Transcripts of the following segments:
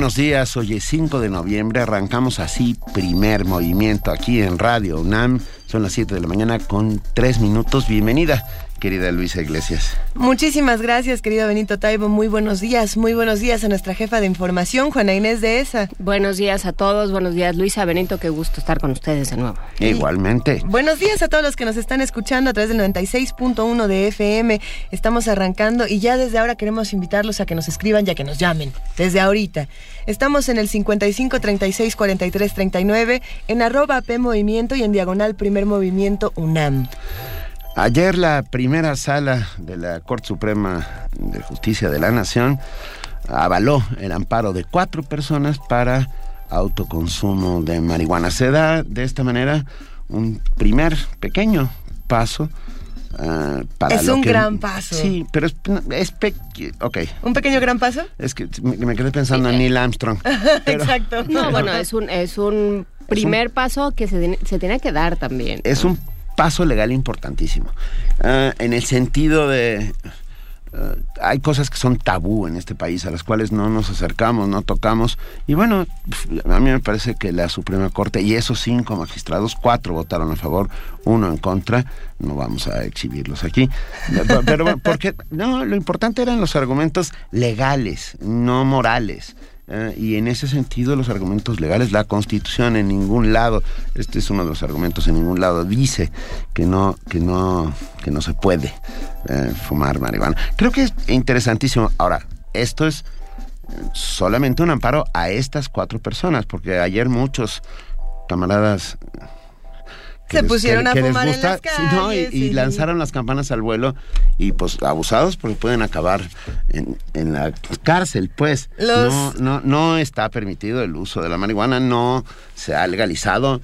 buenos días, hoy es 5 de noviembre, arrancamos así primer movimiento aquí en Radio UNAM, son las 7 de la mañana con 3 minutos, bienvenida querida Luisa Iglesias. Muchísimas gracias, querido Benito Taibo. Muy buenos días, muy buenos días a nuestra jefa de información, Juana Inés de ESA. Buenos días a todos, buenos días Luisa, Benito, qué gusto estar con ustedes de nuevo. Igualmente. Buenos días a todos los que nos están escuchando a través del 96.1 de FM. Estamos arrancando y ya desde ahora queremos invitarlos a que nos escriban y a que nos llamen, desde ahorita. Estamos en el 55 36 43 39, en arroba P Movimiento y en diagonal Primer Movimiento UNAM. Ayer la primera sala de la Corte Suprema de Justicia de la Nación avaló el amparo de cuatro personas para autoconsumo de marihuana. Se da de esta manera un primer pequeño paso uh, para es un gran paso. Sí, pero es, es ok. ¿Un pequeño gran paso? Es que me, me quedé pensando en Neil Armstrong. Exacto. No, bueno, es un, es un primer es un, paso que se, se tiene que dar también. Es un paso legal importantísimo. Uh, en el sentido de... Uh, hay cosas que son tabú en este país, a las cuales no nos acercamos, no tocamos. Y bueno, a mí me parece que la Suprema Corte y esos cinco magistrados, cuatro votaron a favor, uno en contra, no vamos a exhibirlos aquí. Pero, pero porque, no, lo importante eran los argumentos legales, no morales. Uh, y en ese sentido los argumentos legales, la Constitución en ningún lado, este es uno de los argumentos en ningún lado dice que no que no que no se puede uh, fumar marihuana. Creo que es interesantísimo. Ahora esto es solamente un amparo a estas cuatro personas, porque ayer muchos camaradas se pusieron que, a que fumar les gusta, en las calles. No, y, y sí. lanzaron las campanas al vuelo y pues abusados porque pueden acabar en, en la cárcel, pues. Los... No, no, no está permitido el uso de la marihuana, no se ha legalizado.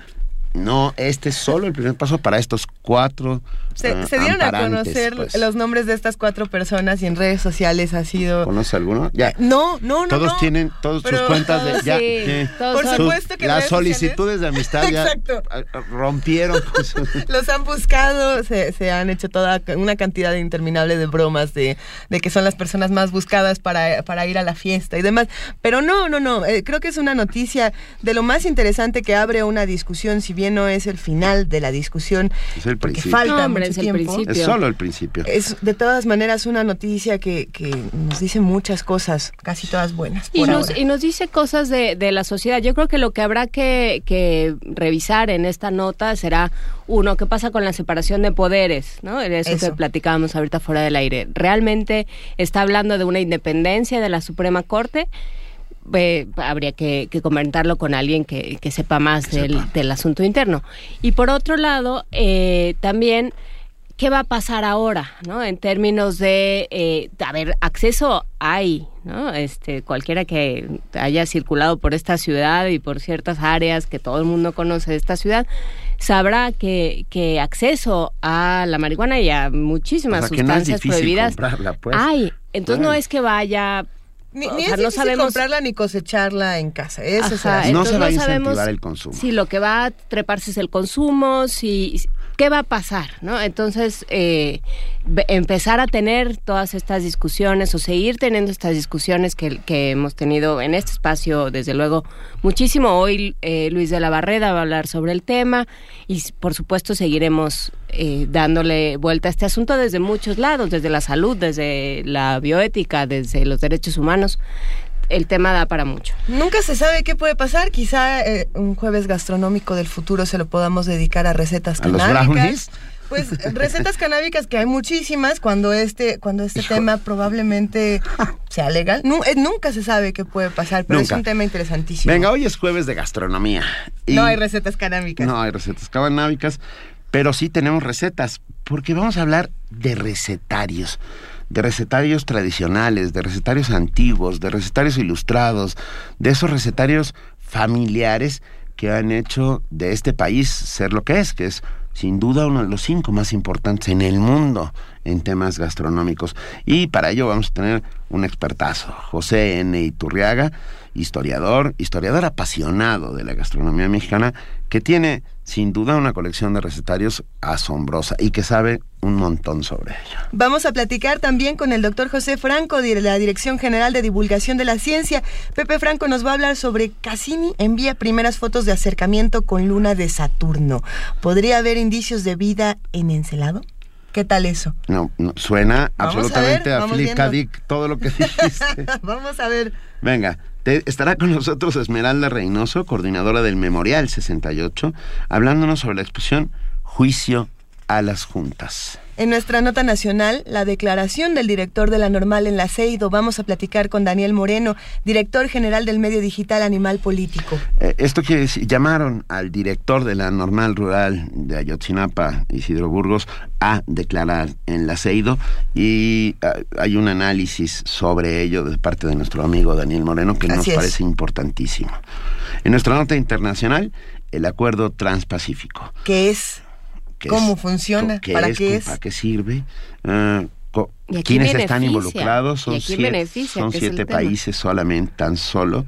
No, este es solo el primer paso para estos cuatro. Se, uh, se dieron a conocer pues. los nombres de estas cuatro personas y en redes sociales ha sido. ¿Conoces alguno? Ya. No, no, no. Todos no. tienen todas sus cuentas de. Ya, sí, eh, todos Por supuesto que las solicitudes de amistad ya Exacto. rompieron. los han buscado, se, se, han hecho toda una cantidad interminable de bromas de, de que son las personas más buscadas para, para, ir a la fiesta y demás. Pero no, no, no. Eh, creo que es una noticia de lo más interesante que abre una discusión, si bien no es el final de la discusión. Es el principio. falta No, hombre, mucho es el principio. Es solo el principio. Es de todas maneras una noticia que, que nos dice muchas cosas, casi todas buenas. Y nos, ahora. y nos dice cosas de, de, la sociedad. Yo creo que lo que habrá que, que, revisar en esta nota será, uno, qué pasa con la separación de poderes, ¿no? Eso, Eso. que platicábamos ahorita fuera del aire. ¿Realmente está hablando de una independencia de la Suprema Corte? Eh, habría que, que, comentarlo con alguien que, que sepa más que del, sepa. del, asunto interno. Y por otro lado, eh, también qué va a pasar ahora, ¿no? En términos de, eh, a ver, acceso hay, ¿no? Este, cualquiera que haya circulado por esta ciudad y por ciertas áreas que todo el mundo conoce de esta ciudad, sabrá que, que acceso a la marihuana y a muchísimas o sea, sustancias no es prohibidas pues. hay. Entonces no es que vaya Ni, o ni sea, es no sabemos- comprarla ni cosecharla en casa. Eso Ajá, será. No se va a no incentivar el consumo. si lo que va a treparse es el consumo, si qué va a pasar, ¿no? Entonces eh, empezar a tener todas estas discusiones o seguir teniendo estas discusiones que, que hemos tenido en este espacio, desde luego muchísimo. Hoy eh, Luis de la Barreda va a hablar sobre el tema y por supuesto seguiremos eh, dándole vuelta a este asunto desde muchos lados, desde la salud, desde la bioética, desde los derechos humanos. El tema da para mucho. Nunca se sabe qué puede pasar. Quizá eh, un jueves gastronómico del futuro se lo podamos dedicar a recetas ¿A los canábicas. brownies? Pues recetas canábicas que hay muchísimas cuando este cuando este Hijo. tema probablemente sea legal. Eh, nunca se sabe qué puede pasar, pero Nunca. es un tema interesantísimo. Venga, hoy es jueves de gastronomía. Y No hay recetas canábicas. No hay recetas canábicas, pero sí tenemos recetas, porque vamos a hablar de recetarios, de recetarios tradicionales, de recetarios antiguos, de recetarios ilustrados, de esos recetarios familiares que han hecho de este país ser lo que es, que es sin duda uno de los cinco más importantes en el mundo en temas gastronómicos. Y para ello vamos a tener un expertazo, José N. Iturriaga, historiador, historiador apasionado de la gastronomía mexicana, que tiene sin duda una colección de recetarios asombrosa y que sabe un montón sobre ello. Vamos a platicar también con el doctor José Franco de la Dirección General de Divulgación de la Ciencia. Pepe Franco nos va a hablar sobre Cassini envía primeras fotos de acercamiento con luna de Saturno. ¿Podría haber indicios de vida en Encelado? ¿Qué tal eso? No, suena absolutamente a, Philip K. todo lo que dijiste. vamos a ver. Venga, estará con nosotros Esmeralda Reynoso, coordinadora del Memorial 68, hablándonos sobre la exposición Juicio a las juntas. En nuestra nota nacional, la declaración del director de la Normal en la CEIDO, vamos a platicar con Daniel Moreno, director general del medio digital Animal Político. Eh, esto quiere decir, llamaron al director de la Normal Rural de Ayotzinapa, Isidro Burgos, a declarar en la CEIDO y ah, hay un análisis sobre ello de parte de nuestro amigo Daniel Moreno que nos parece importantísimo. En nuestra nota internacional, el acuerdo transpacífico. ¿Qué es? ¿Cómo funciona? ¿Para qué es? ¿Para qué sirve? Ah, ¿Quiénes están involucrados? Son siete, son siete países solamente, tan solo.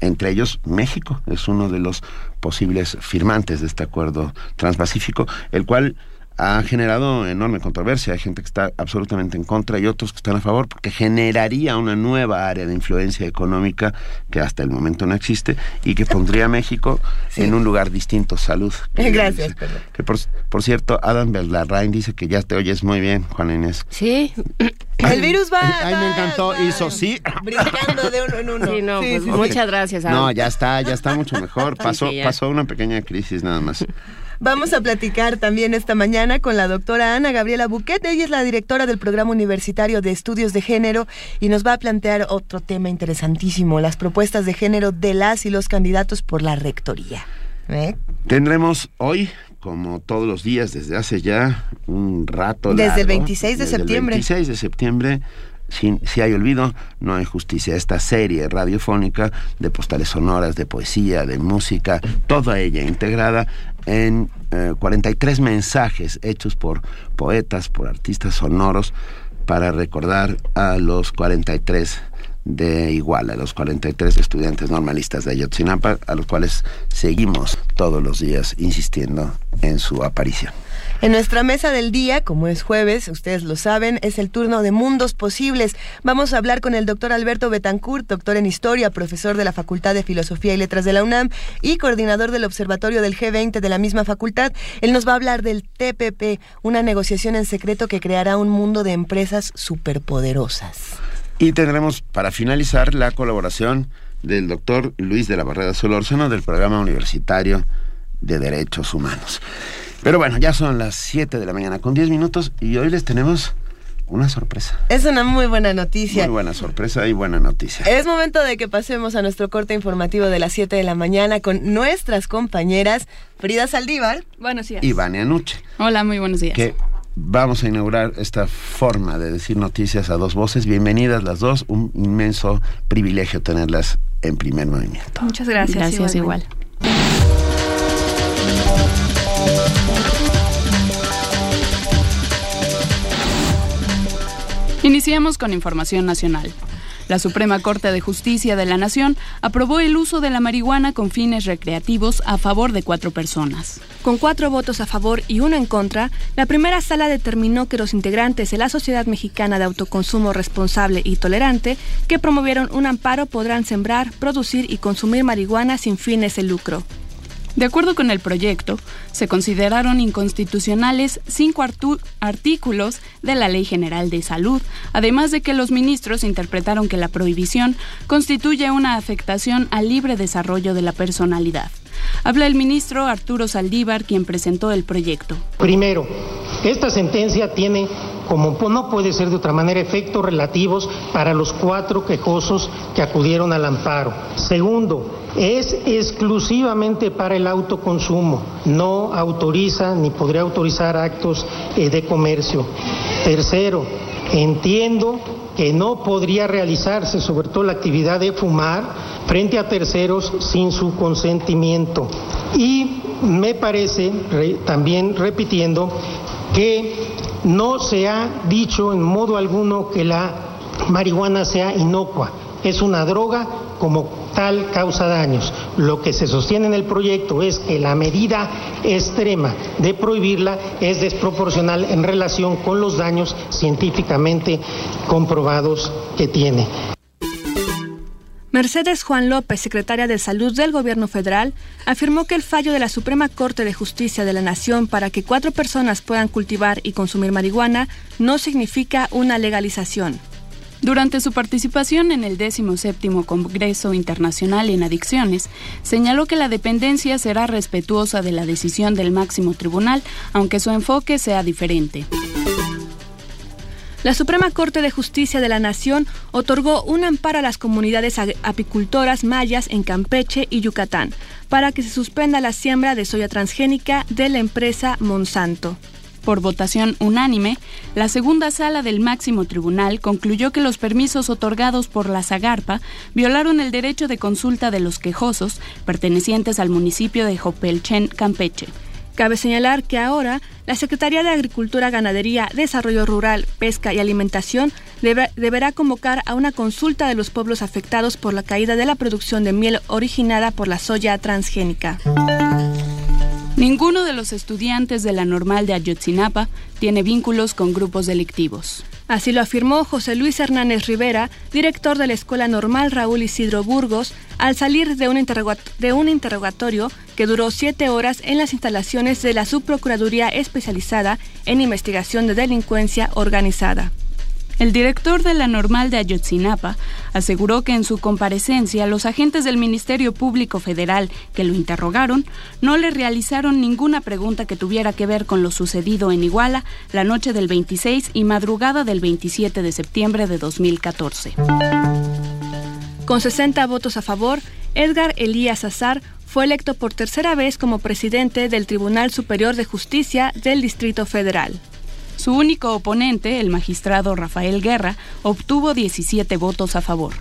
entre ellos México es uno de los posibles firmantes de este acuerdo transpacífico, el cual ha generado enorme controversia. Hay gente que está absolutamente en contra y otros que están a favor, porque generaría una nueva área de influencia económica que hasta el momento no existe y que pondría a México en un lugar distinto. Salud. Gracias. Que por, cierto, Adam Bellarrain dice que ya te oyes muy bien, Juan Inés. Sí. El virus va. Ay, me encantó. Hizo sí. Brincando de uno en uno. Sí, no, pues muchas gracias. Adam. No, ya está, ya está mucho mejor. Pasó, pasó una pequeña crisis nada más. Vamos a platicar también esta mañana con la doctora Ana Gabriela Buquet. Ella es la directora del Programa Universitario de Estudios de Género y nos va a plantear otro tema interesantísimo, las propuestas de género de las y los candidatos por la rectoría. ¿Eh? Tendremos hoy como todos los días desde hace ya un rato. Desde el 26 de septiembre. El 26 de septiembre si, hay olvido, no hay justicia. Esta serie radiofónica de postales sonoras, de poesía, de música, toda ella integrada en 43 eh, mensajes hechos por poetas, por artistas sonoros, para recordar a los 43 de Iguala, a los 43 estudiantes normalistas de Ayotzinapa, a los cuales seguimos todos los días insistiendo en su aparición. En nuestra mesa del día, como es jueves, ustedes lo saben, es el turno de Mundos Posibles. Vamos a hablar con el doctor Alberto Betancourt, doctor en Historia, profesor de la Facultad de Filosofía y Letras de la UNAM y coordinador del Observatorio del G20 de la misma facultad. Él nos va a hablar del TPP, una negociación en secreto que creará un mundo de empresas superpoderosas. Y tendremos para finalizar la colaboración del doctor Luis de la Barrera Solórzano del Programa Universitario de Derechos Humanos. Pero bueno, ya son las 7 de la mañana con 10 minutos y hoy les tenemos una sorpresa. Es una muy buena noticia. Muy buena sorpresa y buena noticia. Es momento de que pasemos a nuestro corte informativo de las 7 de la mañana con nuestras compañeras Frida Saldívar. Buenos días. Y Vania Nuche. Hola, muy buenos días. Que vamos a inaugurar esta forma de decir noticias a dos voces. Bienvenidas las dos. Un inmenso privilegio tenerlas en primer movimiento. Muchas gracias. Gracias igual. Iniciamos con información nacional. La Suprema Corte de Justicia de la Nación aprobó el uso de la marihuana con fines recreativos a favor de cuatro personas. Con cuatro votos a favor y uno en contra, la primera sala determinó que los integrantes de la Sociedad Mexicana de Autoconsumo Responsable y Tolerante, que promovieron un amparo, podrán sembrar, producir y consumir marihuana sin fines de lucro. De acuerdo con el proyecto, se consideraron inconstitucionales cinco artículos de la Ley General de Salud, además de que los ministros interpretaron que la prohibición constituye una afectación al libre desarrollo de la personalidad. Habla el ministro Arturo Saldívar, quien presentó el proyecto. Primero, esta sentencia tiene, como no puede ser de otra manera, efectos relativos para los cuatro quejosos que acudieron al amparo. Segundo, es exclusivamente para el autoconsumo, no autoriza ni podría autorizar actos eh, de comercio. Tercero, entiendo que no podría realizarse, sobre todo la actividad de fumar, frente a terceros sin su consentimiento. Y me parece, también repitiendo, que no se ha dicho en modo alguno que la marihuana sea inocua. Es una droga como tal causa daños. Lo que se sostiene en el proyecto es que la medida extrema de prohibirla es desproporcional en relación con los daños científicamente comprobados que tiene. Mercedes Juan López, secretaria de Salud del Gobierno Federal, afirmó que el fallo de la Suprema Corte de Justicia de la Nación para que cuatro personas puedan cultivar y consumir marihuana no significa una legalización. Durante su participación en el 17 Congreso Internacional en Adicciones, señaló que la dependencia será respetuosa de la decisión del máximo tribunal, aunque su enfoque sea diferente. La Suprema Corte de Justicia de la Nación otorgó un amparo a las comunidades apicultoras mayas en Campeche y Yucatán para que se suspenda la siembra de soya transgénica de la empresa Monsanto. Por votación unánime, la segunda sala del máximo tribunal concluyó que los permisos otorgados por la Zagarpa violaron el derecho de consulta de los quejosos pertenecientes al municipio de Jopelchen, Campeche. Cabe señalar que ahora la Secretaría de Agricultura, Ganadería, Desarrollo Rural, Pesca y Alimentación deberá convocar a una consulta de los pueblos afectados por la caída de la producción de miel originada por la soya transgénica. Ninguno de los estudiantes de la normal de Ayotzinapa tiene vínculos con grupos delictivos. Así lo afirmó José Luis Hernández Rivera, director de la Escuela Normal Raúl Isidro Burgos, al salir de un, de un interrogatorio que duró siete horas en las instalaciones de la Subprocuraduría Especializada en Investigación de Delincuencia Organizada. El director de la normal de Ayotzinapa aseguró que en su comparecencia los agentes del Ministerio Público Federal que lo interrogaron no le realizaron ninguna pregunta que tuviera que ver con lo sucedido en Iguala la noche del 26 y madrugada del 27 de septiembre de 2014. Con 60 votos a favor, Edgar Elías Azar fue electo por tercera vez como presidente del Tribunal Superior de Justicia del Distrito Federal. Su único oponente, el magistrado Rafael Guerra, obtuvo 17 votos a favor.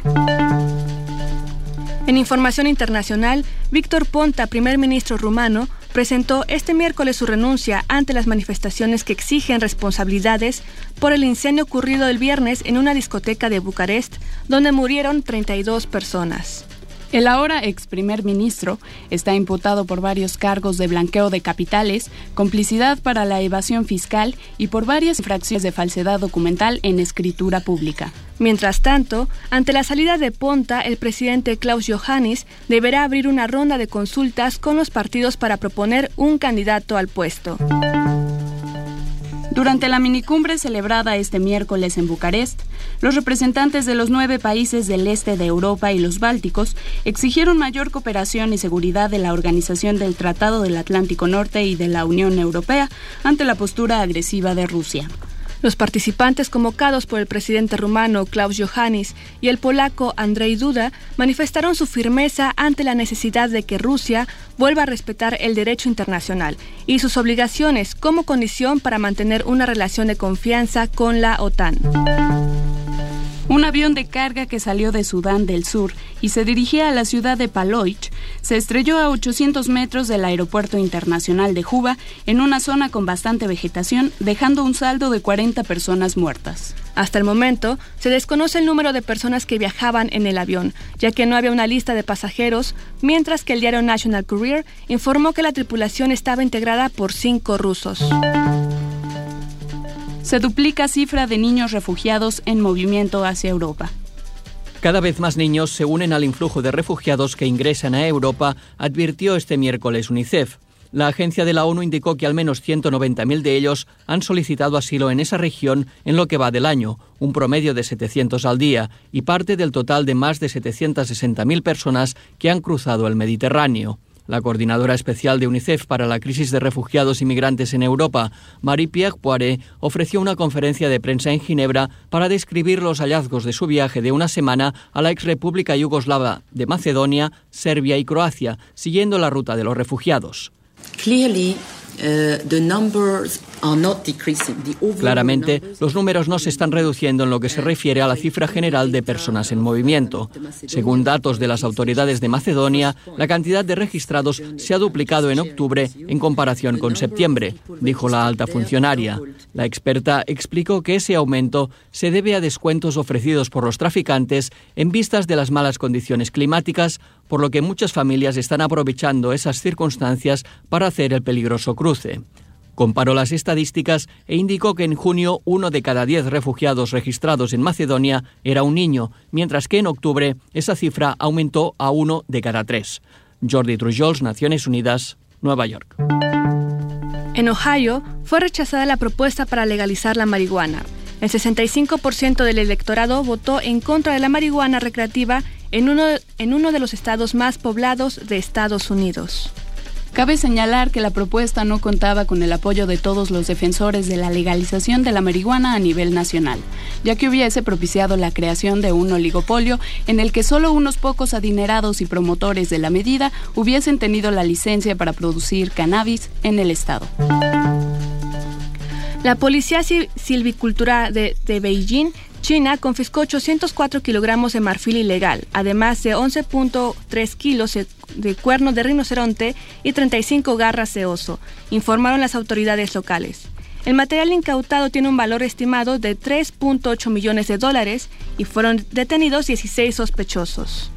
En información internacional, Víctor Ponta, primer ministro rumano, presentó este miércoles su renuncia ante las manifestaciones que exigen responsabilidades por el incendio ocurrido el viernes en una discoteca de Bucarest, donde murieron 32 personas. El ahora ex primer ministro está imputado por varios cargos de blanqueo de capitales, complicidad para la evasión fiscal y por varias infracciones de falsedad documental en escritura pública. Mientras tanto, ante la salida de Ponta, el presidente Klaus Johannes deberá abrir una ronda de consultas con los partidos para proponer un candidato al puesto. Durante la minicumbre celebrada este miércoles en Bucarest, los representantes de los nueve países del este de Europa y los Bálticos exigieron mayor cooperación y seguridad de la Organización del Tratado del Atlántico Norte y de la Unión Europea ante la postura agresiva de Rusia. Los participantes convocados por el presidente rumano Klaus Johannis y el polaco Andrzej Duda manifestaron su firmeza ante la necesidad de que Rusia vuelva a respetar el derecho internacional y sus obligaciones como condición para mantener una relación de confianza con la OTAN. Un avión de carga que salió de Sudán del Sur y se dirigía a la ciudad de Paloich se estrelló a 800 metros del Aeropuerto Internacional de Juba en una zona con bastante vegetación, dejando un saldo de 40 personas muertas. Hasta el momento, se desconoce el número de personas que viajaban en el avión, ya que no había una lista de pasajeros, mientras que el diario National Courier informó que la tripulación estaba integrada por cinco rusos. Se duplica cifra de niños refugiados en movimiento hacia Europa. Cada vez más niños se unen al influjo de refugiados que ingresan a Europa, advirtió este miércoles UNICEF. La agencia de la ONU indicó que al menos 190.000 de ellos han solicitado asilo en esa región en lo que va del año, un promedio de 700 al día, y parte del total de más de 760.000 personas que han cruzado el Mediterráneo. La coordinadora especial de UNICEF para la crisis de refugiados y migrantes en Europa, Marie-Pierre Poiré, ofreció una conferencia de prensa en Ginebra para describir los hallazgos de su viaje de una semana a la ex República Yugoslava de Macedonia, Serbia y Croacia, siguiendo la ruta de los refugiados. Claramente, los números no se están reduciendo en lo que se refiere a la cifra general de personas en movimiento. Según datos de las autoridades de Macedonia, la cantidad de registrados se ha duplicado en octubre en comparación con septiembre, dijo la alta funcionaria. La experta explicó que ese aumento se debe a descuentos ofrecidos por los traficantes en vistas de las malas condiciones climáticas, por lo que muchas familias están aprovechando esas circunstancias para hacer el peligroso cruce. Comparó las estadísticas e indicó que en junio uno de cada diez refugiados registrados en Macedonia era un niño, mientras que en octubre esa cifra aumentó a uno de cada tres. Jordi Trujols, Naciones Unidas, Nueva York. En Ohio fue rechazada la propuesta para legalizar la marihuana. El 65% del electorado votó en contra de la marihuana recreativa en uno, de los estados más poblados de Estados Unidos. Cabe señalar que la propuesta no contaba con el apoyo de todos los defensores de la legalización de la marihuana a nivel nacional, ya que hubiese propiciado la creación de un oligopolio en el que solo unos pocos adinerados y promotores de la medida hubiesen tenido la licencia para producir cannabis en el estado. La Policía Silvicultura de, Beijing China confiscó 804 kilogramos de marfil ilegal, además de 11.3 kilos de cuerno de rinoceronte y 35 garras de oso, informaron las autoridades locales. El material incautado tiene un valor estimado de 3.8 millones de dólares y fueron detenidos 16 sospechosos.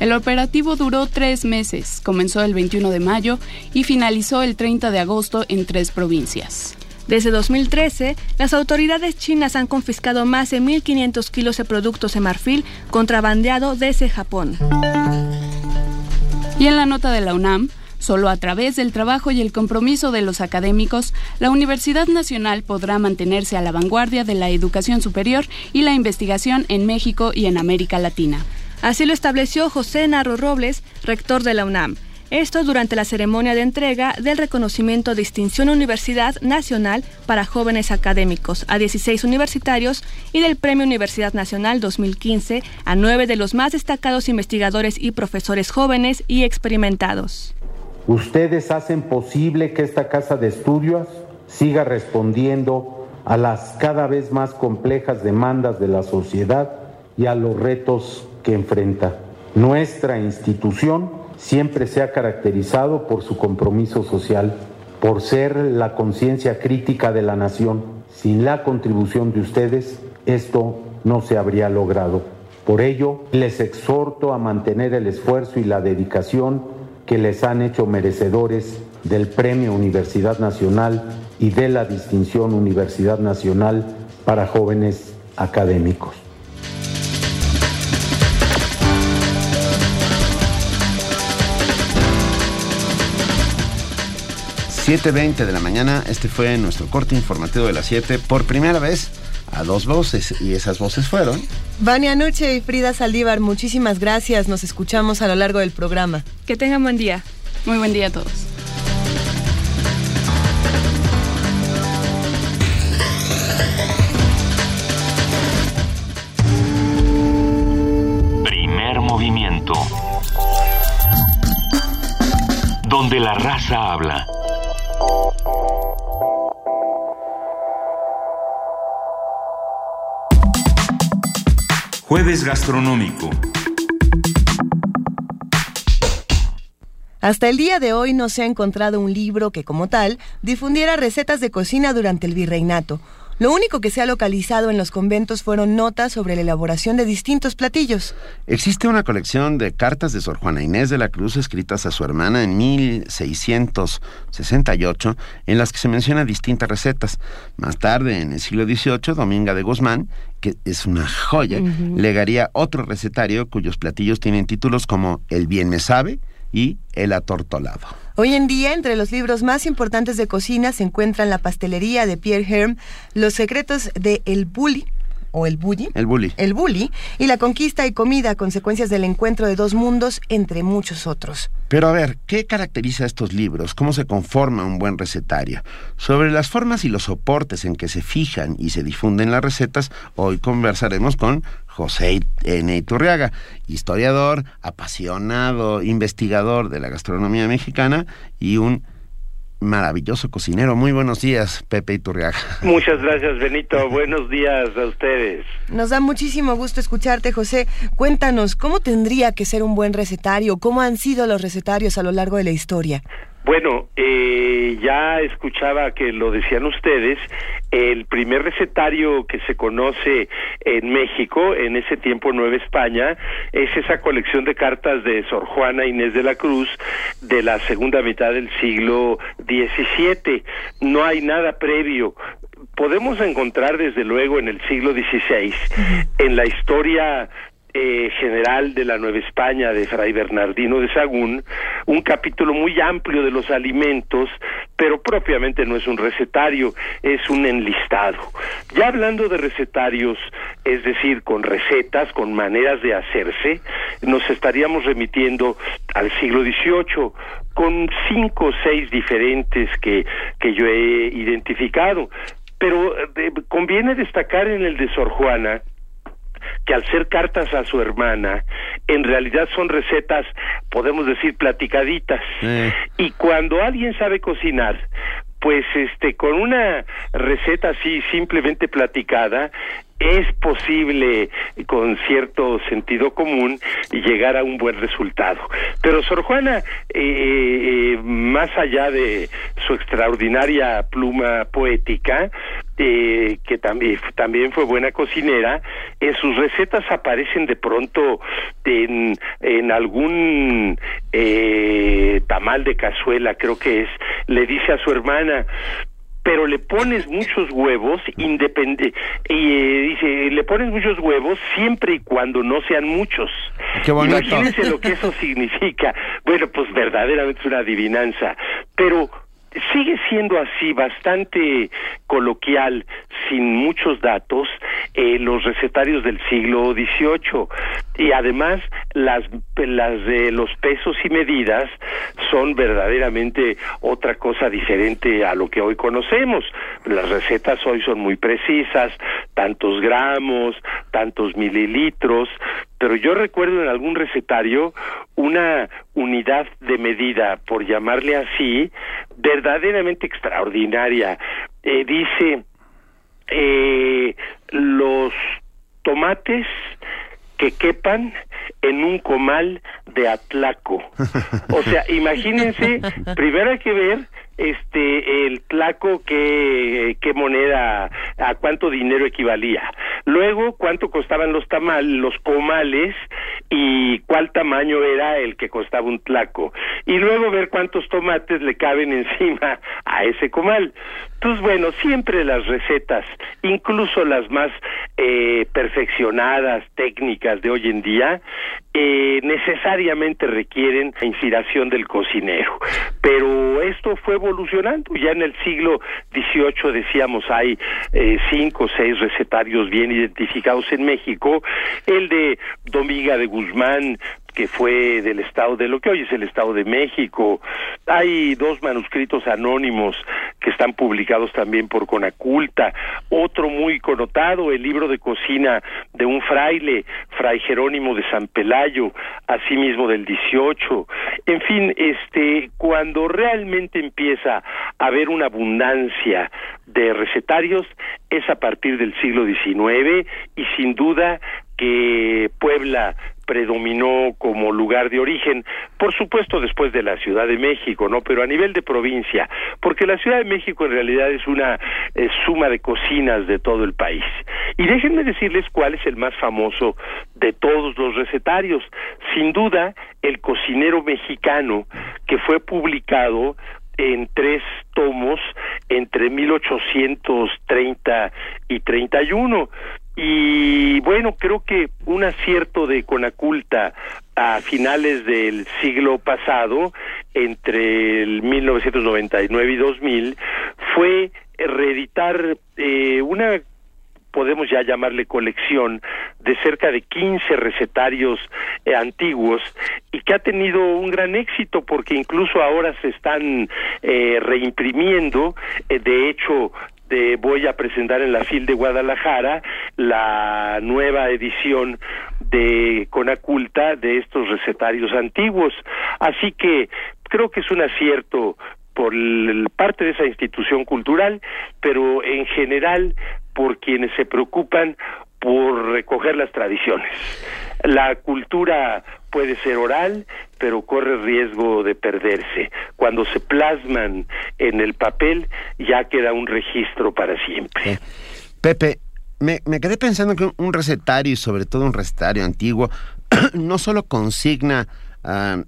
El operativo duró tres meses, comenzó el 21 de mayo y finalizó el 30 de agosto en tres provincias. Desde 2013, las autoridades chinas han confiscado más de 1.500 kilos de productos de marfil contrabandeado desde Japón. Y en la nota de la UNAM, Solo a través del trabajo y el compromiso de los académicos, la Universidad Nacional podrá mantenerse a la vanguardia de la educación superior y la investigación en México y en América Latina. Así lo estableció José Narro Robles, rector de la UNAM. Esto durante la ceremonia de entrega del reconocimiento Distinción Universidad Nacional para Jóvenes Académicos a 16 universitarios y del Premio Universidad Nacional 2015 a nueve de los más destacados investigadores y profesores jóvenes y experimentados. Ustedes hacen posible que esta casa de estudios siga respondiendo a las cada vez más complejas demandas de la sociedad y a los retos que enfrenta. Nuestra institución siempre se ha caracterizado por su compromiso social, por ser la conciencia crítica de la nación. Sin la contribución de ustedes, esto no se habría logrado. Por ello, les exhorto a mantener el esfuerzo y la dedicación que les han hecho merecedores del Premio Universidad Nacional y de la distinción Universidad Nacional para jóvenes académicos. 7.20 de la mañana, este fue nuestro corte informativo de las 7, por primera vez a dos voces, y esas voces fueron... Vania Nuche y Frida Saldívar, muchísimas gracias, nos escuchamos a lo largo del programa. Que tengan buen día. Muy buen día a todos. Primer movimiento. Donde la raza habla. Jueves Gastronómico. Hasta el día de hoy no se ha encontrado un libro que, como tal, difundiera recetas de cocina durante el virreinato. Lo único que se ha localizado en los conventos fueron notas sobre la elaboración de distintos platillos. Existe una colección de cartas de Sor Juana Inés de la Cruz escritas a su hermana en 1668, en las que se menciona distintas recetas. Más tarde, en el siglo XVIII, Dominga de Guzmán que es una joya, legaría otro recetario cuyos platillos tienen títulos como El bien me sabe y El atortolado. Hoy en día, entre los libros más importantes de cocina se encuentran La pastelería de Pierre Herm, Los secretos de El Bully, o el bully. El bully. El bully y la conquista y comida, consecuencias del encuentro de dos mundos, entre muchos otros. Pero a ver, ¿qué caracteriza estos libros? ¿Cómo se conforma un buen recetario? Sobre las formas y los soportes en que se fijan y se difunden las recetas, hoy conversaremos con José N. Iturriaga, historiador, apasionado, investigador de la gastronomía mexicana y un maravilloso cocinero. Muy buenos días, Pepe Iturriaga. Muchas gracias, Benito. buenos días a ustedes. Nos da muchísimo gusto escucharte, José. Cuéntanos, ¿cómo tendría que ser un buen recetario? ¿Cómo han sido los recetarios a lo largo de la historia? Bueno, eh, ya escuchaba que lo decían ustedes, el primer recetario que se conoce en México, en ese tiempo Nueva España, es esa colección de cartas de Sor Juana Inés de la Cruz de la segunda mitad del siglo XVII. No hay nada previo podemos encontrar desde luego en el siglo XVI, en la historia eh, general de la Nueva España de Fray Bernardino de Sagún, un capítulo muy amplio de los alimentos, pero propiamente no es un recetario, es un enlistado. Ya hablando de recetarios, es decir, con recetas, con maneras de hacerse, nos estaríamos remitiendo al siglo XVIII, con cinco o seis diferentes que, que yo he identificado. Pero eh, conviene destacar en el de Sor Juana, que al ser cartas a su hermana, en realidad son recetas, podemos decir, platicaditas. Y cuando alguien sabe cocinar, pues este con una receta así simplemente platicada es posible con cierto sentido común llegar a un buen resultado. Pero Sor Juana, eh, eh, más allá de su extraordinaria pluma poética, eh, que también, también fue buena cocinera, en sus recetas aparecen de pronto en, en algún tamal de cazuela, creo que es, le dice a su hermana, pero le pones muchos huevos independe y eh, dice le pones muchos huevos siempre y cuando no sean muchos Qué imagínense lo que eso significa. Bueno pues verdaderamente es una adivinanza. Pero sigue siendo así bastante coloquial, sin muchos datos, eh, los recetarios del siglo XVIII. Y además, las, las de los pesos y medidas son verdaderamente otra cosa diferente a lo que hoy conocemos. Las recetas hoy son muy precisas, tantos gramos, tantos mililitros, pero yo recuerdo en algún recetario una unidad de medida, por llamarle así, verdaderamente extraordinaria. Eh, dice, eh, los tomates que quepan en un comal de Atlaco. O sea, imagínense, primero hay que ver este el tlaco qué qué moneda a cuánto dinero equivalía. Luego cuánto costaban los tamales los comales y cuál tamaño era el que costaba un tlaco. Y luego ver cuántos tomates le caben encima a ese comal pues bueno siempre las recetas incluso las más eh, perfeccionadas técnicas de hoy en día eh, necesariamente requieren la inspiración del cocinero pero esto fue evolucionando. Ya en el siglo XVIII decíamos hay eh, cinco o seis recetarios bien identificados en México. El de Dominga de Guzmán que fue del estado de lo que hoy es el estado de México. Hay dos manuscritos anónimos que están publicados también por Conaculta. Otro muy connotado, el libro de cocina de un fraile, Fray Jerónimo de San Pelayo, asimismo del 18. En fin, este, cuando realmente empieza a haber una abundancia de recetarios es a partir del siglo XIX y sin duda que Puebla predominó como lugar de origen, por supuesto después de la Ciudad de México, ¿no? Pero a nivel de provincia, porque la Ciudad de México en realidad es una suma de cocinas de todo el país. Y déjenme decirles cuál es el más famoso de todos los recetarios. Sin duda, el cocinero mexicano que fue publicado en tres tomos entre 1830 y 31 y bueno, creo que un acierto de Conaculta a finales del siglo pasado, entre el 1999 y 2000, fue reeditar eh, una podemos ya llamarle colección de cerca de 15 recetarios eh, antiguos y que ha tenido un gran éxito porque incluso ahora se están eh, reimprimiendo. Eh, de hecho, voy a presentar en la FIL de Guadalajara la nueva edición de Conaculta de estos recetarios antiguos. Así que creo que es un acierto por parte de esa institución cultural, pero en general por quienes se preocupan por recoger las tradiciones. La cultura puede ser oral, pero corre riesgo de perderse. Cuando se plasman en el papel, ya queda un registro para siempre. Pepe, me, me, quedé pensando que un recetario, y sobre todo un recetario antiguo, no solo consigna uh,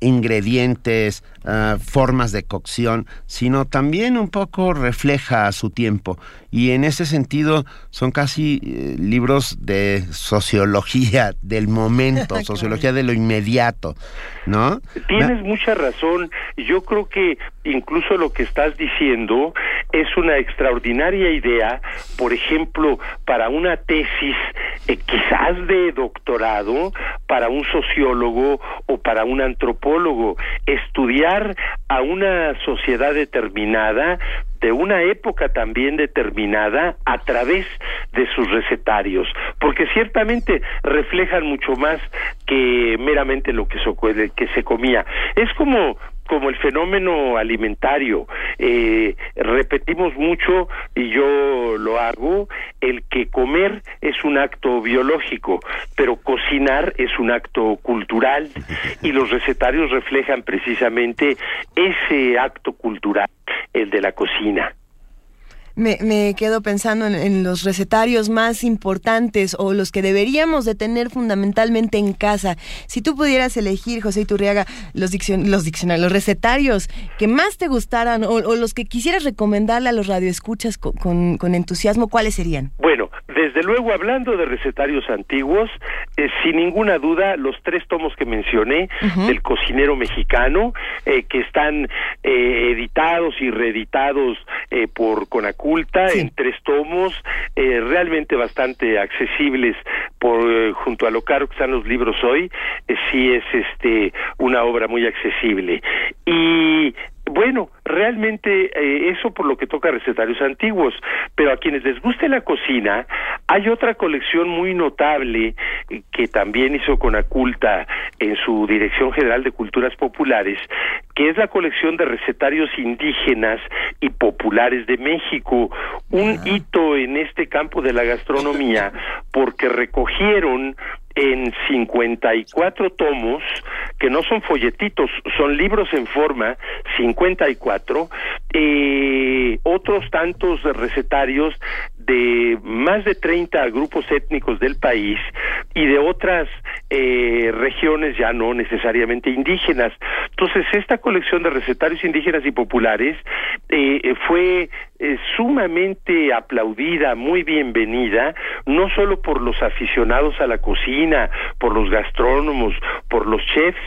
ingredientes, uh, formas de cocción, sino también un poco refleja su tiempo. Y en ese sentido son casi eh, libros de sociología del momento, sociología de lo inmediato, ¿no? Tienes mucha razón. Yo creo que incluso lo que estás diciendo es una extraordinaria idea, por ejemplo, para una tesis eh, quizás de doctorado, para un sociólogo o para un antropólogo, estudiar a una sociedad determinada de una época también determinada a través de sus recetarios, porque ciertamente reflejan mucho más que meramente lo que, que se comía. Es como como el fenómeno alimentario. Eh, repetimos mucho, y yo lo hago, el que comer es un acto biológico, pero cocinar es un acto cultural y los recetarios reflejan precisamente ese acto cultural, el de la cocina me, me quedo pensando en, los recetarios más importantes o los que deberíamos de tener fundamentalmente en casa. Si tú pudieras elegir, José Iturriaga, los, los diccionarios, los recetarios que más te gustaran o, los que quisieras recomendarle a los radioescuchas con, con, entusiasmo, ¿cuáles serían? Bueno, desde luego, hablando de recetarios antiguos, eh, sin ninguna duda, los tres tomos que mencioné del cocinero mexicano, eh, que están eh, editados y reeditados por Conacu en tres tomos, eh, realmente bastante accesibles por eh, junto a lo caro que están los libros hoy, eh, sí es este una obra muy accesible. Y bueno, realmente eh, eso por lo que toca recetarios antiguos, pero a quienes les guste la cocina, hay otra colección muy notable eh, que también hizo Conaculta en su Dirección General de Culturas Populares, que es la colección de recetarios indígenas y populares de México, un hito en este campo de la gastronomía, porque recogieron en 54 tomos, que no son folletitos, son libros en forma, 54, eh, otros tantos recetarios de más de 30 grupos étnicos del país y de otras eh, regiones ya no necesariamente indígenas. Entonces, esta colección de recetarios indígenas y populares eh, fue eh, sumamente aplaudida, muy bienvenida, no solo por los aficionados a la cocina, por los gastrónomos, por los chefs,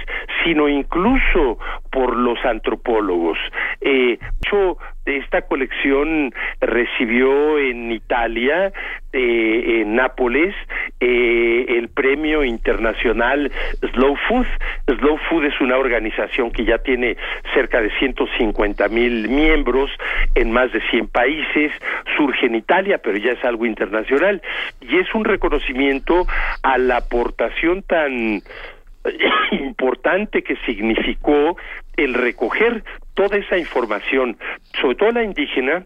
sino incluso por los antropólogos. Eh, esta colección recibió en Italia, eh, en Nápoles, eh, el premio internacional Slow Food. Slow Food es una organización que ya tiene cerca de 150 mil miembros en más de 100 países, surge en Italia, pero ya es algo internacional, y es un reconocimiento a la aportación tan importante que significó el recoger toda esa información, sobre todo la indígena,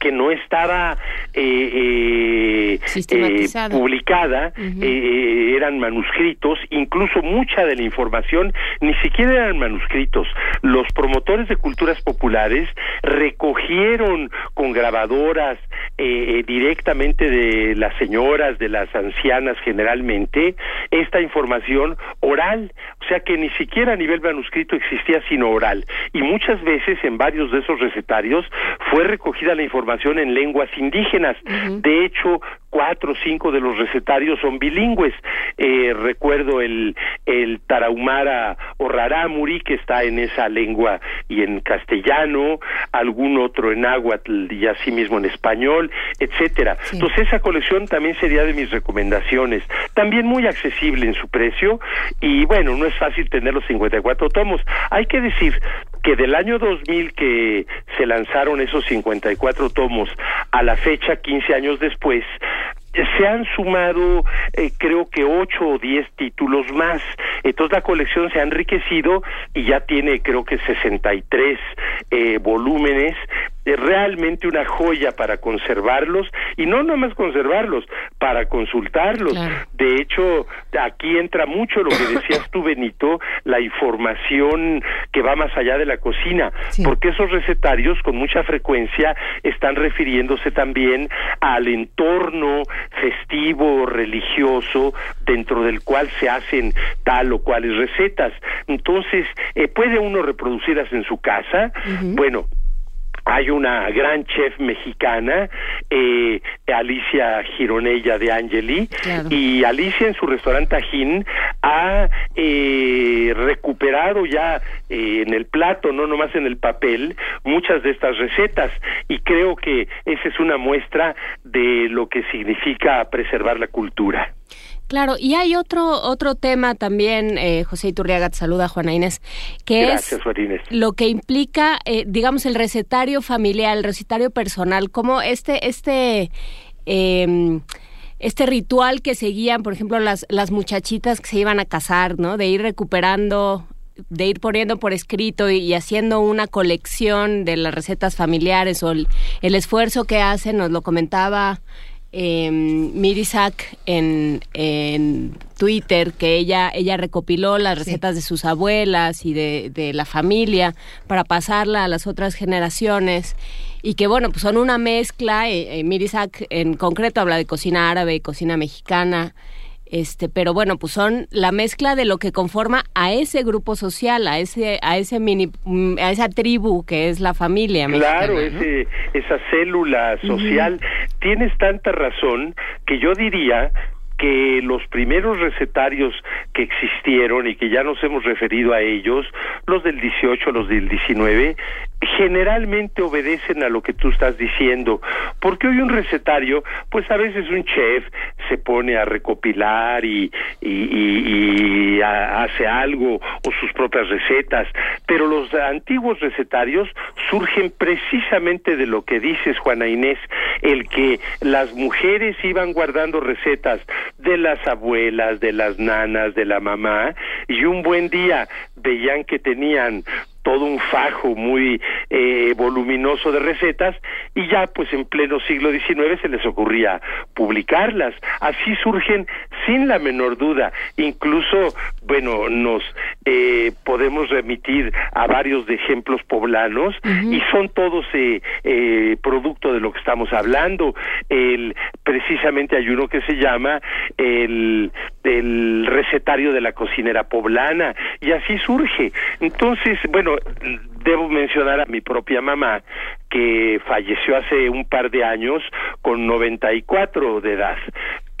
que no estaba eh, eh, eh publicada, eh, eran manuscritos, incluso mucha de la información ni siquiera eran manuscritos. Los promotores de culturas populares recogieron con grabadoras directamente de las señoras, de las ancianas generalmente, esta información oral, o sea que ni siquiera a nivel manuscrito existía sino oral. Y muchas veces en varios de esos recetarios fue recogida la información en lenguas indígenas. De hecho, cuatro o cinco de los recetarios son bilingües. Eh, recuerdo el, el Tarahumara o Rarámuri, que está en esa lengua y en castellano, algún otro en náhuatl y así mismo en español, etcétera. Entonces esa colección también sería de mis recomendaciones. También muy accesible en su precio y bueno, no es fácil tener los 54 tomos. Hay que decir que del año 2000 que se lanzaron esos 54 tomos a la fecha, 15 años después, se han sumado eh, creo que ocho o diez títulos más. Entonces la colección se ha enriquecido y ya tiene creo que 63 eh, volúmenes es realmente una joya para conservarlos y no nomás conservarlos, para consultarlos. De hecho, aquí entra mucho lo que decías tú, Benito, la información que va más allá de la cocina, porque esos recetarios con mucha frecuencia están refiriéndose también al entorno festivo, religioso, dentro del cual se hacen tal o cuales recetas. Entonces, eh, ¿puede uno reproducirlas en su casa? Bueno, hay una gran chef mexicana, eh, Alicia Gironella de Angeli, y Alicia en su restaurante Tajín ha eh, recuperado ya eh, en el plato, no nomás en el papel, muchas de estas recetas, y creo que esa es una muestra de lo que significa preservar la cultura. Claro, y hay otro otro tema también, eh, José Iturriaga, te saluda Juana Inés, que es lo que implica, eh, digamos, el recetario familiar, el recetario personal, como este, este, em, este ritual que seguían, por ejemplo, las, las muchachitas que se iban a casar, ¿no? De ir recuperando de ir poniendo por escrito y, haciendo una colección de las recetas familiares o el, el esfuerzo que hacen, nos lo comentaba eh, Mirisak en, en Twitter que ella, ella recopiló las recetas de sus abuelas y de, de, la familia para pasarla a las otras generaciones. Y que bueno, pues son una mezcla, eh, eh Mirisak en concreto habla de cocina árabe, cocina mexicana, este pero bueno pues son la mezcla de lo que conforma a ese grupo social a ese a ese mini mm, a esa tribu que es la familia claro ese esa célula social. Tienes tanta razón que yo diría que los primeros recetarios que existieron y que ya nos hemos referido a ellos, los del 18, los del 19, generalmente obedecen a lo que tú estás diciendo, porque hoy un recetario, pues a veces un chef se pone a recopilar y, y, hace algo o sus propias recetas, pero los antiguos recetarios surgen precisamente de lo que dices, Juana Inés, el que las mujeres iban guardando recetas de las abuelas, de las nanas, de la mamá, y un buen día veían que tenían todo un fajo muy eh, voluminoso de recetas y ya pues en pleno siglo XIX se les ocurría publicarlas. Así surgen sin la menor duda. Incluso, bueno, nos eh, podemos remitir a varios de ejemplos poblanos y son todos eh, eh, producto de lo que estamos hablando. El, precisamente hay uno que se llama el, el recetario de la cocinera poblana y así surge. Entonces, bueno, debo mencionar a mi propia mamá que falleció hace un par de años con 94 de edad.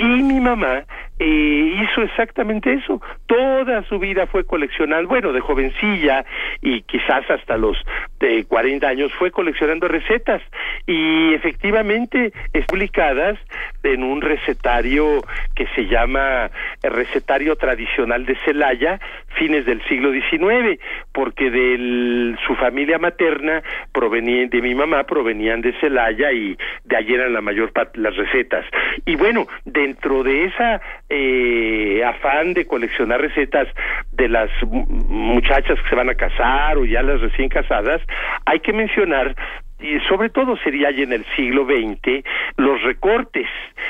Y mi mamá eh, hizo exactamente eso. Toda su vida fue coleccionando, bueno, de jovencilla y quizás hasta los de 40 años fue coleccionando recetas y efectivamente publicadas en un recetario que se llama el recetario tradicional de Celaya, fines del siglo XIX, porque de su familia materna provenía de mi mamá provenían de Celaya y de allí eran la mayor parte las recetas. Y bueno, dentro de esa eh, afán de coleccionar recetas de las muchachas que se van a casar o ya las recién casadas, hay que mencionar y sobre todo sería ya en el siglo XX los recortes.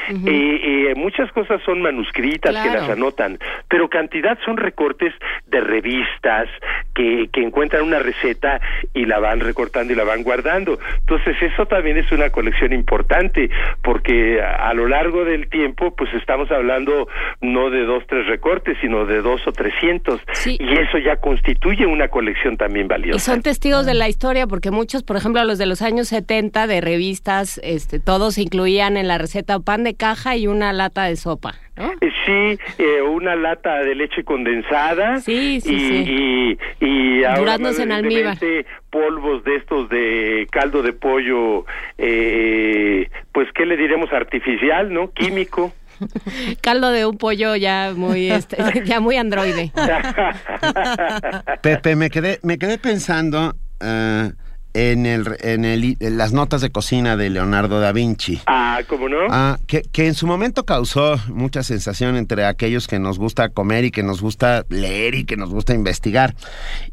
eh, eh, muchas cosas son manuscritas que las anotan, pero cantidad son recortes de revistas que, que encuentran una receta y la van recortando y la van guardando. Entonces eso también es una colección importante porque a, a lo largo del tiempo pues estamos hablando no de dos, tres recortes, sino de dos o trescientos. Y eso ya constituye una colección también valiosa. Y son testigos de la historia porque muchos, por ejemplo, los de los años 70 de revistas, este, todos incluían en la receta pan de caja y una lata de sopa. ¿no? Eh, Sí, eh, una lata de leche condensada. Sí, sí, y, sí. Y, y ahora Duraznos en más almíbar. polvos de estos de caldo de pollo, eh, pues, ¿qué le diremos? Artificial, ¿no? Químico. Caldo de un pollo ya muy, este, ya muy androide. Pepe, me quedé, me quedé pensando eh, en, el, en, el, en las notas de cocina de Leonardo da Vinci. Ah, ¿cómo no? Ah, que, que en su momento causó mucha sensación entre aquellos que nos gusta comer y que nos gusta leer y que nos gusta investigar.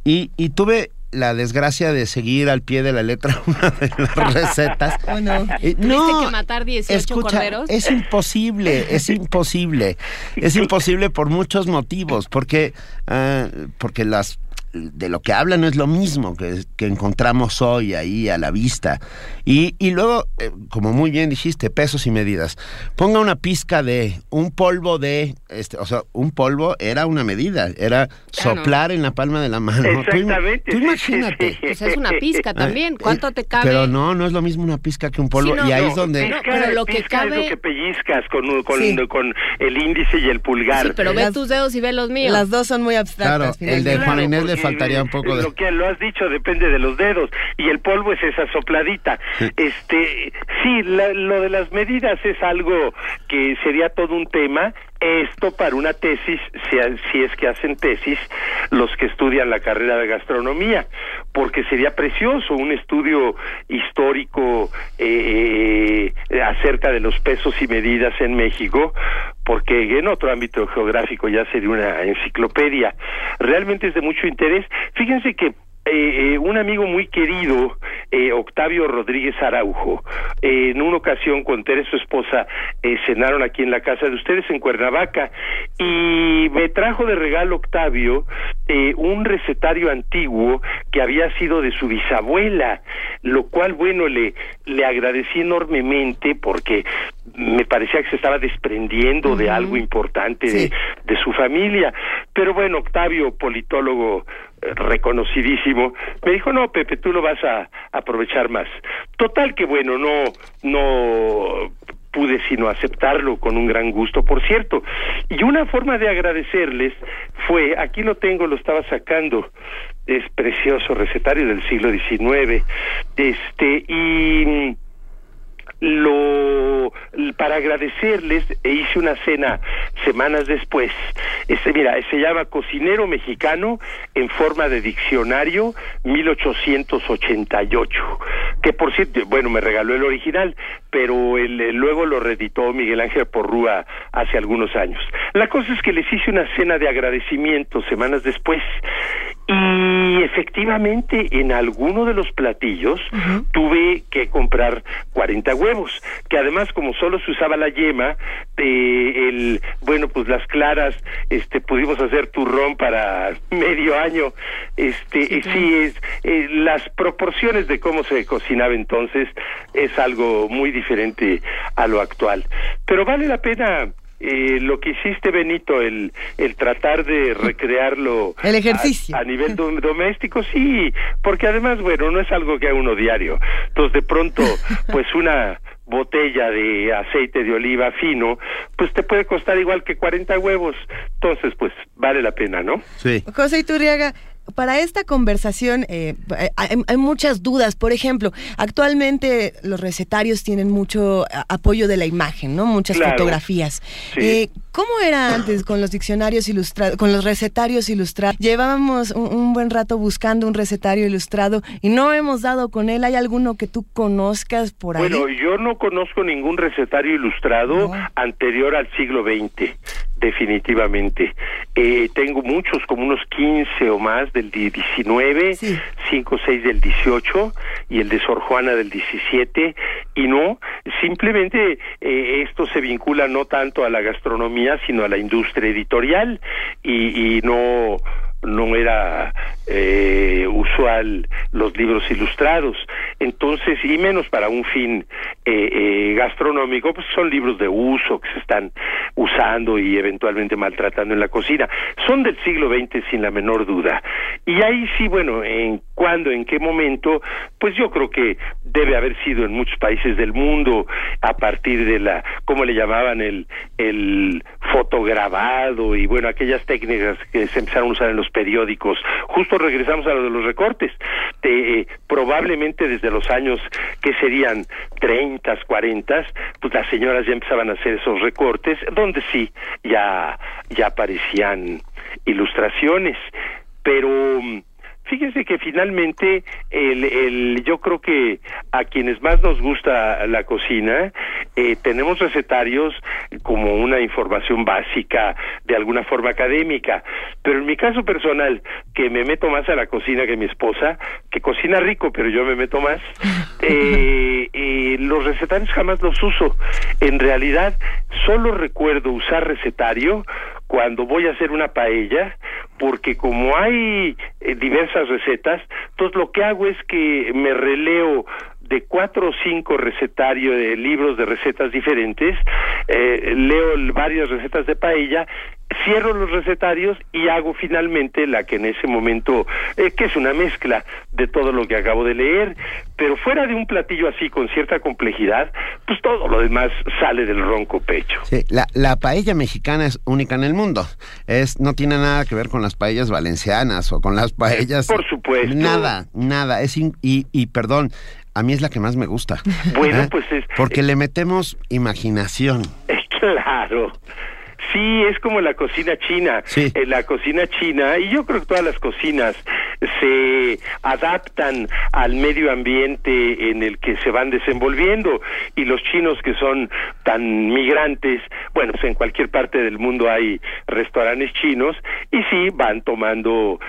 Y, y tuve la desgracia de seguir al pie de la letra una de las recetas. Oh, no. ¿Tuviste que matar 18 escucha, corderos? Es imposible, es imposible. Es imposible por muchos motivos, porque, ah, porque las de lo que habla no es lo mismo que, que encontramos hoy ahí a la vista. Y, y luego, eh, como muy bien dijiste, pesos y medidas. Ponga una pizca de un polvo de, este, o sea, un polvo era una medida, era soplar en la palma de la mano. Exactamente. Tú, imagínate. Pues es una pizca también. ¿Cuánto te cabe? Pero no, no es lo mismo una pizca que un polvo. Sí, no, y ahí no, es donde... no, pero lo que pizca es cabe- lo que pellizcas con, con, Sí. con el índice y el pulgar. Sí, pero ve tus dedos y ve los míos. Las dos son muy abstractas. Claro, el de. Juan Inés le faltaría un poco de... Lo que lo has dicho depende de los dedos y el polvo es esa sopladita. Este, sí, la- lo de las medidas es algo que sería todo un tema. Esto para una tesis, si, es que hacen tesis los que estudian la carrera de gastronomía, porque sería precioso un estudio histórico eh, eh, acerca de los pesos y medidas en México, porque en otro ámbito geográfico ya sería una enciclopedia. Realmente es de mucho interés. Fíjense que eh, eh, un amigo muy querido, eh, Octavio Rodríguez Araujo, eh, en una ocasión con Tere, su esposa, cenaron aquí en la casa de ustedes en Cuernavaca y me trajo de regalo Octavio eh, un recetario antiguo que había sido de su bisabuela, lo cual, bueno, le, le agradecí enormemente porque me parecía que se estaba desprendiendo de algo importante de, Sí. de su familia. Pero bueno, Octavio, politólogo reconocidísimo, me dijo, no, Pepe, tú lo vas a aprovechar más. Total que bueno, no, no pude sino aceptarlo con un gran gusto, por cierto. Y una forma de agradecerles fue, aquí lo tengo, lo estaba sacando, es precioso recetario del siglo XIX, este, y lo para agradecerles e hice una cena semanas después. Este mira se llama cocinero mexicano en forma de diccionario 1888 que por cierto bueno me regaló el original pero el, el- luego lo reeditó Miguel Ángel Porrúa hace algunos años. La cosa es que les hice una cena de agradecimiento semanas después y efectivamente en alguno de los platillos tuve que comprar 40 huevos, que además como solo se usaba la yema, eh, el bueno pues las claras, este pudimos hacer turrón para medio año, este sí, sí es eh, las proporciones de cómo se cocinaba entonces es algo muy diferente a lo actual, pero vale la pena eh, lo que hiciste Benito el el tratar de recrearlo El ejercicio. a, a nivel dom- doméstico sí porque además bueno no es algo que haga uno diario entonces de pronto pues una botella de aceite de oliva fino pues te puede costar igual que 40 huevos entonces pues vale la pena no Sí. José Iturriaga, para esta conversación eh, hay, hay muchas dudas. Por ejemplo, actualmente los recetarios tienen mucho apoyo de la imagen, ¿no? Muchas Claro. fotografías. Sí. Eh, ¿Cómo era antes con los diccionarios ilustrados, con los recetarios ilustrados? Llevábamos un, un buen rato buscando un recetario ilustrado y no hemos dado con él. ¿Hay alguno que tú conozcas por ahí? Bueno, yo no conozco ningún recetario ilustrado No. anterior al siglo XX, definitivamente. Eh, tengo muchos, como unos 15 o más del di- 19, Sí. 5 o 6 del 18 y el de Sor Juana del 17. Y no, simplemente eh, esto se vincula no tanto a la gastronomía, sino a la industria editorial y, y no no era eh, usual los libros ilustrados. Entonces, y menos para un fin eh, eh, gastronómico, pues son libros de uso que se están usando y eventualmente maltratando en la cocina. Son del siglo XX sin la menor duda. Y ahí sí, bueno, en cuándo, en qué momento, pues yo creo que debe haber sido en muchos países del mundo a partir de la, ¿cómo le llamaban? El, el fotograbado y bueno, aquellas técnicas que se empezaron a usar en los periódicos. Justo regresamos a lo de los recortes. De, eh, probablemente desde los años que serían 30, 40, pues las señoras ya empezaban a hacer esos recortes, donde sí, ya, ya aparecían ilustraciones. Pero mm, Fíjense que finalmente el, el, yo creo que a quienes más nos gusta la cocina, eh, tenemos recetarios como una información básica de alguna forma académica, pero en mi caso personal, que me meto más a la cocina que mi esposa, que cocina rico, pero yo me meto más, eh, eh, los recetarios jamás los uso. En realidad, solo recuerdo usar recetario cuando voy a hacer una paella, porque como hay eh, diversas recetas, entonces lo que hago es que me releo de cuatro o cinco recetarios de libros de recetas diferentes, eh, leo varias recetas de paella cierro los recetarios y hago finalmente la que en ese momento, eh, que es una mezcla de todo lo que acabo de leer, pero fuera de un platillo así con cierta complejidad, pues todo lo demás sale del ronco pecho. Sí, la, la paella mexicana es única en el mundo. Es no tiene nada que ver con las paellas valencianas o con las paellas. Por supuesto. Nada, nada. Es y, y perdón, a mí es la que más me gusta. Bueno, ¿Eh? pues es porque le metemos imaginación. Claro. Sí, es como la cocina china. En la cocina china, y yo creo que todas las cocinas se adaptan al medio ambiente en el que se van desenvolviendo. Y los chinos que son tan migrantes, bueno, pues en cualquier parte del mundo hay restaurantes chinos, y sí, van tomando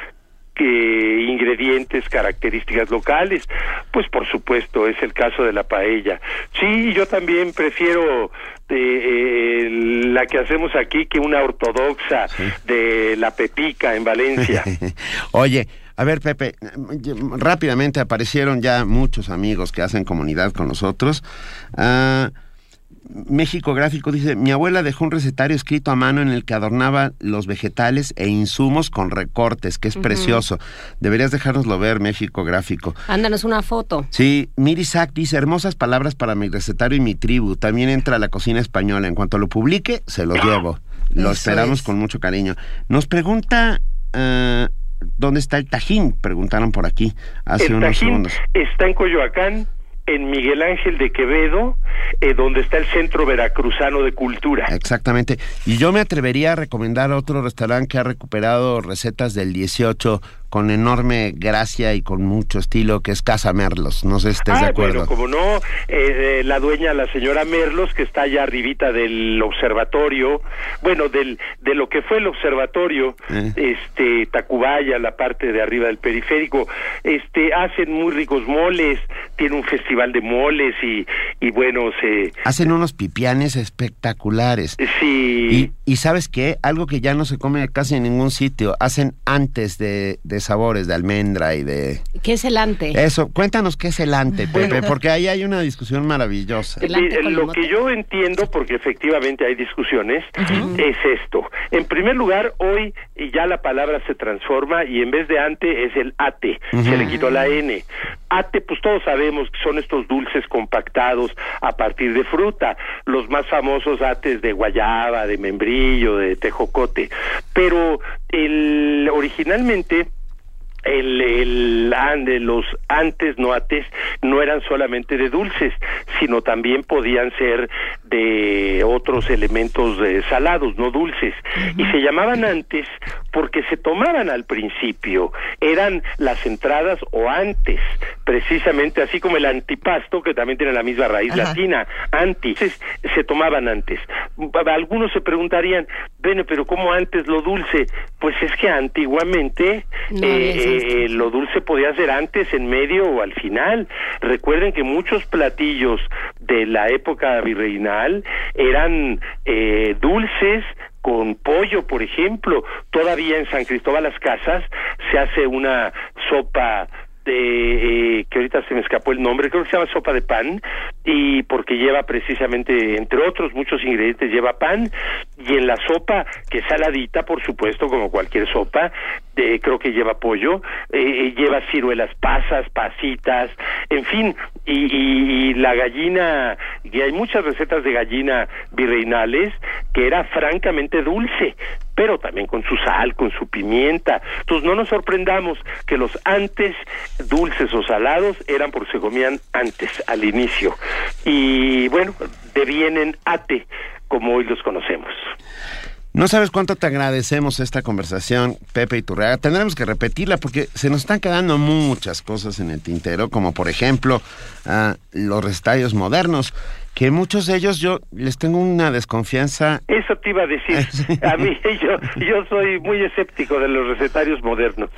ingredientes, características locales, pues por supuesto es el caso de la paella. Sí, yo también prefiero eh, la que hacemos aquí que una ortodoxa de la Pepica en Valencia. Oye, a ver, Pepe, rápidamente aparecieron ya muchos amigos que hacen comunidad con nosotros. Ah, México Gráfico dice, mi abuela dejó un recetario escrito a mano en el que adornaba los vegetales e insumos con recortes, que es precioso. Deberías dejárnoslo ver, México Gráfico. Ándanos una foto. Sí, Mirisak dice, hermosas palabras para mi recetario y mi tribu. También entra a la cocina española. En cuanto lo publique, se lo llevo. Lo esperamos con mucho cariño. Nos pregunta... Eh, ¿Dónde está el Tajín? Preguntaron por aquí hace unos segundos. Está en Coyoacán, en Miguel Ángel de Quevedo, eh, donde está el Centro Veracruzano de Cultura. Exactamente. Y yo me atrevería a recomendar otro restaurante que ha recuperado recetas del 18 con enorme gracia y con mucho estilo, que es Casa Merlos. No sé si estés de ah, acuerdo. Bueno, como no, eh, eh, la dueña, la señora Merlos, que está allá arribita del observatorio, bueno, del, de lo que fue el observatorio, eh. este, Tacubaya, la parte de arriba del periférico, este, hacen muy ricos moles, tiene un festival de moles y, y bueno, se... Hacen unos pipianes espectaculares. Sí. Y, y ¿sabes qué? Algo que ya no se come casi en ningún sitio, hacen antes de sabores, de almendra y de... ¿Qué es el ante? Eso, cuéntanos qué es el ante, Pepe, porque ahí hay una discusión maravillosa. Lo que yo entiendo, porque efectivamente hay discusiones, es esto. En primer lugar, hoy ya la palabra se transforma y en vez de ante es el ate, se le quitó la n. Ate, pues todos sabemos que son estos dulces compactados a partir de fruta, los más famosos ates de guayaba, de membrillo, de tejocote. Pero el, originalmente el, el los antes noates no eran solamente de dulces, sino también podían ser de otros elementos de salados, no dulces. Y se llamaban antes porque se tomaban al principio, eran las entradas o antes, precisamente así como el antipasto, que también tiene la misma raíz latina, anti, se tomaban antes. Algunos se preguntarían, bueno, pero ¿cómo antes lo dulce? Pues es que antiguamente eh, lo dulce podía ser antes, en medio o al final. Recuerden que muchos platillos de la época virreinal eran eh, dulces con pollo, por ejemplo. Todavía en San Cristóbal las Casas se hace una sopa de, eh, que ahorita se me escapó el nombre, creo que se llama sopa de pan, y porque lleva precisamente, entre otros muchos ingredientes, lleva pan, y en la sopa, que es saladita, por supuesto, como cualquier sopa, de, creo que lleva pollo, eh, eh, lleva ciruelas pasas, pasitas, en fin, y, y, la gallina, y hay muchas recetas de gallina virreinales que era francamente dulce, pero también con su sal, con su pimienta. Entonces no nos sorprendamos que los antes dulces o salados eran porque se comían antes, al inicio. Y bueno, devienen ate, como hoy los conocemos. No sabes cuánto te agradecemos esta conversación, Pepe y Turreaga. Tendremos que repetirla porque se nos están quedando muchas cosas en el tintero, como por ejemplo ah, los recetarios modernos, que muchos de ellos yo les tengo una desconfianza. Eso te iba a decir. A mí yo, yo soy muy escéptico de los recetarios modernos.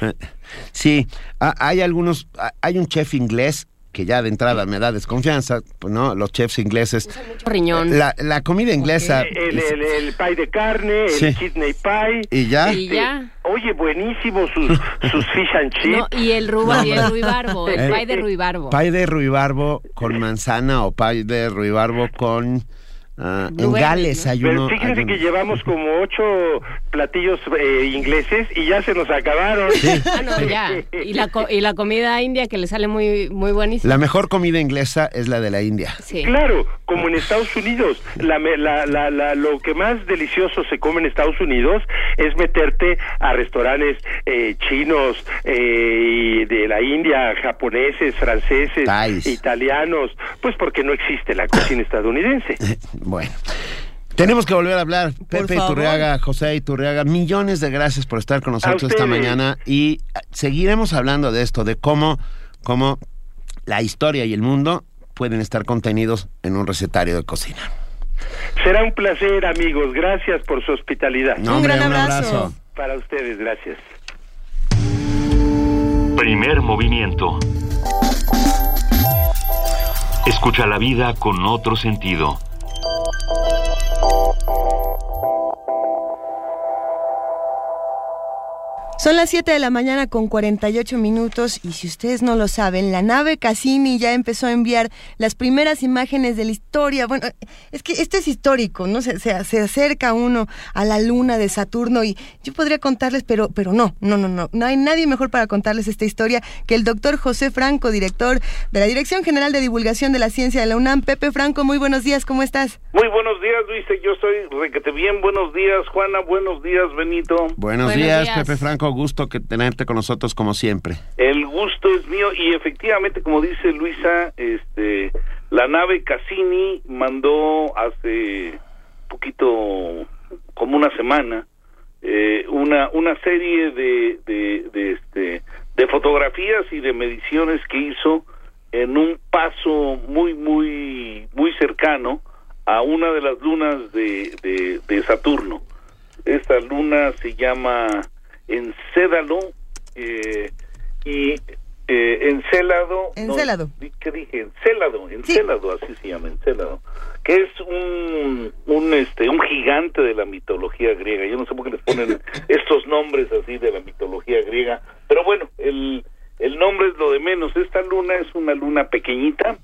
Sí, ah, hay algunos, ah, hay un chef inglés que ya de entrada me da desconfianza, pues no, los chefs ingleses. riñón. La, la comida inglesa. El, el, el pie de carne, Sí. el kidney pie. ¿Y ya? Y ya. Oye, buenísimo sus, sus fish and chips. No, y el, ruba, No, y el ruibarbo, el Eh, pay de ruibarbo. Pie de ruibarbo con manzana o pie de ruibarbo con... ah, en Gales hay Pero uno... fíjense hay que uno- llevamos como ocho platillos eh, ingleses y ya se nos acabaron. Ah, no, ya. Y la, co- y la comida india que le sale muy, muy buenísima. La mejor comida inglesa es la de la India. Sí. Claro, como en Estados Unidos, la, me- la, la, la- lo que más delicioso se come en Estados Unidos es meterte a restaurantes eh, chinos, eh, y de la India, japoneses, franceses, Thais. italianos, pues porque no existe la cocina estadounidense. Bueno. Tenemos que volver a hablar. Pepe. Iturriaga, José Iturriaga, millones de gracias por estar con nosotros esta mañana y ah, seguiremos hablando de esto, de cómo, cómo la historia y el mundo pueden estar contenidos en un recetario de cocina. Será un placer, amigos. Gracias por su hospitalidad. No, Un gran abrazo. Para ustedes, gracias. Primer movimiento. Escucha la vida con otro sentido. Thank you Son las 7 de la mañana con 48 minutos y si ustedes no lo saben, la nave Cassini ya empezó a enviar las primeras imágenes de la historia. Bueno, es que esto es histórico, ¿no? Se, se, se acerca uno a la luna de Saturno y yo podría contarles, pero, pero no, no, no, no. No hay nadie mejor para contarles esta historia que el doctor José Franco, director de la Dirección General de Divulgación de la Ciencia de la UNAM. Pepe Franco, muy buenos días, ¿cómo estás? Muy buenos días, Luis. Yo estoy requete bien. Buenos días, Juana. Buenos días, Benito. Buenos, Buenos días, días. Pepe Franco, gusto que tenerte con nosotros como siempre. El gusto es mío y efectivamente, como dice Luisa, este, la nave Cassini mandó hace poquito, como una semana, eh, una una serie de de, este de fotografías y de mediciones que hizo en un paso muy muy muy cercano a una de las lunas de, de Saturno. Esta luna se llama Encédalo eh, y eh, Encélado. Encélado. ¿Qué dije? Encélado, Encélado, así se llama, Encélado. Que es un, un, este, un gigante de la mitología griega. Yo no sé por qué les ponen estos nombres así de la mitología griega. Pero bueno, el, el nombre es lo de menos. Esta luna es una luna pequeñita.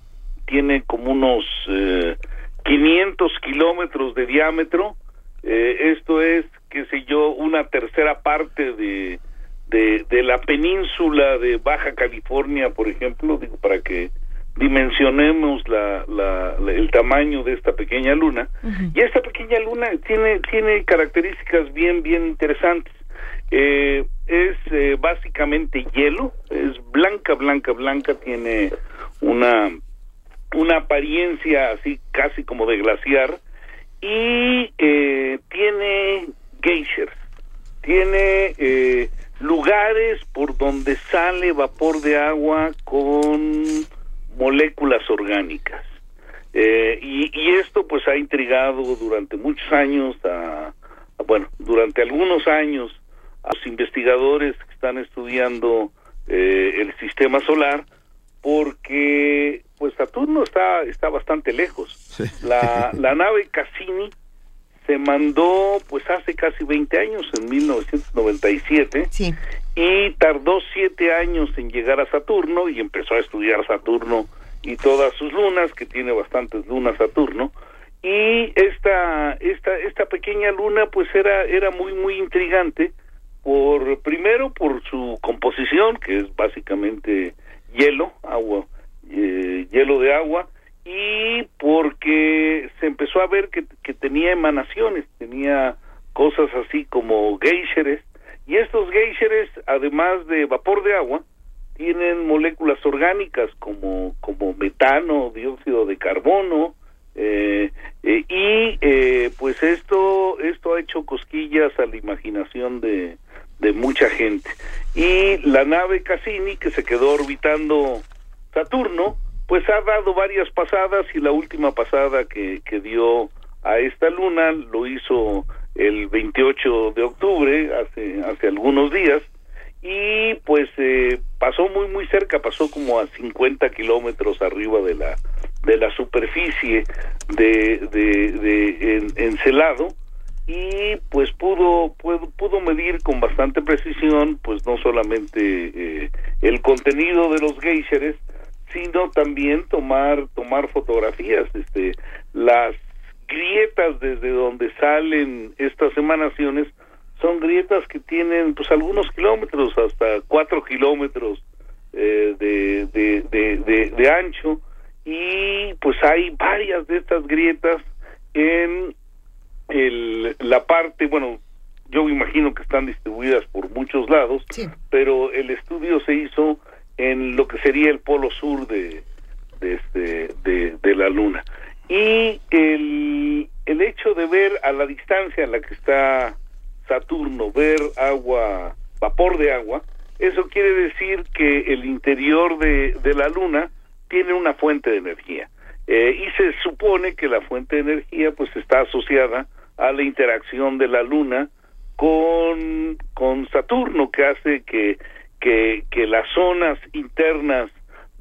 Tiene como unos eh, 500 kilómetros de diámetro. Eh, esto es, qué sé yo, una tercera parte de, de, de la península de Baja California, por ejemplo, digo, para que dimensionemos la, la- la- el tamaño de esta pequeña luna. Y esta pequeña luna tiene, tiene características bien, bien interesantes. Eh, es eh, básicamente hielo, es blanca, blanca, blanca, tiene una, una apariencia así casi como de glaciar y eh, tiene geysers, tiene eh, lugares por donde sale vapor de agua con moléculas orgánicas. Eh, y, esto pues ha intrigado durante muchos años, a, a- bueno, durante algunos años a los investigadores que están estudiando eh, el sistema solar, porque pues Saturno está, está bastante lejos. La, la nave Cassini se mandó pues hace casi 20 años, en 1997, Sí. y tardó siete años en llegar a Saturno y empezó a estudiar Saturno y todas sus lunas, que tiene bastantes lunas Saturno. Y esta, esta, esta pequeña luna pues era, era muy, muy intrigante, por primero por su composición, que es básicamente hielo, agua, eh, hielo de agua, y porque se empezó a ver que, tenía emanaciones, tenía cosas así como geysers, y estos geysers, además de vapor de agua, tienen moléculas orgánicas como, como metano, dióxido de carbono, eh, eh, y eh, pues esto, esto ha hecho cosquillas nave Cassini que se quedó orbitando Saturno, pues ha dado varias pasadas y la última pasada que, que dio a esta luna lo hizo el 28 de octubre, hace, hace algunos días, y pues eh, pasó muy muy cerca, pasó como a 50 kilómetros arriba de la de la superficie de, de, de Encelado y pues pudo, pudo, pudo medir con bastante precisión pues no solamente eh, el contenido de los geysers sino también tomar tomar fotografías este las grietas desde donde salen estas emanaciones son grietas que tienen pues algunos kilómetros hasta cuatro kilómetros eh, de, de, de, de, ancho y pues hay varias de estas grietas en el, la parte bueno yo me imagino que están distribuidas por muchos lados pero el estudio se hizo en lo que sería el polo sur de de, este, de, de la luna y el, el hecho de ver a la distancia en la que está Saturno, ver agua, vapor de agua, eso quiere decir que el interior de, de la Luna tiene una fuente de energía. Eh, y se supone que la fuente de energía pues está asociada a la interacción de la Luna con, con Saturno, que hace que, que, las zonas internas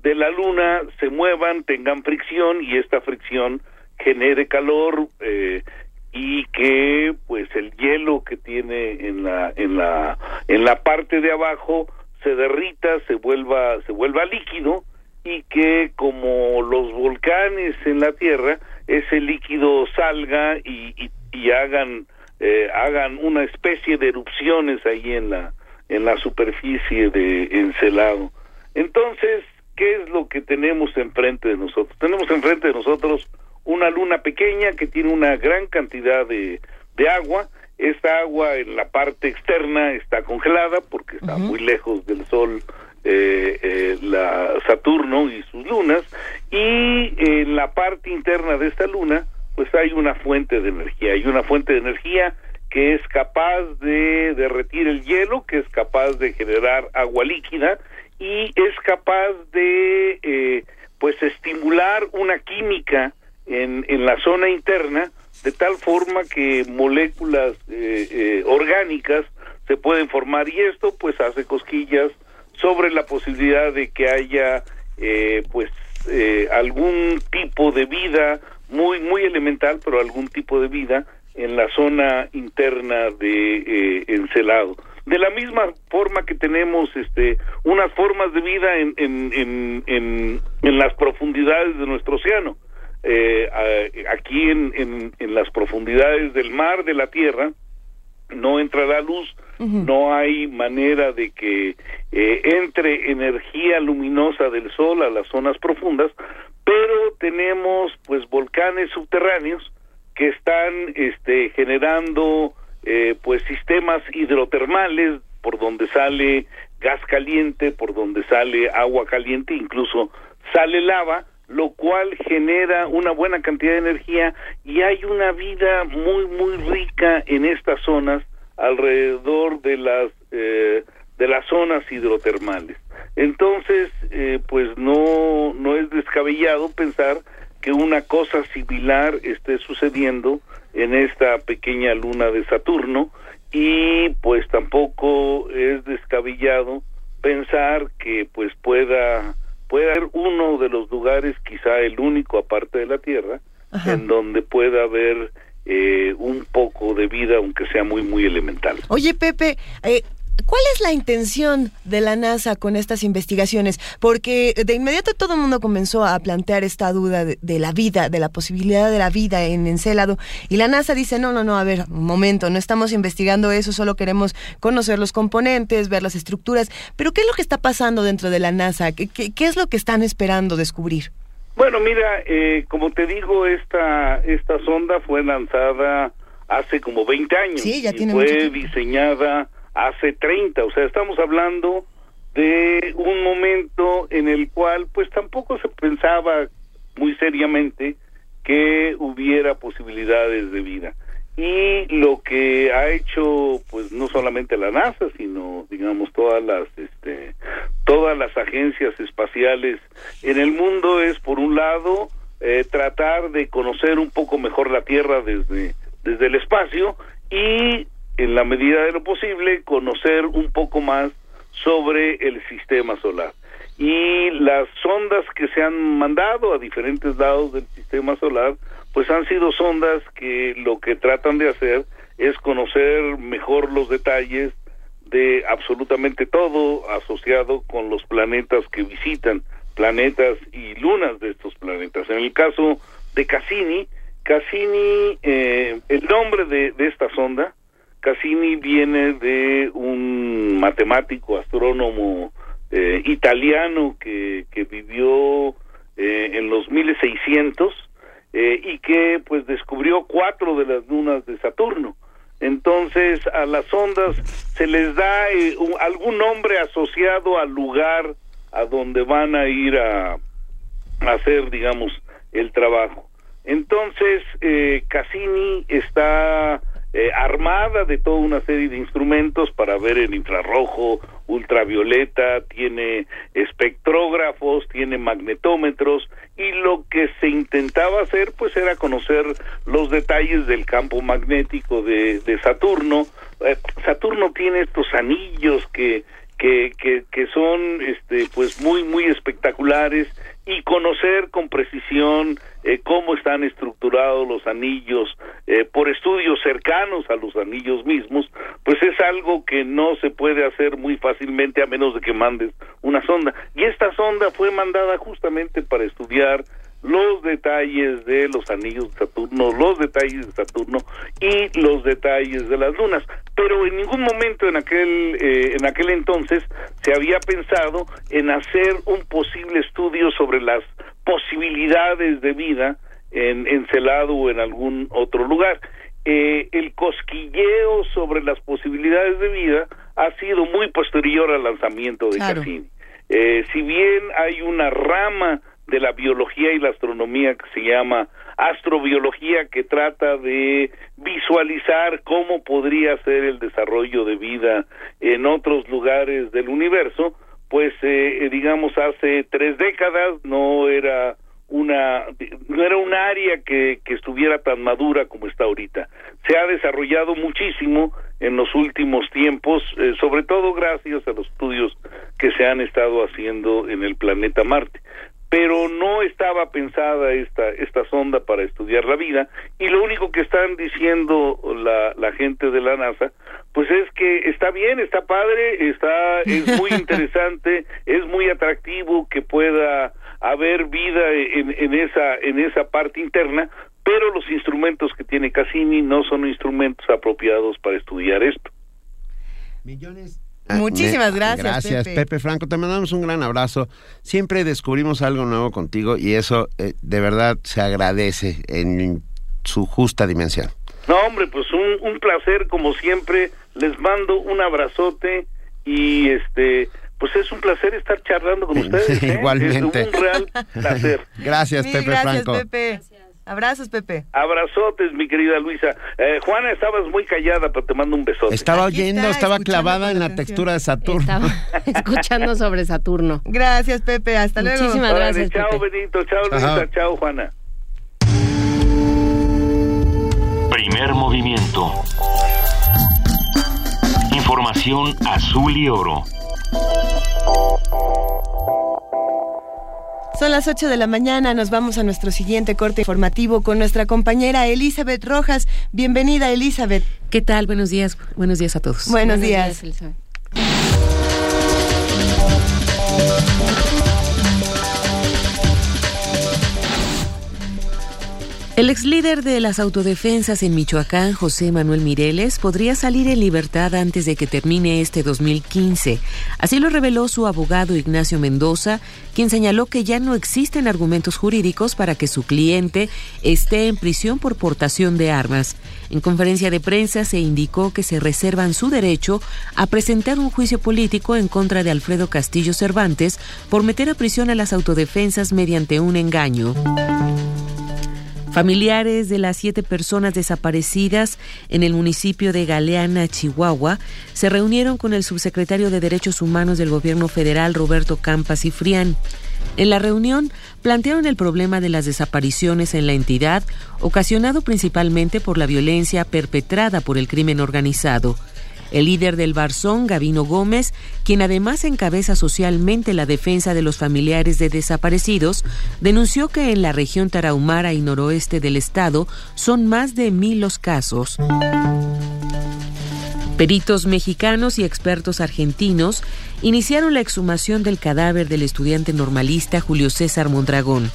de la luna se muevan, tengan fricción y esta fricción genere calor eh, y que pues el hielo que tiene en la en la en la parte de abajo se derrita, se vuelva se vuelva líquido y que como los volcanes en la Tierra ese líquido salga y, y, hagan eh, hagan una especie de erupciones ahí en la en la superficie de Encelado. Entonces, ¿qué es lo que tenemos enfrente de nosotros? Tenemos enfrente de nosotros una luna pequeña que tiene una gran cantidad de, de agua. Esta agua en la parte externa está congelada porque está muy lejos del Sol eh, eh, la Saturno y sus lunas y en la parte interna de esta luna pues hay una fuente de energía, hay una fuente de energía que es capaz de derretir el hielo, que es capaz de generar agua líquida y es capaz de eh, pues estimular una química en, en la zona interna de tal forma que moléculas eh, eh, orgánicas se pueden formar y esto pues hace cosquillas sobre la posibilidad de que haya pues algún tipo de vida muy muy elemental pero algún tipo de vida en la zona interna de Encelado de la misma forma que tenemos este unas formas de vida en, en, en, en, las profundidades de nuestro océano. Eh, aquí en, en, en las profundidades del mar, de la tierra, no entra la luz, no hay manera de que eh, entre energía luminosa del sol a las zonas profundas, pero tenemos pues volcanes subterráneos que están este, generando eh, pues sistemas hidrotermales por donde sale gas caliente, por donde sale agua caliente, incluso sale lava, lo cual genera una buena cantidad de energía y hay una vida muy muy rica en estas zonas alrededor de las eh, de las zonas hidrotermales. Entonces, eh, pues no no es descabellado pensar que una cosa similar esté sucediendo en esta pequeña luna de Saturno y pues tampoco es descabellado pensar que pues pueda pueda ser uno de los lugares quizá el único aparte de la Tierra en donde pueda haber eh, un poco de vida aunque sea muy muy elemental. Oye Pepe, eh, ¿Cuál es la intención de la NASA con estas investigaciones? Porque de inmediato todo el mundo comenzó a plantear esta duda de, la vida, de la posibilidad de la vida en Encélado. Y la NASA dice, no, no, no, a ver, un momento, no estamos investigando eso, solo queremos conocer los componentes, ver las estructuras. Pero ¿qué es lo que está pasando dentro de la NASA? ¿Qué, qué, es lo que están esperando descubrir? Bueno, mira, eh, como te digo, esta, esta sonda fue lanzada hace como 20 años. Sí, ya tiene fue diseñada hace 30, o sea, estamos hablando de un momento en el cual pues tampoco se pensaba muy seriamente que hubiera posibilidades de vida. y lo que ha hecho pues no solamente la NASA sino digamos todas las este todas las agencias espaciales en el mundo es por un lado eh, tratar de conocer un poco mejor la Tierra desde desde el espacio y en la medida de lo posible conocer un poco más sobre el sistema solar y las sondas que se han mandado a diferentes lados del sistema solar pues han sido sondas que lo que tratan de hacer es conocer mejor los detalles de absolutamente todo asociado con los planetas que visitan, planetas y lunas de estos planetas. En el caso de Cassini, Cassini, eh, el nombre de, esta sonda, Cassini viene de un matemático, astrónomo eh, italiano que, vivió eh, en los 1600 eh, y que pues descubrió cuatro de las lunas de Saturno. Entonces a las ondas se les da eh, algún nombre asociado al lugar a donde van a ir a, hacer, digamos, el trabajo. Entonces Cassini está eh, armada de toda una serie de instrumentos para ver el infrarrojo, ultravioleta, tiene espectrógrafos, tiene magnetómetros y lo que se intentaba hacer pues era conocer los detalles del campo magnético de, Saturno. Eh, Saturno tiene estos anillos que que, que, que son este pues muy muy espectaculares y conocer con precisión eh, cómo están estructurados los anillos eh, por estudios cercanos a los anillos mismos, pues es algo que no se puede hacer muy fácilmente a menos de que mandes una sonda. Y esta sonda fue mandada justamente para estudiar los detalles de los anillos de Saturno, los detalles de Saturno y los detalles de las lunas. Pero en ningún momento en aquel eh, en aquel entonces se había pensado en hacer un posible estudio sobre las posibilidades de vida en Encelado o en algún otro lugar. Eh, el cosquilleo sobre las posibilidades de vida ha sido muy posterior al lanzamiento de Cassini. Eh, si bien hay una rama de la biología y la astronomía que se llama astrobiología que trata de visualizar cómo podría ser el desarrollo de vida en otros lugares del universo, pues eh, digamos hace tres décadas no era una no era un área que, que estuviera tan madura como está ahorita. Se ha desarrollado muchísimo en los últimos tiempos, eh, sobre todo gracias a los estudios que se han estado haciendo en el planeta Marte pero no estaba pensada esta esta sonda para estudiar la vida y lo único que están diciendo la, la gente de la NASA pues es que está bien, está padre, está es muy interesante, es muy atractivo que pueda haber vida en, en esa en esa parte interna, pero los instrumentos que tiene Cassini no son instrumentos apropiados para estudiar esto. Millones Ah, Muchísimas gracias. Gracias, Pepe. Franco. Te mandamos un gran abrazo. Siempre descubrimos algo nuevo contigo y eso eh, de verdad se agradece en su justa dimensión. No, hombre, pues un, un placer como siempre. Les mando un abrazote y este pues es un placer estar charlando con ustedes. ¿eh? Igualmente. Es un real placer. gracias, Pepe gracias, Franco. Pepe. Abrazos, Pepe. Abrazotes, mi querida Luisa. Eh, Juana, estabas muy callada, pero te mando un besote. Estaba oyendo, estaba clavada en la textura de Saturno. Estaba escuchando sobre Saturno. Gracias, Pepe. Hasta luego. Muchísimas gracias. Chao, Benito. Chao, Luisa. Chao, Juana. Primer movimiento. Información azul y oro. Son las 8 de la mañana, nos vamos a nuestro siguiente corte informativo con nuestra compañera Elizabeth Rojas. Bienvenida, Elizabeth. ¿Qué tal? Buenos días, buenos días a todos. Buenos, días. días El ex líder de las autodefensas en Michoacán, José Manuel Mireles, podría salir en libertad antes de que termine este 2015. Así lo reveló su abogado Ignacio Mendoza, quien señaló que ya no existen argumentos jurídicos para que su cliente esté en prisión por portación de armas. En conferencia de prensa se indicó que se reservan su derecho a presentar un juicio político en contra de Alfredo Castillo Cervantes por meter a prisión a las autodefensas mediante un engaño. Familiares de las siete personas desaparecidas en el municipio de Galeana, Chihuahua, se reunieron con el subsecretario de Derechos Humanos del Gobierno Federal, Roberto Campas y Frián. En la reunión plantearon el problema de las desapariciones en la entidad, ocasionado principalmente por la violencia perpetrada por el crimen organizado. El líder del Barzón, Gavino Gómez, quien además encabeza socialmente la defensa de los familiares de desaparecidos, denunció que en la región tarahumara y noroeste del estado son más de mil los casos. Peritos mexicanos y expertos argentinos iniciaron la exhumación del cadáver del estudiante normalista Julio César Mondragón.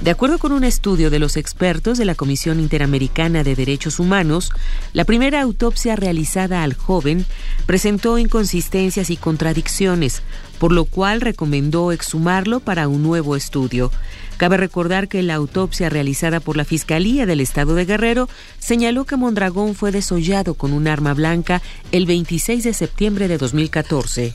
De acuerdo con un estudio de los expertos de la Comisión Interamericana de Derechos Humanos, la primera autopsia realizada al joven presentó inconsistencias y contradicciones, por lo cual recomendó exhumarlo para un nuevo estudio. Cabe recordar que la autopsia realizada por la Fiscalía del Estado de Guerrero señaló que Mondragón fue desollado con un arma blanca el 26 de septiembre de 2014.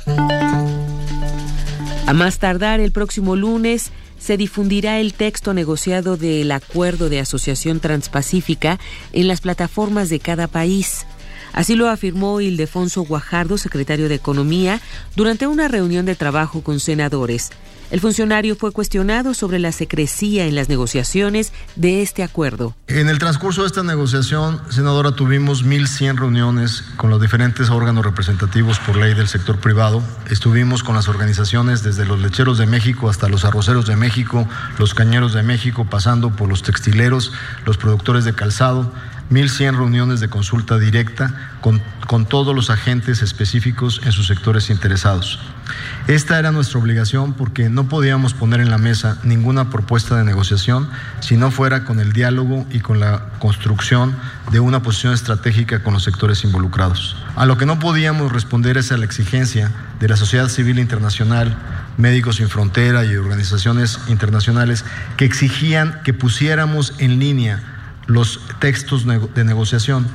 A más tardar el próximo lunes, se difundirá el texto negociado del Acuerdo de Asociación Transpacífica en las plataformas de cada país. Así lo afirmó Ildefonso Guajardo, secretario de Economía, durante una reunión de trabajo con senadores. El funcionario fue cuestionado sobre la secrecía en las negociaciones de este acuerdo. En el transcurso de esta negociación, senadora, tuvimos 1.100 reuniones con los diferentes órganos representativos por ley del sector privado. Estuvimos con las organizaciones desde los lecheros de México hasta los arroceros de México, los cañeros de México, pasando por los textileros, los productores de calzado 1.100 reuniones de consulta directa con, con, todos los agentes específicos en sus sectores interesados. Esta era nuestra obligación porque no podíamos poner en la mesa ninguna propuesta de negociación si no fuera con el diálogo y con la construcción de una posición estratégica con los sectores involucrados. A lo que no podíamos responder es a la exigencia de la sociedad civil internacional, Médicos Sin Frontera y organizaciones internacionales que exigían que pusiéramos en línea los textos de negociación.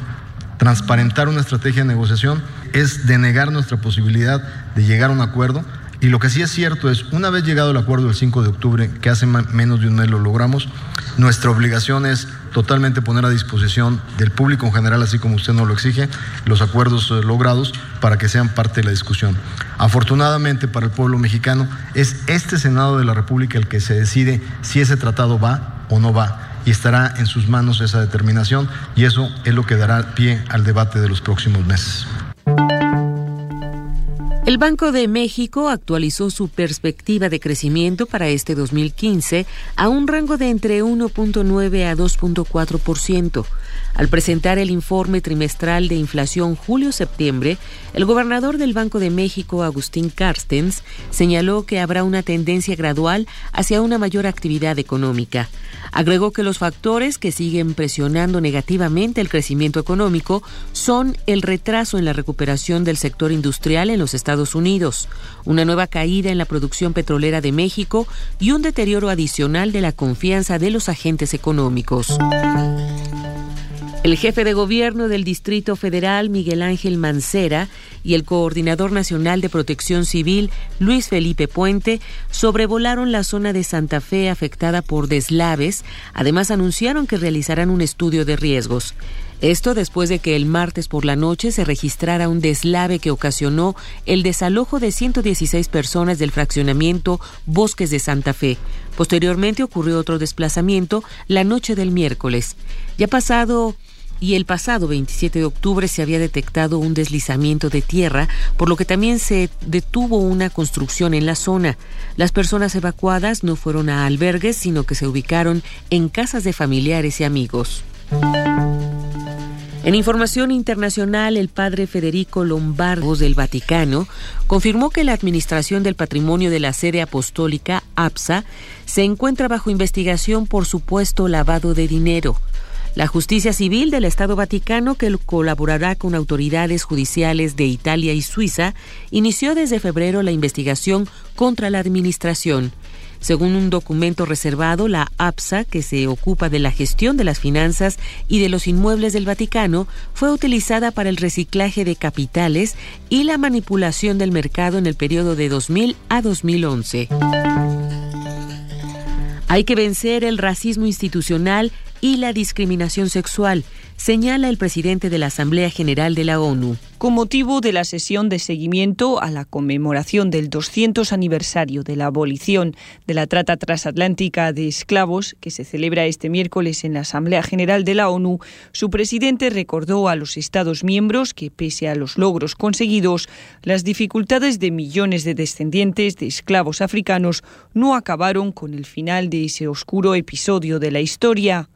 Transparentar una estrategia de negociación es denegar nuestra posibilidad de llegar a un acuerdo. Y lo que sí es cierto es, una vez llegado el acuerdo del 5 de octubre, que hace menos de un mes lo logramos, nuestra obligación es totalmente poner a disposición del público en general, así como usted nos lo exige, los acuerdos eh, logrados para que sean parte de la discusión. Afortunadamente para el pueblo mexicano, es este Senado de la República el que se decide si ese tratado va o no va y estará en sus manos esa determinación y eso es lo que dará pie al debate de los próximos meses. El Banco de México actualizó su perspectiva de crecimiento para este 2015 a un rango de entre 1.9 a 2.4%. Al presentar el informe trimestral de inflación julio-septiembre, el gobernador del Banco de México, Agustín Carstens, señaló que habrá una tendencia gradual hacia una mayor actividad económica. Agregó que los factores que siguen presionando negativamente el crecimiento económico son el retraso en la recuperación del sector industrial en los Estados Unidos, una nueva caída en la producción petrolera de México y un deterioro adicional de la confianza de los agentes económicos. El jefe de gobierno del Distrito Federal, Miguel Ángel Mancera, y el coordinador nacional de protección civil, Luis Felipe Puente, sobrevolaron la zona de Santa Fe afectada por deslaves. Además, anunciaron que realizarán un estudio de riesgos. Esto después de que el martes por la noche se registrara un deslave que ocasionó el desalojo de 116 personas del fraccionamiento Bosques de Santa Fe. Posteriormente ocurrió otro desplazamiento la noche del miércoles. Ya pasado y el pasado 27 de octubre se había detectado un deslizamiento de tierra, por lo que también se detuvo una construcción en la zona. Las personas evacuadas no fueron a albergues, sino que se ubicaron en casas de familiares y amigos. En información internacional, el padre Federico Lombardo del Vaticano confirmó que la Administración del Patrimonio de la Sede Apostólica, APSA, se encuentra bajo investigación por supuesto lavado de dinero. La Justicia Civil del Estado Vaticano, que colaborará con autoridades judiciales de Italia y Suiza, inició desde febrero la investigación contra la Administración. Según un documento reservado, la APSA, que se ocupa de la gestión de las finanzas y de los inmuebles del Vaticano, fue utilizada para el reciclaje de capitales y la manipulación del mercado en el periodo de 2000 a 2011. Hay que vencer el racismo institucional y la discriminación sexual, señala el presidente de la Asamblea General de la ONU. Con motivo de la sesión de seguimiento a la conmemoración del 200 aniversario de la abolición de la trata transatlántica de esclavos, que se celebra este miércoles en la Asamblea General de la ONU, su presidente recordó a los Estados miembros que, pese a los logros conseguidos, las dificultades de millones de descendientes de esclavos africanos no acabaron con el final de ese oscuro episodio de la historia.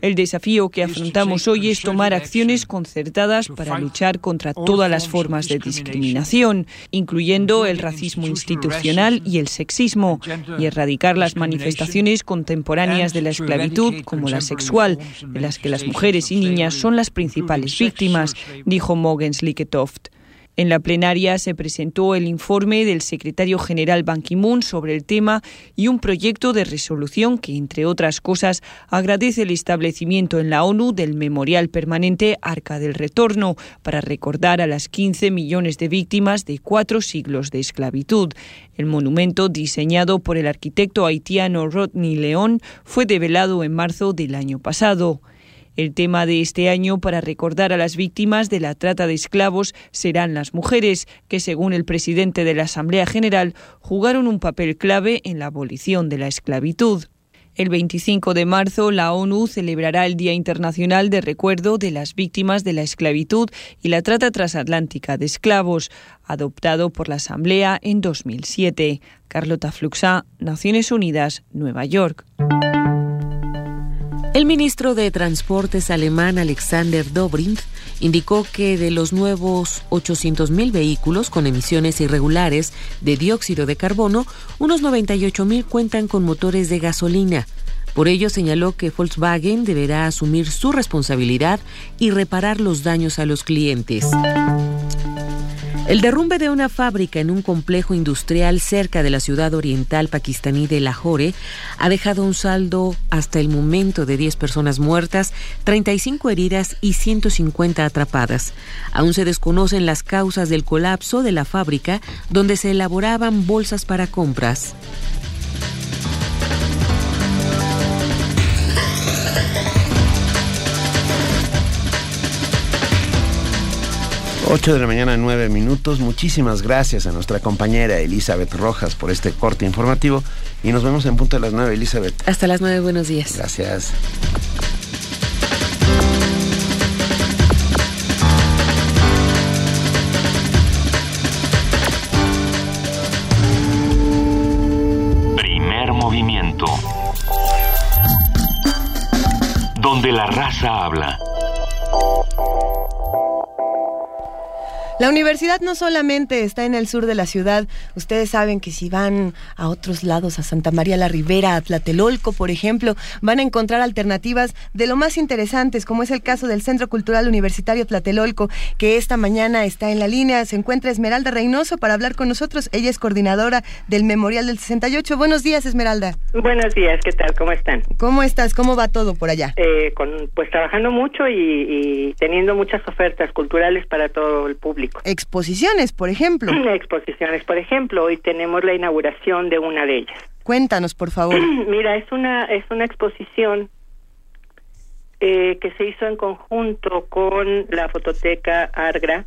El desafío que afrontamos hoy es tomar acciones concertadas para luchar contra todas las formas de discriminación, incluyendo el racismo institucional y el sexismo, y erradicar las manifestaciones contemporáneas de la esclavitud, como la sexual, de las que las mujeres y niñas son las principales víctimas, dijo Mogens Liketoft. En la plenaria se presentó el informe del secretario general Ban Ki-moon sobre el tema y un proyecto de resolución que, entre otras cosas, agradece el establecimiento en la ONU del Memorial Permanente Arca del Retorno para recordar a las 15 millones de víctimas de cuatro siglos de esclavitud. El monumento, diseñado por el arquitecto haitiano Rodney León, fue develado en marzo del año pasado. El tema de este año para recordar a las víctimas de la trata de esclavos serán las mujeres, que según el presidente de la Asamblea General jugaron un papel clave en la abolición de la esclavitud. El 25 de marzo, la ONU celebrará el Día Internacional de Recuerdo de las Víctimas de la Esclavitud y la Trata Transatlántica de Esclavos, adoptado por la Asamblea en 2007. Carlota Fluxá, Naciones Unidas, Nueva York. El ministro de Transportes alemán Alexander Dobrindt indicó que de los nuevos 800.000 vehículos con emisiones irregulares de dióxido de carbono, unos 98.000 cuentan con motores de gasolina. Por ello señaló que Volkswagen deberá asumir su responsabilidad y reparar los daños a los clientes. El derrumbe de una fábrica en un complejo industrial cerca de la ciudad oriental pakistaní de Lahore ha dejado un saldo hasta el momento de 10 personas muertas, 35 heridas y 150 atrapadas. Aún se desconocen las causas del colapso de la fábrica donde se elaboraban bolsas para compras. 8 de la mañana, 9 minutos. Muchísimas gracias a nuestra compañera Elizabeth Rojas por este corte informativo. Y nos vemos en punto de las 9, Elizabeth. Hasta las 9, buenos días. Gracias. Primer movimiento. Donde la raza habla. La universidad no solamente está en el sur de la ciudad, ustedes saben que si van a otros lados, a Santa María la Ribera, a Tlatelolco, por ejemplo, van a encontrar alternativas de lo más interesantes, como es el caso del Centro Cultural Universitario Tlatelolco, que esta mañana está en la línea. Se encuentra Esmeralda Reynoso para hablar con nosotros. Ella es coordinadora del Memorial del 68. Buenos días, Esmeralda. Buenos días, ¿qué tal? ¿Cómo están? ¿Cómo estás? ¿Cómo va todo por allá? Eh, con, pues trabajando mucho y, y teniendo muchas ofertas culturales para todo el público. Exposiciones, por ejemplo. Exposiciones, por ejemplo. Hoy tenemos la inauguración de una de ellas. Cuéntanos, por favor. Mira, es una es una exposición eh, que se hizo en conjunto con la Fototeca Argra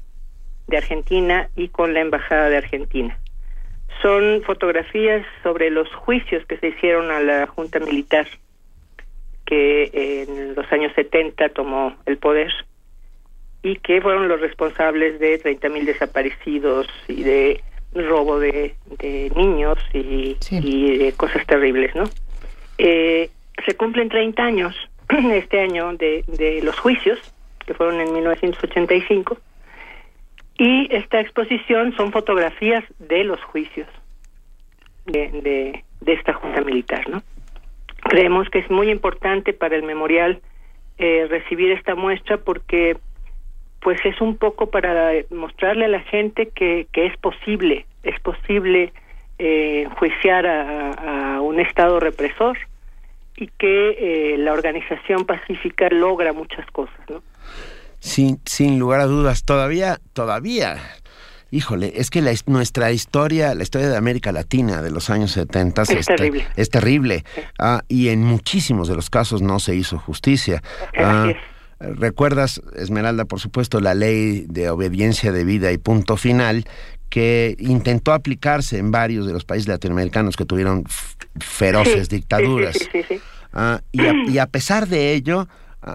de Argentina y con la Embajada de Argentina. Son fotografías sobre los juicios que se hicieron a la Junta Militar que en los años 70 tomó el poder y que fueron los responsables de 30.000 desaparecidos y de robo de, niños y, de cosas terribles, ¿no? Eh, se cumplen 30 años este año de, de los juicios, que fueron en 1985, y esta exposición son fotografías de los juicios de, de, de esta Junta Militar, ¿no? Creemos que es muy importante para el memorial eh, recibir esta muestra porque pues es un poco para mostrarle a la gente que, que es posible, es posible eh, juiciar a, un Estado represor y que eh, la organización pacífica logra muchas cosas, ¿no? Sin, sin lugar a dudas, todavía, todavía híjole, es que la, nuestra historia, la historia de América Latina de los años 70 es, terrible. Es terrible. Ah, y en muchísimos de los casos no se hizo justicia. Ah, recuerdas, Esmeralda, por supuesto, la ley de obediencia de vida y punto final, que intentó aplicarse en varios de los países latinoamericanos que tuvieron feroces dictaduras. Ah, y, a, pesar de ello,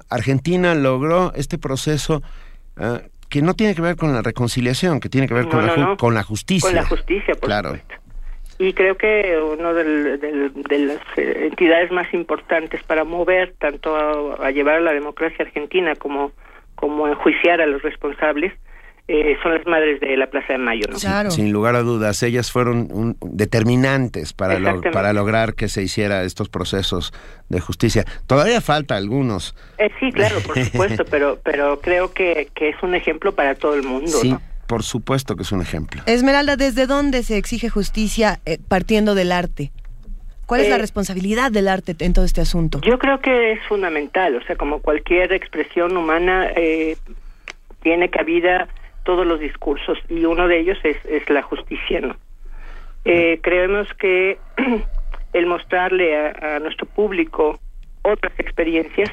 Argentina logró este proceso que no tiene que ver con la reconciliación, que tiene que ver con, la, con la justicia. Con la justicia, por claro. Y creo que una de las eh, entidades más importantes para mover tanto a, a, llevar a la democracia argentina como, como a enjuiciar a los responsables eh, son las madres de la Plaza de Mayo. ¿no? Sin, lugar a dudas, ellas fueron determinantes para, para lograr que se hiciera estos procesos de justicia. Todavía falta algunos. Eh, sí, claro, por supuesto, pero, pero creo que, que es un ejemplo para todo el mundo. Sí. Por supuesto que es un ejemplo. Esmeralda, ¿desde dónde se exige justicia eh, partiendo del arte? ¿Cuál es la responsabilidad del arte en todo este asunto? Yo creo que es fundamental, o sea, como cualquier expresión humana tiene cabida todos los discursos y uno de ellos es, es la justicia, ¿no? Eh, creemos que el mostrarle a, nuestro público otras experiencias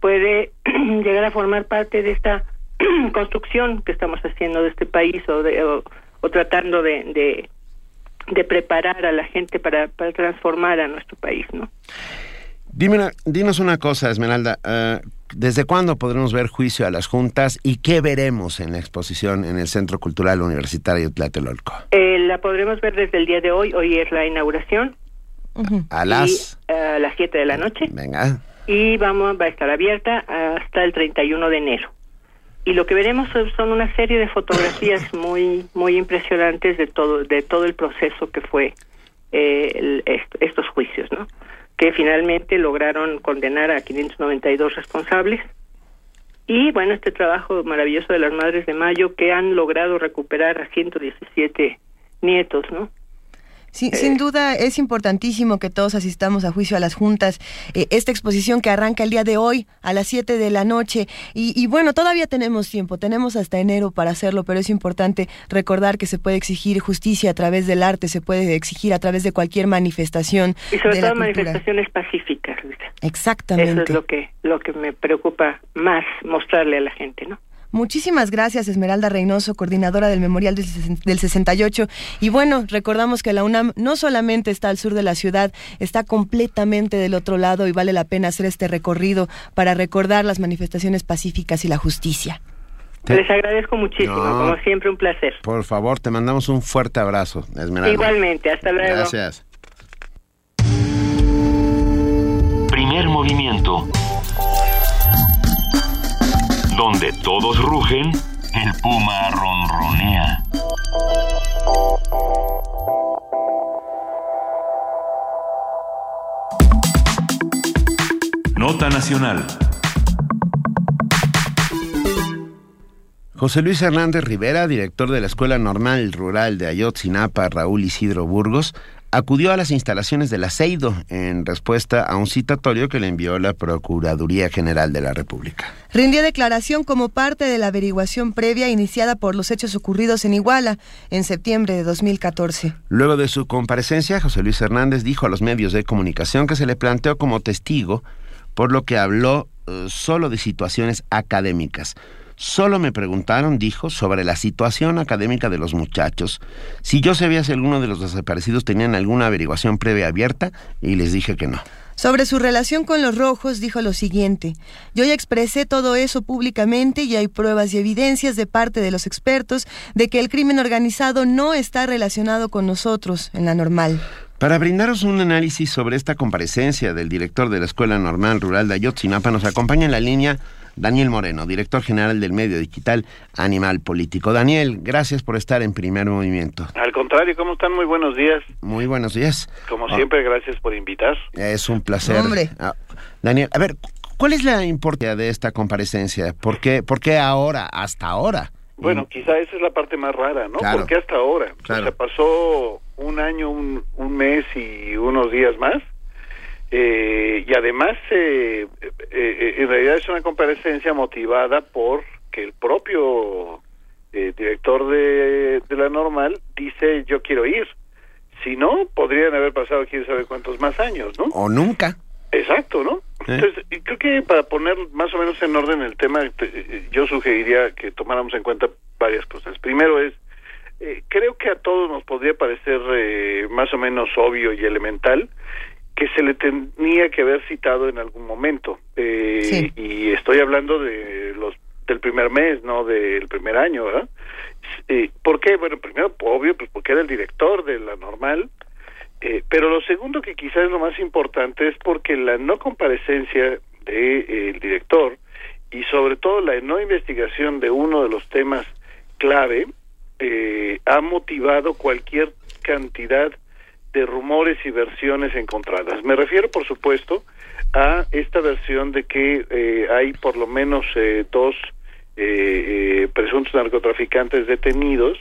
puede llegar a formar parte de esta construcción que estamos haciendo de este país o, de, o, tratando de, de, preparar a la gente para, para transformar a nuestro país, ¿no? Dime, dinos una cosa, Esmeralda. Uh, ¿Desde cuándo podremos ver juicio a las juntas y qué veremos en la exposición en el Centro Cultural Universitario Tlatelolco? Eh, la podremos ver desde el día de hoy. Hoy es la inauguración. A las... a las 7 de la noche. Venga. Y vamos, va a estar abierta hasta el 31 de enero. Y lo que veremos son una serie de fotografías muy muy impresionantes de todo de todo el proceso que fue eh, estos juicios, ¿no? que finalmente lograron condenar a 592 responsables. Y bueno, este trabajo maravilloso de las Madres de Mayo que han logrado recuperar a 117 nietos, ¿no? Sin duda es importantísimo que todos asistamos a juicio a las juntas. Eh, esta exposición que arranca el día de hoy a las 7 de la noche. Y, bueno, todavía tenemos tiempo, tenemos hasta enero para hacerlo, pero es importante recordar que se puede exigir justicia a través del arte, se puede exigir a través de cualquier manifestación. Y sobre todo manifestaciones pacíficas, Luisa. Exactamente. Eso es lo que, lo que me preocupa más mostrarle a la gente, ¿no? Muchísimas gracias, Esmeralda Reynoso, coordinadora del Memorial del, 68. Y bueno, recordamos que la UNAM no solamente está al sur de la ciudad, está completamente del otro lado y vale la pena hacer este recorrido para recordar las manifestaciones pacíficas y la justicia. Les agradezco muchísimo, como siempre un placer. Por favor, te mandamos un fuerte abrazo, Esmeralda. Igualmente, hasta luego. Gracias. Primer movimiento donde todos rugen, el puma ronronea. Nota Nacional. José Luis Hernández Rivera, director de la Escuela Normal Rural de Ayotzinapa, Raúl Isidro Burgos, acudió a las instalaciones del Aceido en respuesta a un citatorio que le envió la Procuraduría General de la República. Rindió declaración como parte de la averiguación previa iniciada por los hechos ocurridos en Iguala en septiembre de 2014. Luego de su comparecencia, José Luis Hernández dijo a los medios de comunicación que se le planteó como testigo, por lo que habló eh, solo de situaciones académicas. Solo me preguntaron, dijo, sobre la situación académica de los muchachos, si yo sabía si alguno de los desaparecidos tenían alguna averiguación previa abierta, y les dije que no. Sobre su relación con los rojos dijo lo siguiente, yo ya expresé todo eso públicamente y hay pruebas y evidencias de parte de los expertos de que el crimen organizado no está relacionado con nosotros en la normal. Para brindaros un análisis sobre esta comparecencia del director de la Escuela Normal Rural de Ayotzinapa, nos acompaña en la línea Daniel Moreno, director general del medio digital Animal Político. Daniel, gracias por estar en primer movimiento. Al contrario, ¿cómo están? Muy buenos días. Muy buenos días. Como siempre, gracias por invitar. Es un placer. Hombre. Ah, Daniel, a ver, ¿cuál es la importancia de esta comparecencia? ¿Por qué, por qué ahora, hasta ahora? Bueno, quizá esa es la parte más rara, ¿no? ¿Por qué hasta ahora? O sea, pasó un año, un, un mes y unos días más eh, y además, eh, eh, en realidad es una comparecencia motivada por que el propio director de, de la normal dice yo quiero ir. Si no, podrían haber pasado quién sabe cuántos más años, ¿no? O nunca. Exacto, ¿no? Entonces, creo que para poner más o menos en orden el tema, yo sugeriría que tomáramos en cuenta varias cosas. Primero es, eh, creo que a todos nos podría parecer eh, más o menos obvio y elemental que se le tenía que haber citado en algún momento. Eh, y estoy hablando de los del primer mes, no del primer año, ¿verdad? Eh, ¿Por qué? Bueno, primero, obvio, pues porque era el director de la normal, eh, pero lo segundo que quizás es lo más importante es porque la no comparecencia del de, el director y sobre todo la no investigación de uno de los temas clave eh, ha motivado cualquier cantidad de rumores y versiones encontradas. Me refiero, por supuesto, a esta versión de que eh, hay por lo menos eh, dos eh, presuntos narcotraficantes detenidos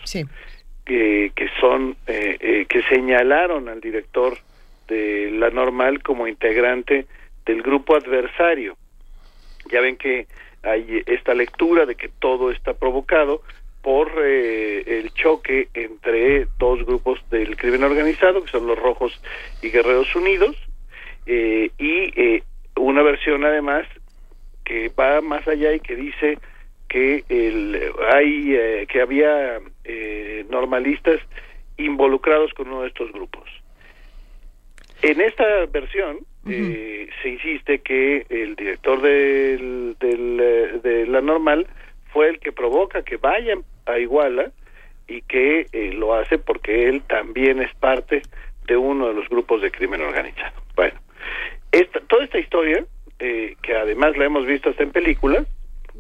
que, que son que señalaron al director de la normal como integrante del grupo adversario. Ya ven que hay esta lectura de que todo está provocado por el choque entre dos grupos del crimen organizado, que son los Rojos y Guerreros Unidos, eh, y eh, una versión además que va más allá y que dice que el, hay eh, que había normalistas involucrados con uno de estos grupos. En esta versión se insiste que el director del, del, de la normal fue el que provoca que vayan a Iguala y que lo hace porque él también es parte de uno de los grupos de crimen organizado. Bueno, esta, toda esta historia, eh, que además la hemos visto hasta en películas,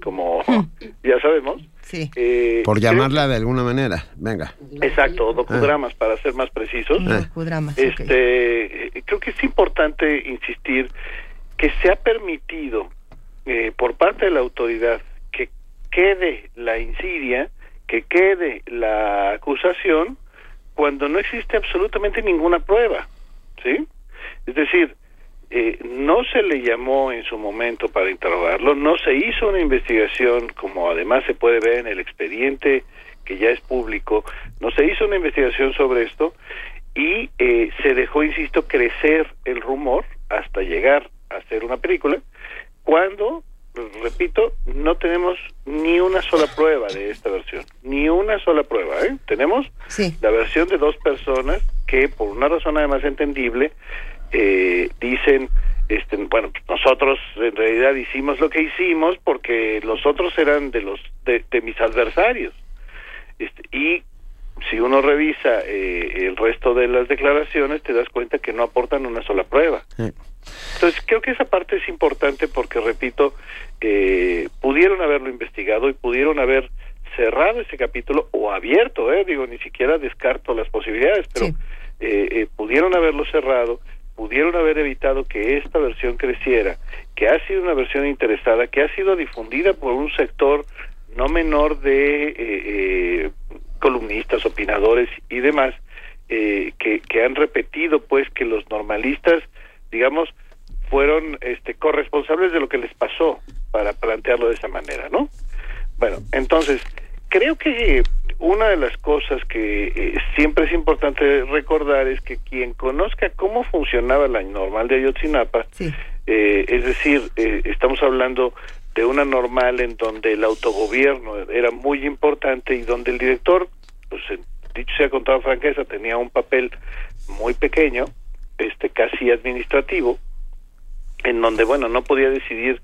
como hmm. ya sabemos. Sí. Eh, Por llamarla de alguna manera, venga. Exacto, docudramas, ah. para ser más precisos. Ah. Docudramas, este, eh, Creo que es importante insistir que se ha permitido por parte de la autoridad quede la insidia, que quede la acusación, cuando no existe absolutamente ninguna prueba, ¿sí? Es decir, eh, no se le llamó en su momento para interrogarlo, no se hizo una investigación, como además se puede ver en el expediente que ya es público, no se hizo una investigación sobre esto y eh, se dejó, insisto, crecer el rumor hasta llegar a hacer una película, cuando, repito, no tenemos ni una sola prueba de esta versión, ni una sola prueba. ¿eh? Tenemos la versión de dos personas que, por una razón además entendible, eh, dicen, este, bueno, nosotros en realidad hicimos lo que hicimos porque los otros eran de los de, mis adversarios. Este, y si uno revisa eh, el resto de las declaraciones, te das cuenta que no aportan una sola prueba. Entonces, creo que esa parte es importante porque, repito, eh, pudieron haberlo investigado y pudieron haber cerrado ese capítulo o abierto, eh, digo, ni siquiera descarto las posibilidades, pero eh, pudieron haberlo cerrado pudieron haber evitado que esta versión creciera, que ha sido una versión interesada, que ha sido difundida por un sector no menor de eh, eh, columnistas, opinadores y demás, eh, que, que han repetido pues que los normalistas, digamos, fueron este, corresponsables de lo que les pasó, para plantearlo de esa manera, ¿no? Bueno, entonces, creo que una de las cosas que eh, siempre es importante recordar es que quien conozca cómo funcionaba la normal de Ayotzinapa, eh, es decir, eh, estamos hablando de una normal en donde el autogobierno era muy importante y donde el director, pues dicho sea con toda franqueza, tenía un papel muy pequeño, este casi administrativo, en donde bueno no podía decidir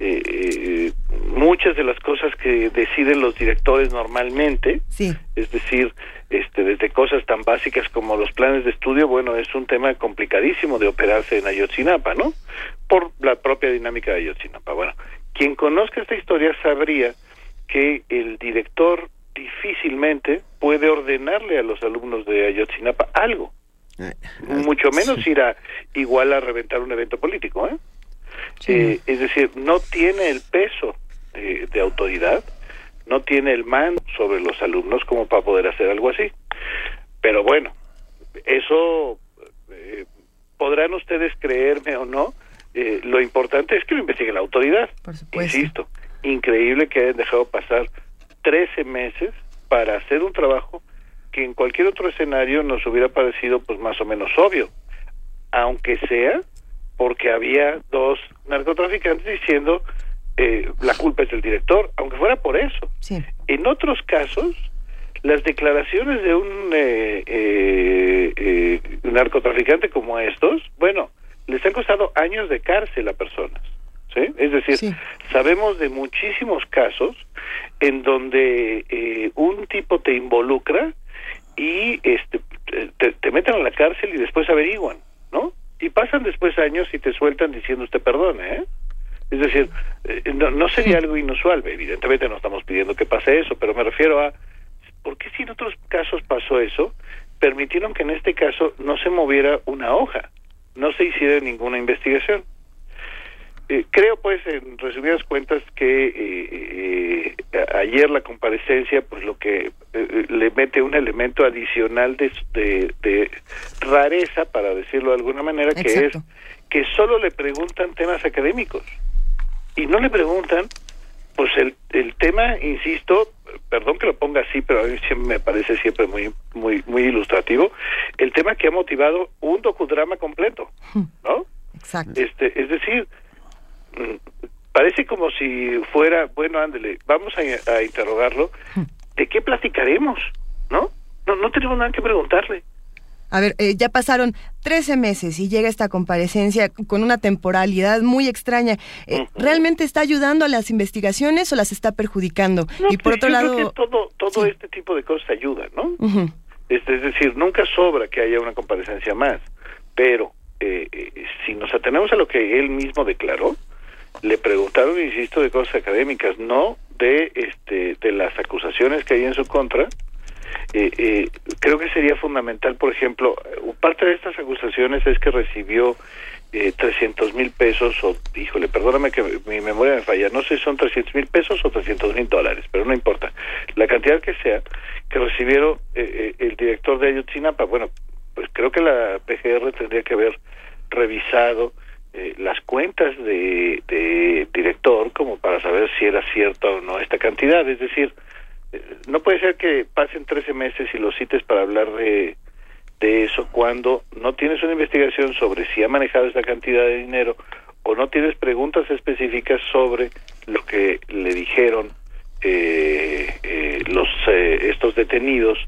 eh, eh, muchas de las cosas que deciden los directores normalmente, es decir, este, desde cosas tan básicas como los planes de estudio, bueno, es un tema complicadísimo de operarse en Ayotzinapa, ¿no? Por la propia dinámica de Ayotzinapa. Bueno, quien conozca esta historia sabría que el director difícilmente puede ordenarle a los alumnos de Ayotzinapa algo, mucho menos ir a igual a reventar un evento político, ¿eh? Eh, es decir, no tiene el peso de autoridad, no tiene el mando sobre los alumnos como para poder hacer algo así. Pero bueno, eso eh, podrán ustedes creerme o no, eh, lo importante es que lo investigue la autoridad. Insisto, increíble que hayan dejado pasar 13 meses para hacer un trabajo que en cualquier otro escenario nos hubiera parecido pues más o menos obvio, aunque sea porque había dos narcotraficantes diciendo eh, la culpa es del director, aunque fuera por eso. En otros casos, las declaraciones de un eh, eh, eh, narcotraficante como estos, bueno, les han costado años de cárcel a personas. ¿sí? Es decir, sabemos de muchísimos casos en donde eh, un tipo te involucra y este te, te meten a la cárcel y después averiguan, ¿no? Y pasan después años y te sueltan diciendo usted perdone, ¿eh? Es decir, eh, no, no sería algo inusual, evidentemente no estamos pidiendo que pase eso, pero me refiero a ¿por qué si en otros casos pasó eso? Permitieron que en este caso no se moviera una hoja, no se hiciera ninguna investigación. Eh, creo, pues, en resumidas cuentas, que eh, eh, ayer la comparecencia, pues, lo que le mete un elemento adicional de, de, de rareza, para decirlo de alguna manera, que Exacto. es que solo le preguntan temas académicos y no le preguntan, pues, el, el tema, insisto, perdón que lo ponga así, pero a mí siempre me parece siempre muy, muy, muy ilustrativo, el tema que ha motivado un docudrama completo, ¿no? Exacto. Este, es decir, parece como si fuera, bueno, ándele, vamos a, a interrogarlo, ¿de qué platicaremos? ¿No? No, no tenemos nada que preguntarle. A ver, eh, ya pasaron 13 meses y llega esta comparecencia con una temporalidad muy extraña. Eh, ¿Realmente está ayudando a las investigaciones o las está perjudicando? y por Pues otro yo lado... creo que todo, todo este tipo de cosas ayuda, ¿no? Este, es decir, nunca sobra que haya una comparecencia más, pero eh, eh, si nos atenemos a lo que él mismo declaró, le preguntaron, insisto, de cosas académicas, no de este de las acusaciones que hay en su contra. Eh, eh, creo que sería fundamental, por ejemplo, eh, parte de estas acusaciones es que recibió eh, 300 mil pesos, o híjole, perdóname que mi memoria me falla, no sé si son 300 mil pesos o 300 mil dólares, pero no importa. La cantidad que sea, que recibieron eh, eh, el director de Ayotzinapa, bueno, pues creo que la PGR tendría que haber revisado eh, las cuentas de, director como para saber si era cierta o no esta cantidad. Es decir, eh, no puede ser que pasen 13 meses y los cites para hablar de, de eso cuando no tienes una investigación sobre si ha manejado esta cantidad de dinero o no tienes preguntas específicas sobre lo que le dijeron eh, eh, los eh, estos detenidos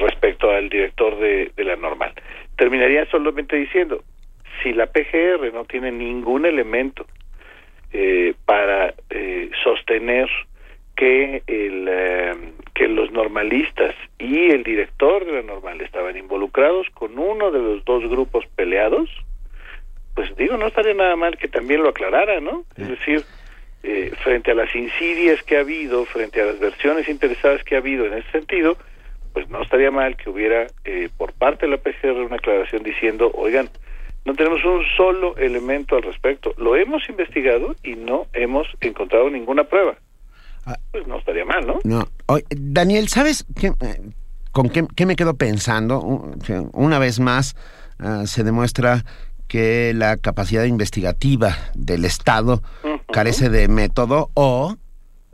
respecto al director de la normal. Terminaría solamente diciendo, si la PGR no tiene ningún elemento eh, para eh, sostener que el eh, que los normalistas y el director de la normal estaban involucrados con uno de los dos grupos peleados, pues digo, no estaría nada mal que también lo aclarara, ¿no? Es decir, eh, frente a las insidias que ha habido, frente a las versiones interesadas que ha habido en ese sentido, pues no estaría mal que hubiera eh, por parte de la PGR una aclaración diciendo, oigan, no tenemos un solo elemento al respecto, lo hemos investigado y no hemos encontrado ninguna prueba. Pues no estaría mal, ¿no? No. Oye, Daniel, ¿sabes qué, eh, con qué, qué me quedo pensando? Una vez más ah, se demuestra que la capacidad investigativa del Estado carece de método o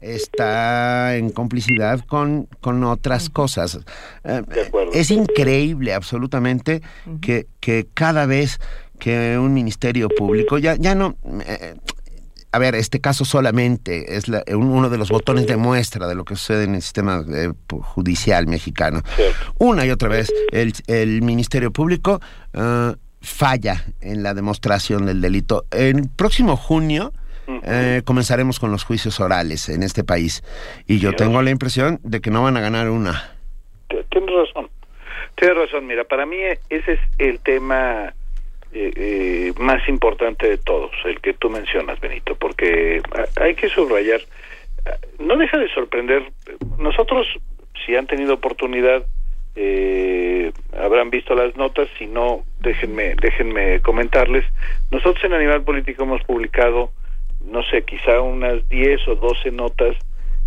está en complicidad con, con otras cosas. Eh, es increíble absolutamente que, que cada vez que un ministerio público, ya, ya no... eh, a ver, este caso solamente es la- un- uno de los botones de muestra de lo que sucede en el sistema eh, judicial mexicano. Una y otra vez, el, el Ministerio Público falla en la demostración del delito. En próximo junio eh, comenzaremos con los juicios orales en este país y yo tengo la impresión de que no van a ganar una. Tienes razón. Tienes razón. Mira, para mí eh, ese es el tema eh, eh, más importante de todos, el que tú mencionas, Benito, porque ah, hay que subrayar. ah, No deja de sorprender. Nosotros, si han tenido oportunidad, eh, habrán visto las notas. Si no, déjenme, déjenme comentarles. Nosotros en Animal Político hemos publicado, no sé, quizá unas 10 o 12 notas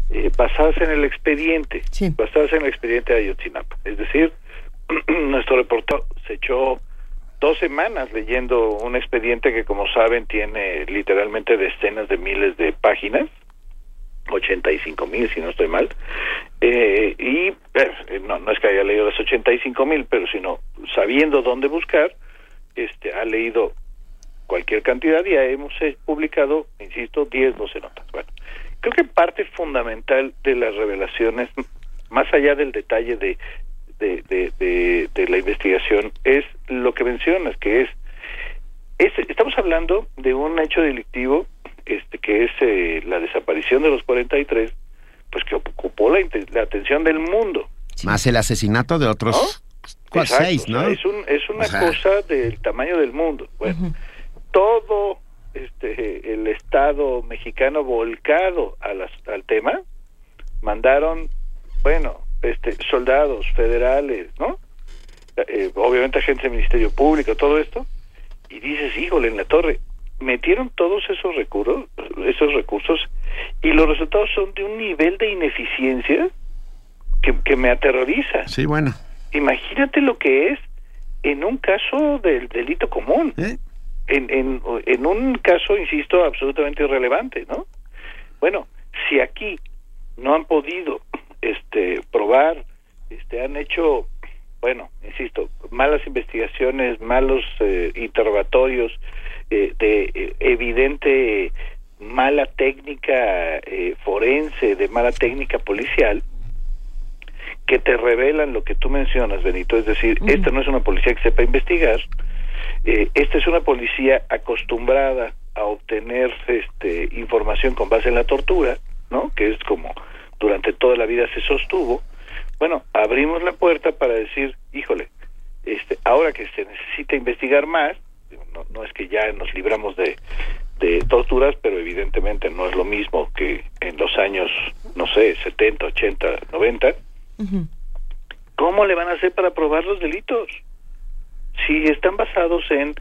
eh, basadas en el expediente, basadas en el expediente de Ayotzinapa. Es decir, nuestro reportero se echó dos semanas leyendo un expediente que, como saben, tiene literalmente decenas de miles de páginas 85 mil, si no estoy mal. Eh, y eh, no, no es que haya leído las 85 mil, pero sino sabiendo dónde buscar, este, ha leído cualquier cantidad y hemos eh, publicado, insisto, 10, 12 notas. Bueno, creo que parte fundamental de las revelaciones, más allá del detalle de, de, de, de, la investigación, es lo que mencionas, que es, es, estamos hablando de un hecho delictivo este que es eh, la desaparición de los 43, pues que ocupó la, la atención del mundo. Más el asesinato de otros seis, ¿no? es, un, es una cosa del tamaño del mundo. Bueno, todo este el Estado mexicano volcado a las, al tema, mandaron, bueno, este soldados federales, ¿no? Eh, obviamente agentes del Ministerio Público, todo esto, y dices, híjole, en la torre, metieron todos esos recursos, esos recursos y los resultados son de un nivel de ineficiencia que, que me aterroriza. Sí, bueno. Imagínate lo que es en un caso del delito común. ¿Eh? En, en, en un caso, insisto, absolutamente irrelevante, ¿no? Bueno, si aquí no han podido este probar, este han hecho, bueno, insisto, malas investigaciones, malos eh, interrogatorios, eh, de eh, evidente mala técnica eh, forense, de mala técnica policial, que te revelan lo que tú mencionas, Benito, es decir, esta no es una policía que sepa investigar, esta es una policía acostumbrada a obtener este, información con base en la tortura, ¿no? Que es como durante toda la vida se sostuvo. Bueno, abrimos la puerta para decir, híjole, este, ahora que se necesita investigar más, no, no es que ya nos libramos de, de torturas, pero evidentemente no es lo mismo que en los años, no sé, 70, 80, 90. ¿Cómo le van a hacer para probar los delitos? Si están basados en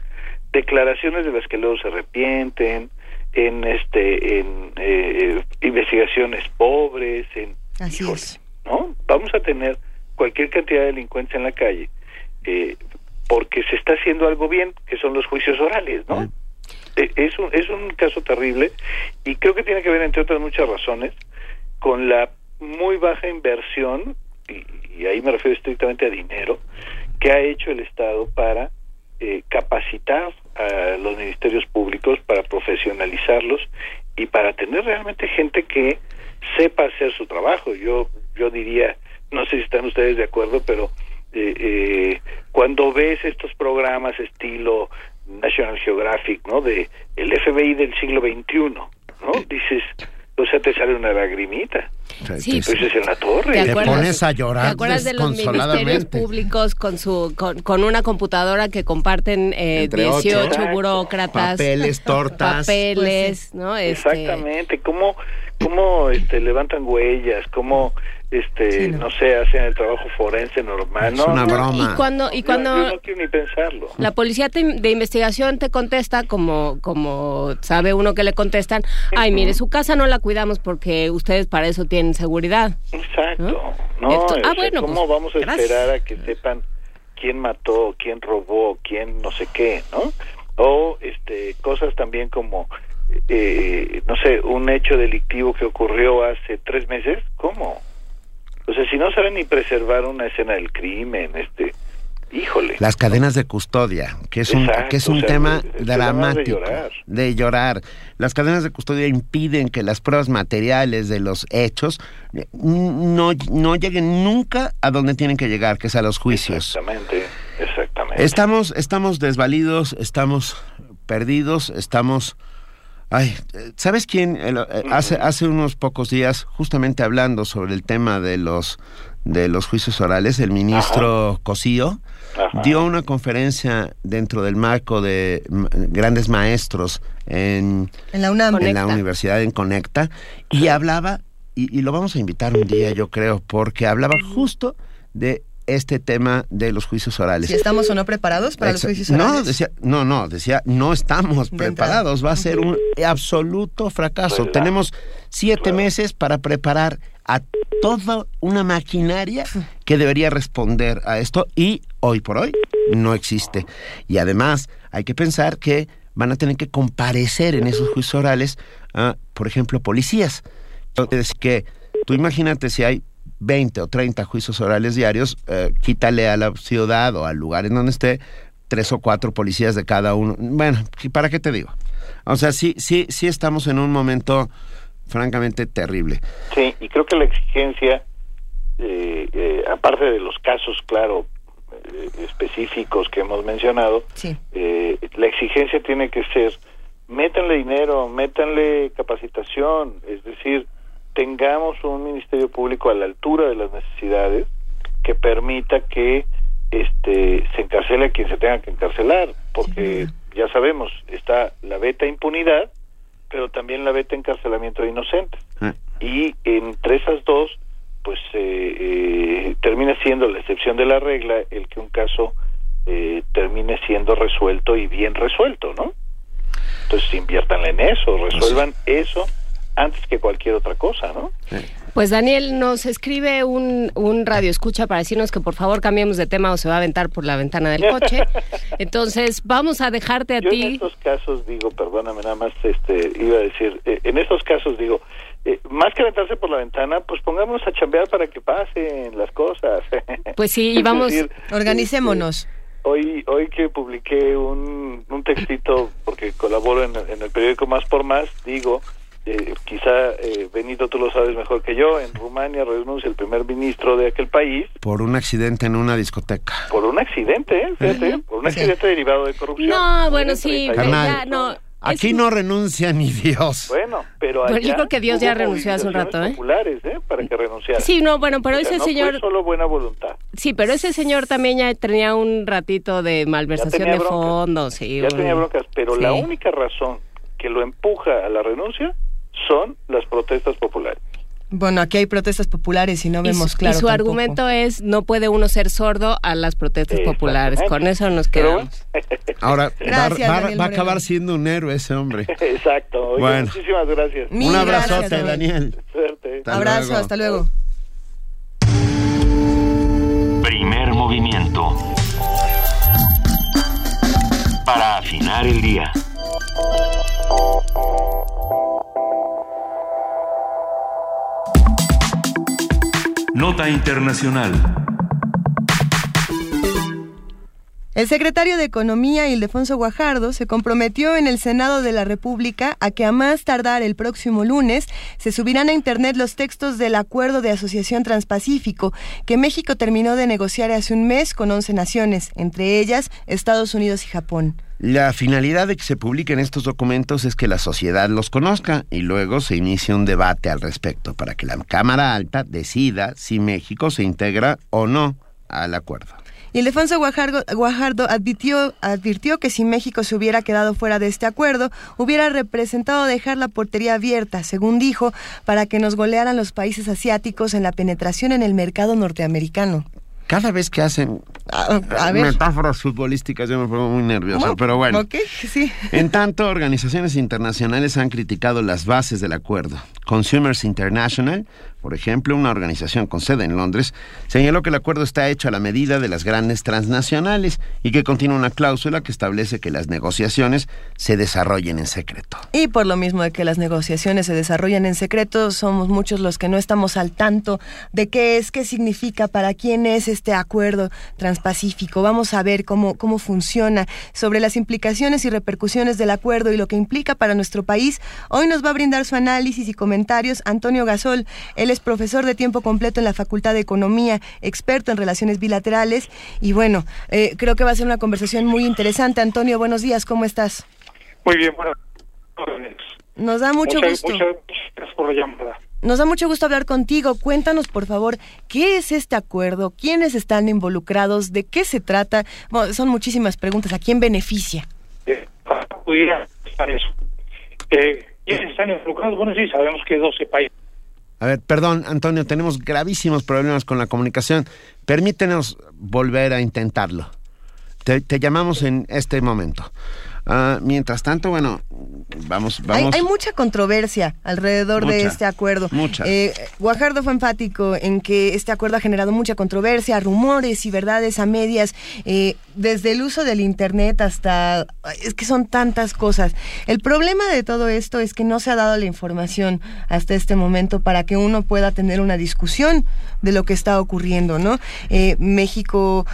declaraciones de las que luego se arrepienten, en este en eh, investigaciones pobres, en Así es. ¿no? Vamos a tener cualquier cantidad de delincuencia en la calle. Eh, porque se está haciendo algo bien, que son los juicios orales, ¿no? Eh, Es, un, es un caso terrible y creo que tiene que ver, entre otras muchas razones, con la muy baja inversión, y, y ahí me refiero estrictamente a dinero, que ha hecho el Estado para eh, capacitar a los ministerios públicos, para profesionalizarlos y para tener realmente gente que sepa hacer su trabajo. Yo, yo diría, no sé si están ustedes de acuerdo, pero eh, eh, cuando ves estos programas estilo National Geographic, ¿no? De el FBI del siglo XXI, ¿no? Dices, o sea, te sale una lagrimita. Sí, pues es en la torre. ¿Te Te acuerdas? pones a llorar ¿Te acuerdas de los ministerios públicos con su con, con una computadora que comparten eh, Entre ocho. 18 Exacto. burócratas? Papeles, tortas. Papeles, ¿no? Este, Exactamente, cómo, cómo este, levantan huellas, cómo, este, no sé, hacen el trabajo forense normal. Es no, una no, broma. Y cuando, y cuando yo no quiero ni pensarlo. la policía te- de investigación te contesta como, como sabe uno que le contestan, ay, mire, su casa no la cuidamos porque ustedes para eso tienen seguridad. Exacto. No, Esto- ah, o sea, bueno, ¿cómo pues, vamos a gracias. esperar a que sepan quién mató, quién robó, quién no sé qué, ¿no? O este cosas también como, eh, no sé, un hecho delictivo que ocurrió hace tres meses, ¿cómo? O sea, si no saben ni preservar una escena del crimen, este, híjole. Las cadenas de custodia, que es un, que es un o sea, tema es- dramático. de llorar. de llorar. Las cadenas de custodia impiden que las pruebas materiales de los hechos eh, no, no lleguen nunca a donde tienen que llegar, que es a los juicios. Exactamente, exactamente. Estamos, estamos desvalidos, estamos perdidos, estamos... Ay, eh, ¿sabes quién? El- eh, hace, hace unos pocos días, justamente hablando sobre el tema de los, de los juicios orales, el ministro Cosío dio una conferencia dentro del marco de grandes maestros en, En la UNAM. en la universidad en Conecta y hablaba, y, y lo vamos a invitar un día yo creo, porque hablaba justo de este tema de los juicios orales. Si estamos o no preparados para los juicios no, orales. decía, no, no, decía, no estamos De preparados, va a ser un absoluto fracaso. ¿Verdad? Tenemos siete meses para preparar a toda una maquinaria que debería responder a esto y hoy por hoy no existe. Y además hay que pensar que van a tener que comparecer en esos juicios orales, ah, por ejemplo, policías Es que tú imagínate si hay 20 o 30 juicios orales diarios, eh, quítale a la ciudad o al lugar en donde esté tres o cuatro policías de cada uno. Bueno, ¿para qué te digo? O sea, sí, sí, sí estamos en un momento francamente terrible. Sí, y creo que la exigencia, eh, eh, aparte de los casos, claro, eh, específicos que hemos mencionado, eh, la exigencia tiene que ser, métanle dinero, métanle capacitación, es decir, tengamos un ministerio público a la altura de las necesidades que permita que este se encarcele a quien se tenga que encarcelar, porque ya sabemos, está la beta impunidad, pero también la beta encarcelamiento de inocentes. Ah. Y entre esas dos, pues eh, eh, termina siendo la excepción de la regla el que un caso eh, termine siendo resuelto y bien resuelto, ¿no? Entonces inviértanle en eso, resuelvan eso antes que cualquier otra cosa, ¿no? Pues Daniel nos escribe un, un radio escucha para decirnos que por favor cambiemos de tema o se va a aventar por la ventana del coche. Entonces vamos a dejarte a Yo ti. en estos casos digo, perdóname nada más, este, iba a decir, eh, en estos casos digo, eh, más que aventarse por la ventana, pues pongámonos a chambear para que pasen las cosas. Pues sí, y vamos, decir, Organicémonos. Hoy, hoy que publiqué un, un textito, porque colaboro en, en el periódico Más por Más, digo, eh, quizá eh, Benito tú lo sabes mejor que yo, en Rumania renuncia el primer ministro de aquel país Por un accidente en una discoteca. por un accidente, ¿eh? Fíjate, por un accidente derivado de corrupción. No, bueno, sí, Tiene pero 30 ya años. no. Aquí no renuncia ni Dios. Bueno, pero allá yo creo que Dios ya renunció hace un rato, ¿eh? populares, ¿eh? Para que renunciara. Sí, no, bueno, pero O sea, ese no señor, fue solo buena voluntad. sí, pero ese señor también ya tenía un ratito de malversación de fondos, sí. Ya un- tenía broncas, pero la sí. única razón que lo empuja a la renuncia son las protestas populares. Bueno, aquí hay protestas populares y no Y vemos su- claro. y su tampoco. argumento es no puede uno ser sordo a las protestas populares. Con eso nos quedamos. Ahora, va, Gracias, va- Daniel va a acabar siendo un héroe ese hombre. Exacto. Oye, Bueno. Muchísimas gracias. Mil un gracias, abrazote, Daniel. Daniel. Suerte. Hasta Abrazo, luego. hasta luego. Primer movimiento. Para afinar el día. Nota Internacional. El secretario de Economía, Ildefonso Guajardo, se comprometió en el Senado de la República a que a más tardar el próximo lunes se subirán a Internet los textos del Acuerdo de Asociación Transpacífico que México terminó de negociar hace un mes con 11 naciones, entre ellas Estados Unidos y Japón. La finalidad de que se publiquen estos documentos es que la sociedad los conozca y luego se inicie un debate al respecto para que la Cámara Alta decida si México se integra o no al acuerdo. Ildefonso Guajardo, Guajardo advirtió, advirtió que si México se hubiera quedado fuera de este acuerdo, hubiera representado dejar la portería abierta, según dijo, para que nos golearan los países asiáticos en la penetración en el mercado norteamericano. Cada vez que hacen A, a metáforas futbolísticas yo me pongo muy nervioso, Bueno, pero bueno. Ok, sí. En tanto, organizaciones internacionales han criticado las bases del acuerdo. Consumers International, por ejemplo, una organización con sede en Londres, señaló que el acuerdo está hecho a la medida de las grandes transnacionales y que contiene una cláusula que establece que las negociaciones se desarrollen en secreto. Y por lo mismo de que las negociaciones se desarrollan en secreto, somos muchos los que no estamos al tanto de qué es, qué significa, para quién es este acuerdo transpacífico. Vamos a ver cómo, cómo funciona, sobre las implicaciones y repercusiones del acuerdo y lo que implica para nuestro país. Hoy nos va a brindar su análisis y comentarios Antonio Gasol. Él es profesor de tiempo completo en la Facultad de Economía, experto en relaciones bilaterales. Y bueno, eh, creo que va a ser una conversación muy interesante. Antonio, buenos días, ¿cómo estás? Muy bien, bueno. órdenes. Nos da mucho Muchas- gusto. Muchas gracias por la llamada. Nos da mucho gusto hablar contigo. Cuéntanos, por favor, qué es este acuerdo, quiénes están involucrados, de qué se trata. Bueno, son muchísimas preguntas. ¿A quién beneficia? Eh, para pudiera estar eso. Eh, ¿Quiénes están involucrados? Bueno, sí, sabemos que 12 países. A ver, perdón, Antonio, tenemos gravísimos problemas con la comunicación. Permítenos volver a intentarlo. Te, llamamos en este momento. Ah, mientras tanto, bueno, vamos, vamos. Hay, mucha controversia alrededor de este acuerdo. mucha. Eh, Guajardo fue enfático en que este acuerdo ha generado mucha controversia, rumores y verdades a medias, eh, desde el uso del Internet hasta... Es que son tantas cosas. El problema de todo esto es que no se ha dado la información hasta este momento para que uno pueda tener una discusión de lo que está ocurriendo, ¿no? Eh, México,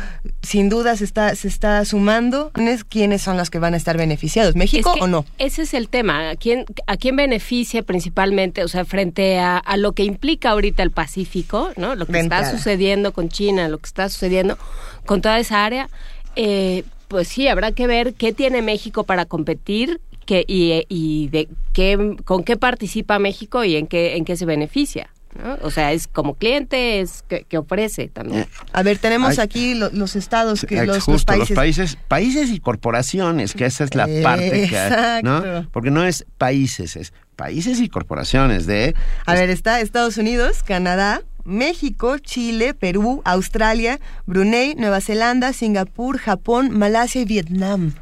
sin duda, se está, se está sumando. ¿Quiénes son los que van a estar beneficiados? ¿México Es que o no? Ese es el tema. ¿A quién, a quién beneficia principalmente? O sea, frente a, a lo que implica ahorita el Pacífico, ¿no? Lo que De está entrada. sucediendo con China, lo que está sucediendo con toda esa área, eh, pues sí, habrá que ver qué tiene México para competir que, y, y de qué, con qué participa México y en qué, en qué se beneficia. ¿No? O sea, es como cliente, es que, que ofrece también. A ver, tenemos aquí lo- los estados, que los, los justo, países. los países, países y corporaciones, que esa es la parte que, ¿no? Exacto. Porque no es países, es países y corporaciones de A ver, está Estados Unidos, Canadá, México, Chile, Perú, Australia, Brunei, Nueva Zelanda, Singapur, Japón, Malasia y Vietnam.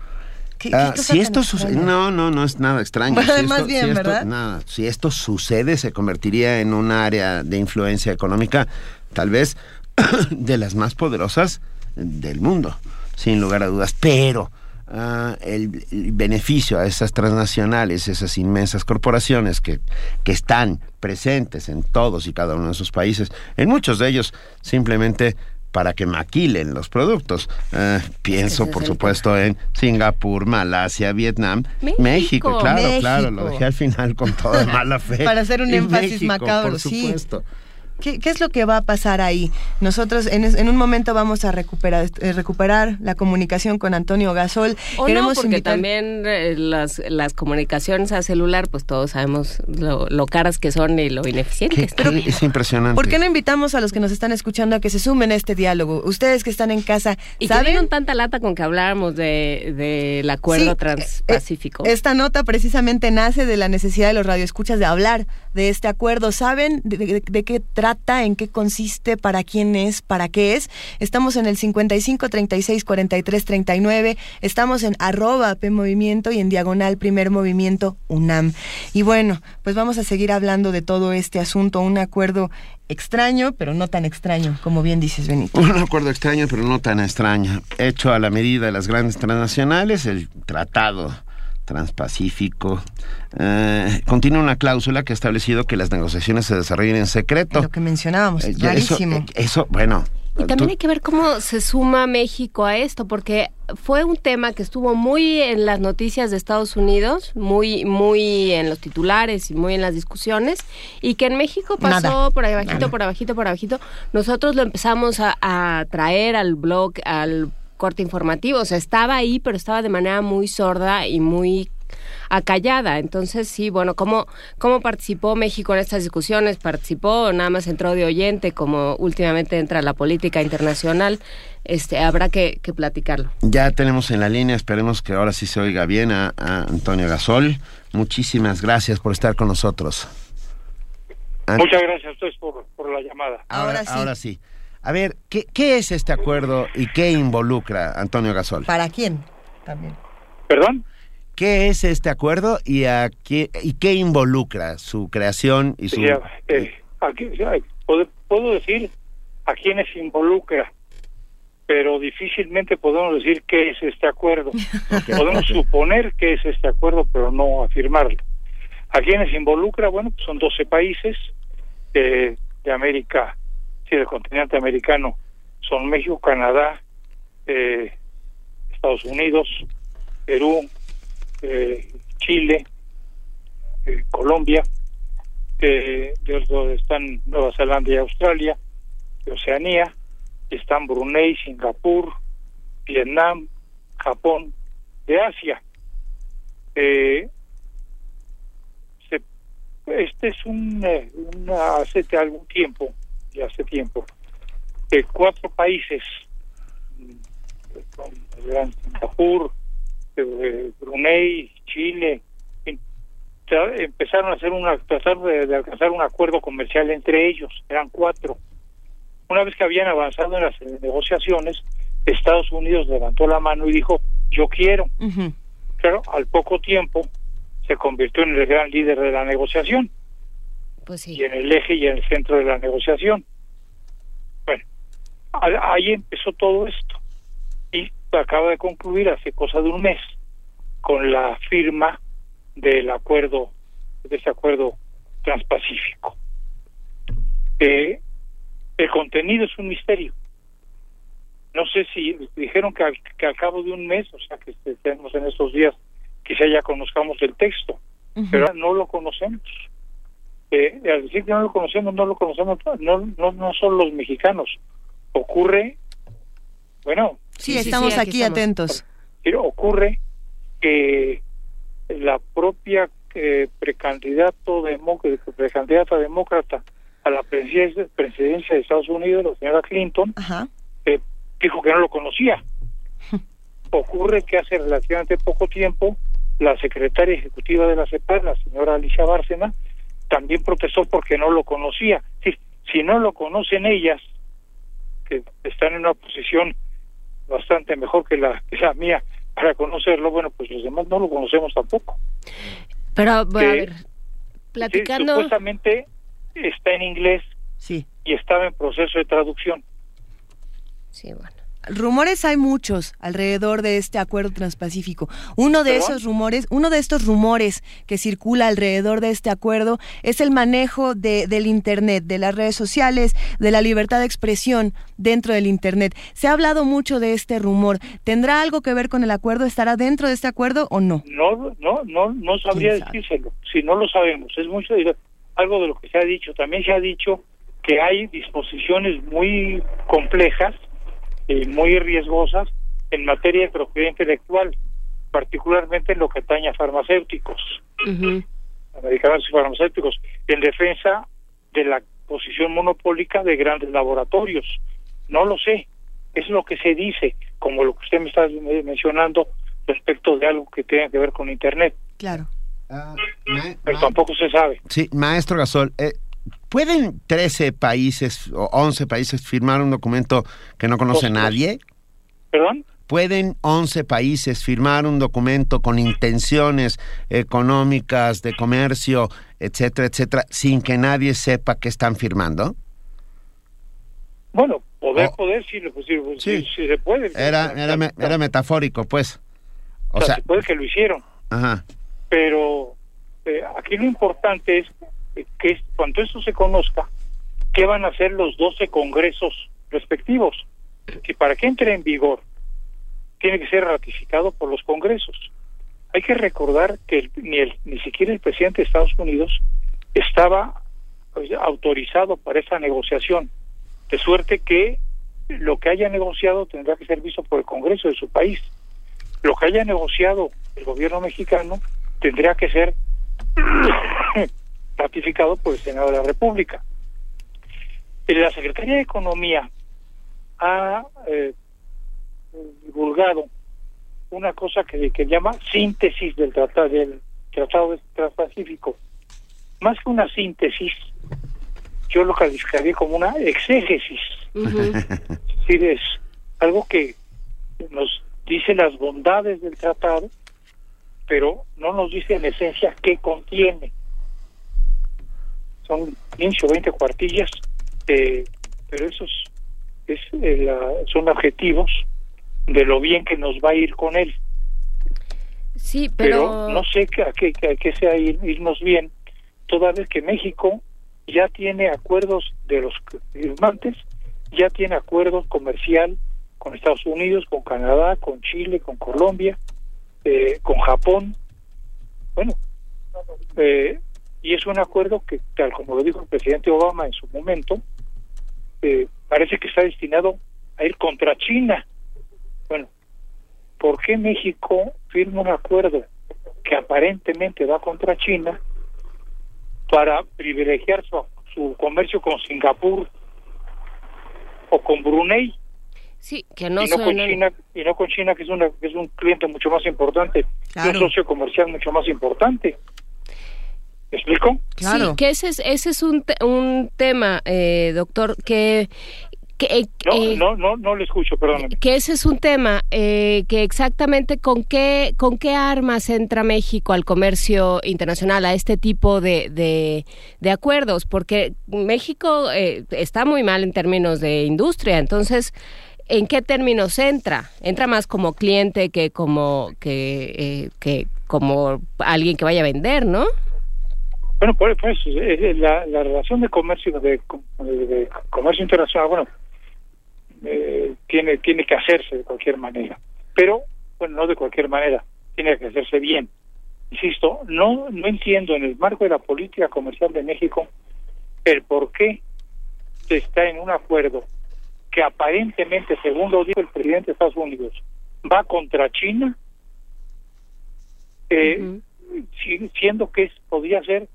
¿Qué, qué Ah, si esto extraña? no, no, no es nada extraño. Más Si esto- bien, si esto- ¿verdad? nada, si esto sucede, se convertiría en un área de influencia económica, tal vez de las más poderosas del mundo, sin lugar a dudas. Pero ah, el, el beneficio a esas transnacionales, esas inmensas corporaciones que, que están presentes en todos y cada uno de esos países, en muchos de ellos simplemente para que maquilen los productos. Ah, pienso, es por supuesto, en Singapur, Malasia, Vietnam, México. México, claro, México. claro, lo dejé al final con toda mala fe. Para hacer un énfasis México, macabro, por sí. supuesto. ¿Qué, qué es lo que va a pasar ahí? Nosotros en, es- en un momento vamos a recuperar, eh, recuperar la comunicación con Antonio Gasol. O no, Queremos porque invitar- también eh, las, las comunicaciones a celular, pues todos sabemos lo, lo caras que son y lo ineficientes. ¿Qué- qué- es impresionante. ¿Por qué no invitamos a los que nos están escuchando a que se sumen a este diálogo? Ustedes que están en casa, Y que ¿saben? dieron tanta lata con que habláramos de, del acuerdo Sí, transpacífico. Esta nota precisamente nace de la necesidad de los radioescuchas de hablar de este acuerdo. ¿Saben de, de- de qué trata, en qué consiste, para quién es, para qué es? Estamos en el 55 36 43 39. Estamos en arroba P Movimiento y en diagonal Primer Movimiento UNAM. Y bueno, pues vamos a seguir hablando de todo este asunto. Un acuerdo extraño, pero no tan extraño, como bien dices, Benito. Un acuerdo extraño, pero no tan extraño. Hecho a la medida de las grandes transnacionales, el tratado transpacífico eh, contiene una cláusula que ha establecido que las negociaciones se desarrollen en secreto. Lo que mencionábamos, Eh, eso, rarísimo. eh, eso, bueno. Y también tú- hay que ver cómo se suma México a esto, porque fue un tema que estuvo muy en las noticias de Estados Unidos, muy, muy en los titulares y muy en las discusiones, y que en México pasó Nada. por abajito, Nada. por abajito, por abajito. Nosotros lo empezamos a, a traer al blog, al corte informativo, o sea, estaba ahí, pero estaba de manera muy sorda y muy acallada. Entonces, sí, bueno, ¿cómo, ¿cómo participó México en estas discusiones? ¿Participó o nada más entró de oyente, como últimamente entra la política internacional? Este, habrá que, que platicarlo. Ya tenemos en la línea, esperemos que ahora sí se oiga bien a, a Antonio Gasol. Muchísimas gracias por estar con nosotros. Muchas gracias a ustedes por, por la llamada. Ahora, ahora sí. A ver, ¿qué, ¿qué es este acuerdo y qué involucra Antonio Gasol? ¿Para quién? También. ¿Perdón? ¿Qué es este acuerdo y, a qué, y qué involucra su creación y su... Ya, eh, aquí, ya, puedo, puedo decir a quienes involucra, pero difícilmente podemos decir qué es este acuerdo. podemos suponer qué es este acuerdo, pero no afirmarlo. A quienes involucra, bueno, pues son 12 países eh, de América, sí, del continente americano. Son México, Canadá, eh, Estados Unidos, Perú, eh, Chile, eh, Colombia, eh, de donde están Nueva Zelanda y Australia, de Oceanía, están Brunei, Singapur, Vietnam, Japón, de Asia. Eh, este es un, una- hace algún tiempo, ya hace tiempo, eh, cuatro países, Gran Singapur, eh, Brunei, Chile, empezaron a hacer una, tratar de, de alcanzar un acuerdo comercial entre ellos, eran cuatro. Una vez que habían avanzado en las negociaciones, Estados Unidos levantó la mano y dijo, yo quiero. Pero al poco tiempo se convirtió en el gran líder de la negociación. Pues sí. Y en el eje y en el centro de la negociación. Bueno, ahí empezó todo esto. Y acaba de concluir hace cosa de un mes con la firma del acuerdo, de ese acuerdo transpacífico. Eh, el contenido es un misterio. No sé si dijeron que al, que al cabo de un mes, o sea, que estemos en estos días, quizá ya conozcamos el texto, pero no lo conocemos. Eh, al decir que no lo conocemos, no lo conocemos, no, no, no son los mexicanos. Ocurre, bueno. Sí, estamos aquí, atentos. Pero ocurre que la propia eh, precandidato precandidata demócrata a la presidencia, presidencia de Estados Unidos, la señora Clinton, eh, dijo que no lo conocía. Ocurre que hace relativamente poco tiempo la secretaria ejecutiva de la CEPAR, la señora Alicia Bárcena, también protestó porque no lo conocía. Si, si no lo conocen ellas, que están en una posición bastante mejor que la, que la mía para conocerlo, bueno, pues los demás no lo conocemos tampoco. Pero, a ver, platicando... supuestamente está en inglés sí. y estaba en proceso de traducción. Sí, bueno. Rumores hay muchos alrededor de este acuerdo transpacífico. Uno de esos rumores, uno de estos rumores que circula alrededor de este acuerdo es el manejo de, del Internet, de las redes sociales, de la libertad de expresión dentro del Internet. Se ha hablado mucho de este rumor. ¿Tendrá algo que ver con el acuerdo? ¿Estará dentro de este acuerdo o no? No, no, no, no sabría decírselo. Si no lo sabemos, es mucho algo de lo que se ha dicho. También se ha dicho que hay disposiciones muy complejas y muy riesgosas en materia de propiedad intelectual, particularmente en lo que atañe a farmacéuticos, medicamentos y farmacéuticos, en defensa de la posición monopólica de grandes laboratorios. No lo sé, es lo que se dice, como lo que usted me está mencionando respecto de algo que tenga que ver con Internet. Claro. Ah, Pero tampoco se sabe. Sí, maestro Gasol, eh, ¿pueden 13 países o 11 países firmar un documento que no conoce nadie? ¿Perdón? ¿Pueden 11 países firmar un documento con intenciones económicas, de comercio, etcétera, etcétera, sin que nadie sepa que están firmando? Bueno, poder, poder, sí, sí. se puede. Era, era, era metafórico, pues. O, sea, se puede que lo hicieron. Ajá pero eh, aquí lo importante es que cuando esto se conozca, ¿qué van a hacer los 12 congresos respectivos? Que para que entre en vigor, tiene que ser ratificado por los congresos. Hay que recordar que ni, el, ni siquiera el presidente de Estados Unidos estaba pues, autorizado para esa negociación, de suerte que lo que haya negociado tendrá que ser visto por el Congreso de su país. Lo que haya negociado el gobierno mexicano tendría que ser ratificado por el Senado de la República. La Secretaría de Economía ha eh, divulgado una cosa que, que llama síntesis del tratado del tratado transpacífico más que una síntesis yo lo calificaría como una exégesis es algo que nos dice las bondades del tratado pero no nos dice en esencia qué contiene. Son 15 o 20 cuartillas, eh, pero esos es, eh, son objetivos de lo bien que nos va a ir con él. Sí, pero... no sé a qué, a qué sea irnos bien, toda vez que México ya tiene acuerdos de los firmantes, ya tiene acuerdos comercial con Estados Unidos, con Canadá, con Chile, con Colombia, eh, con Japón. Bueno, eh, y es un acuerdo que, tal como lo dijo el presidente Obama en su momento, eh, parece que está destinado a ir contra China. Bueno, ¿por qué México firma un acuerdo que aparentemente va contra China para privilegiar su, su comercio con Singapur o con Brunei? Sí, que no, y no con China y no con China que es una que es un cliente mucho más importante, un socio comercial mucho más importante. ¿Me explico? Claro. Sí, que ese es ese es un un tema, eh, doctor, que Que, no, no, no, no le escucho, perdóname. Que ese es un tema, que exactamente con qué, con qué armas entra México al comercio internacional, a este tipo de, de, de acuerdos, porque México está muy mal en términos de industria, entonces ¿en qué términos entra? Entra más como cliente que como que, eh, que como alguien que vaya a vender, ¿no? Bueno, pues, pues la, la, relación de comercio de, comercio internacional, bueno, eh, tiene tiene que hacerse de cualquier manera, pero bueno, no de cualquier manera, tiene que hacerse bien. Insisto, no no entiendo en el marco de la política comercial de México el por qué se está en un acuerdo que aparentemente, según lo dijo el presidente de Estados Unidos, va contra China, eh, siendo que es, podría ser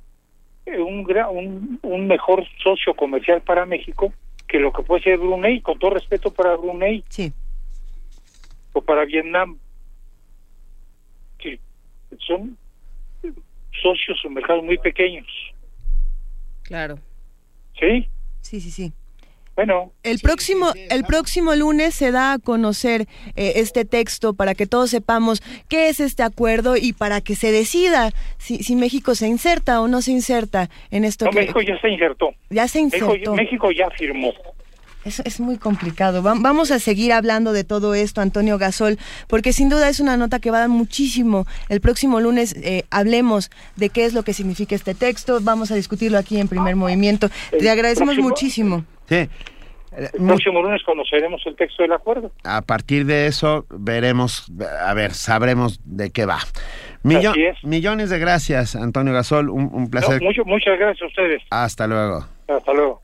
un, un, un mejor socio comercial para México que lo que puede ser Brunei, con todo respeto para Brunei. Sí. O para Vietnam. Sí, son socios o mercados muy pequeños. Claro. ¿Sí? Sí, sí, sí. Bueno. El próximo, el próximo lunes se da a conocer eh, este texto para que todos sepamos qué es este acuerdo y para que se decida si, si México se inserta o no se inserta en esto. No, México ya se insertó. Ya se insertó. México, ya firmó. Es, es, muy complicado. Vamos a seguir hablando de todo esto, Antonio Gasol, porque sin duda es una nota que va a dar muchísimo. El próximo lunes eh, hablemos de qué es lo que significa este texto. Vamos a discutirlo aquí en primer movimiento. Te agradecemos muchísimo. Sí. El próximo lunes conoceremos el texto del acuerdo. A partir de eso veremos, a ver, sabremos de qué va. Millones de gracias, Antonio Gasol, un, placer. muchas gracias a ustedes. Hasta luego. Hasta luego.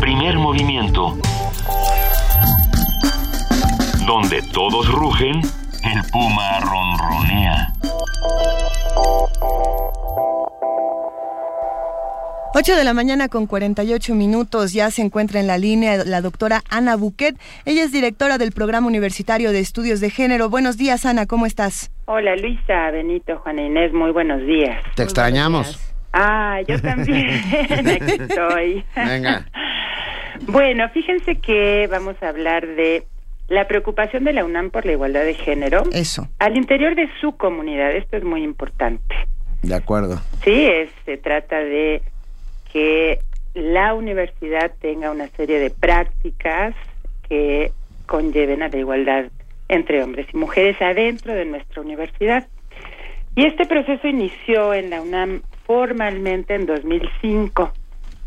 Primer movimiento. Donde todos rugen, el puma ronronea. 8 de la mañana con 48 minutos ya se encuentra en la línea la doctora Ana Buquet. Ella es directora del Programa Universitario de Estudios de Género. Buenos días, Ana, ¿cómo estás? Hola, Luisa, Benito, Juana Inés, muy buenos días. Te extrañamos. Ah, yo también. Aquí estoy. Venga. Bueno, fíjense que vamos a hablar de la preocupación de la UNAM por la igualdad de género. Eso. Al interior de su comunidad, esto es muy importante. De acuerdo. Sí, es, se trata de que la universidad tenga una serie de prácticas que conlleven a la igualdad entre hombres y mujeres adentro de nuestra universidad. Y este proceso inició en la UNAM formalmente en 2005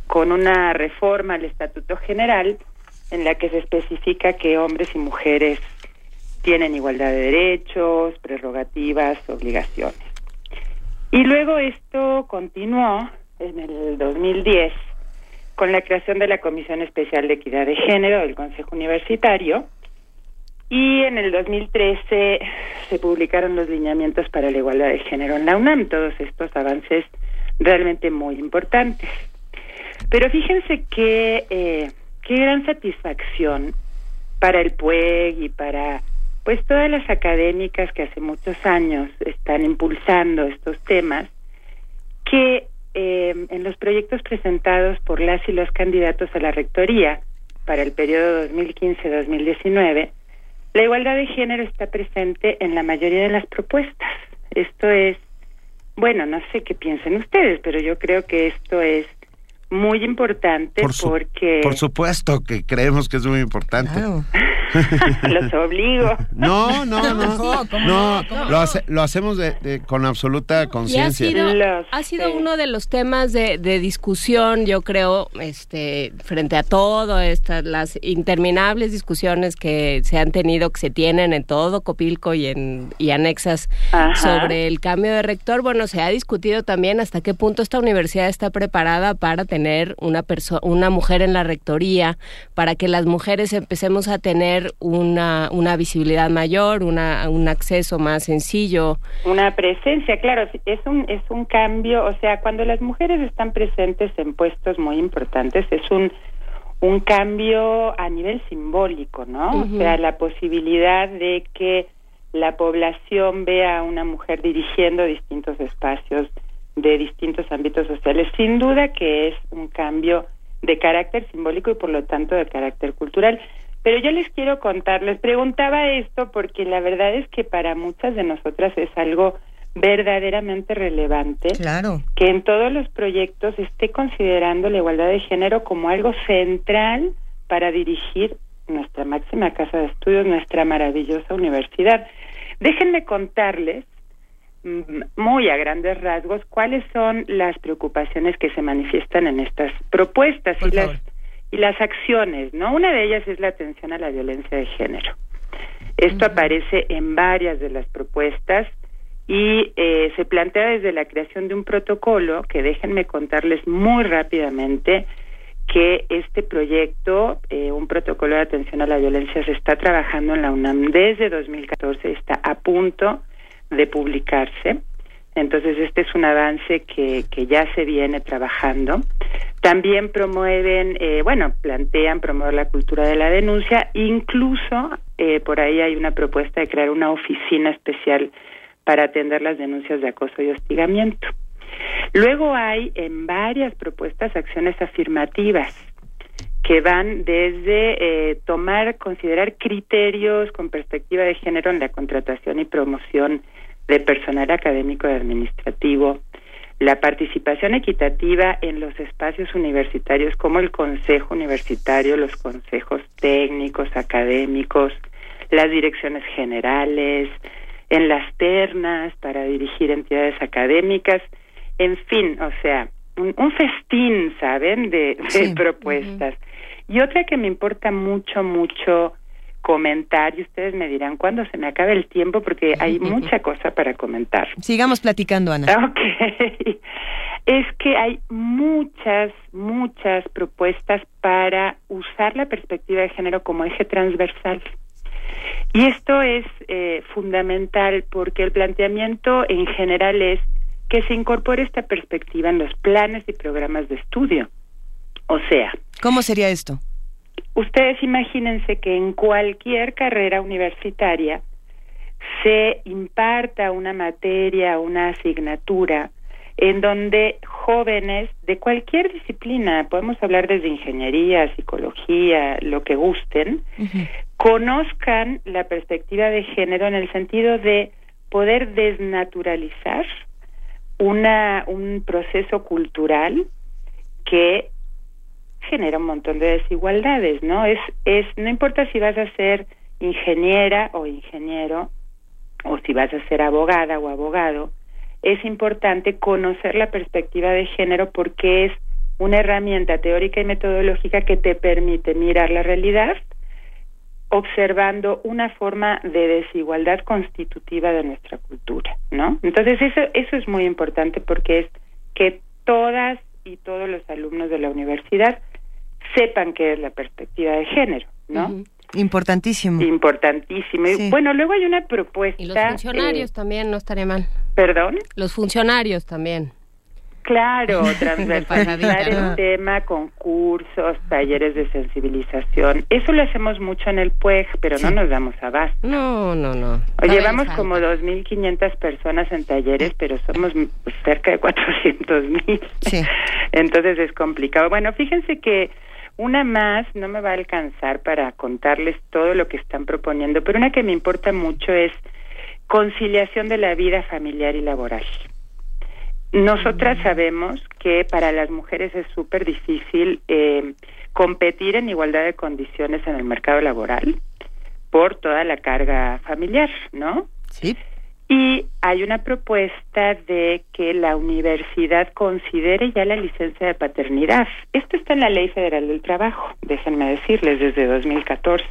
con una reforma al Estatuto General en la que se especifica que hombres y mujeres tienen igualdad de derechos, prerrogativas, obligaciones. Y luego esto continuó en el 2010 con la creación de la Comisión Especial de Equidad de Género del Consejo Universitario y en el 2013 se publicaron los lineamientos para la igualdad de género en la UNAM, todos estos avances realmente muy importantes. Pero fíjense que eh, qué gran satisfacción para el PUEG y para pues todas las académicas que hace muchos años están impulsando estos temas, que eh, en los proyectos presentados por las y los candidatos a la rectoría para el periodo 2015-2019, la igualdad de género está presente en la mayoría de las propuestas. Esto es, bueno, no sé qué piensen ustedes, pero yo creo que esto es muy importante porque... Por supuesto que creemos que es muy importante. Los obligo. No, no, no. No, lo, hacemos de, con absoluta conciencia. Ha sido, uno de los temas de, discusión, yo creo, este, frente a todo, estas, las interminables discusiones que se han tenido, que se tienen en todo Copilco y en y anexas sobre el cambio de rector. Bueno, se ha discutido también hasta qué punto esta universidad está preparada para tener una una mujer en la rectoría, para que las mujeres empecemos a tener una, una visibilidad mayor, una, un acceso más sencillo. Una presencia, claro, es un, es un cambio, o sea, cuando las mujeres están presentes en puestos muy importantes, es un, un cambio a nivel simbólico, ¿no? O sea, la posibilidad de que la población vea a una mujer dirigiendo distintos espacios de distintos ámbitos sociales, sin duda que es un cambio de carácter simbólico y por lo tanto de carácter cultural. Pero yo les quiero contar, les preguntaba esto porque la verdad es que para muchas de nosotras es algo verdaderamente relevante claro. que en todos los proyectos esté considerando la igualdad de género como algo central para dirigir nuestra máxima casa de estudios, nuestra maravillosa universidad. Déjenme contarles muy a grandes rasgos cuáles son las preocupaciones que se manifiestan en estas propuestas y las y las acciones, ¿no? Una de ellas es la atención a la violencia de género. Esto aparece en varias de las propuestas y eh, se plantea desde la creación de un protocolo que déjenme contarles muy rápidamente que este proyecto, eh, un protocolo de atención a la violencia, se está trabajando en la UNAM desde 2014, está a punto de publicarse. Entonces, este es un avance que, que ya se viene trabajando. También promueven, eh, bueno, plantean promover la cultura de la denuncia. Incluso eh, por ahí hay una propuesta de crear una oficina especial para atender las denuncias de acoso y hostigamiento. Luego hay en varias propuestas acciones afirmativas que van desde eh, tomar, considerar criterios con perspectiva de género en la contratación y promoción de personal académico y administrativo, la participación equitativa en los espacios universitarios como el Consejo Universitario, los consejos técnicos, académicos, las direcciones generales, en las ternas para dirigir entidades académicas, en fin, o sea, un, festín, ¿saben?, de, propuestas. Y otra que me importa mucho, mucho comentar y ustedes me dirán cuándo se me acabe el tiempo porque hay mucha cosa para comentar. Sigamos platicando, Ana. Ok. Es que hay muchas, muchas propuestas para usar la perspectiva de género como eje transversal. Y esto es eh, fundamental porque el planteamiento en general es que se incorpore esta perspectiva en los planes y programas de estudio. O sea. ¿Cómo sería esto? Ustedes imagínense que en cualquier carrera universitaria se imparta una materia, una asignatura, en donde jóvenes de cualquier disciplina, podemos hablar desde ingeniería, psicología, lo que gusten, conozcan la perspectiva de género en el sentido de poder desnaturalizar una, un proceso cultural que genera un montón de desigualdades, ¿no? Es, es, no importa si vas a ser ingeniera o ingeniero, o si vas a ser abogada o abogado, es importante conocer la perspectiva de género porque es una herramienta teórica y metodológica que te permite mirar la realidad observando una forma de desigualdad constitutiva de nuestra cultura, ¿no? Entonces eso eso es muy importante porque es que todas y todos los alumnos de la universidad sepan qué es la perspectiva de género, ¿no? Importantísimo. Importantísimo. Bueno, luego hay una propuesta. Y los funcionarios eh, también, no estaré mal. ¿Perdón? Los funcionarios también. Claro, transversalizar el tema, concursos, talleres de sensibilización. Eso lo hacemos mucho en el PUEG, pero no nos damos abasto. No, no, no. llevamos como 2.500 personas en talleres, pero somos cerca de 400.000. Sí. Entonces es complicado. Bueno, fíjense que una más no me va a alcanzar para contarles todo lo que están proponiendo, pero una que me importa mucho es conciliación de la vida familiar y laboral. Nosotras sabemos que para las mujeres es súper difícil eh, competir en igualdad de condiciones en el mercado laboral por toda la carga familiar, ¿no? Sí. Y hay una propuesta de que la universidad considere ya la licencia de paternidad. Esto está en la Ley Federal del Trabajo, déjenme decirles, desde 2014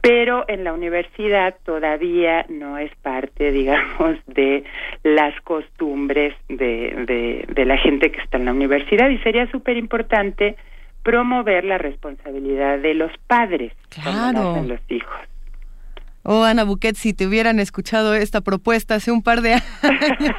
pero en la universidad todavía no es parte, digamos, de las costumbres de, de, la gente que está en la universidad y sería súper importante promover la responsabilidad de los padres claro. los hijos. Oh, Ana Buquet, si te hubieran escuchado esta propuesta hace un par de años.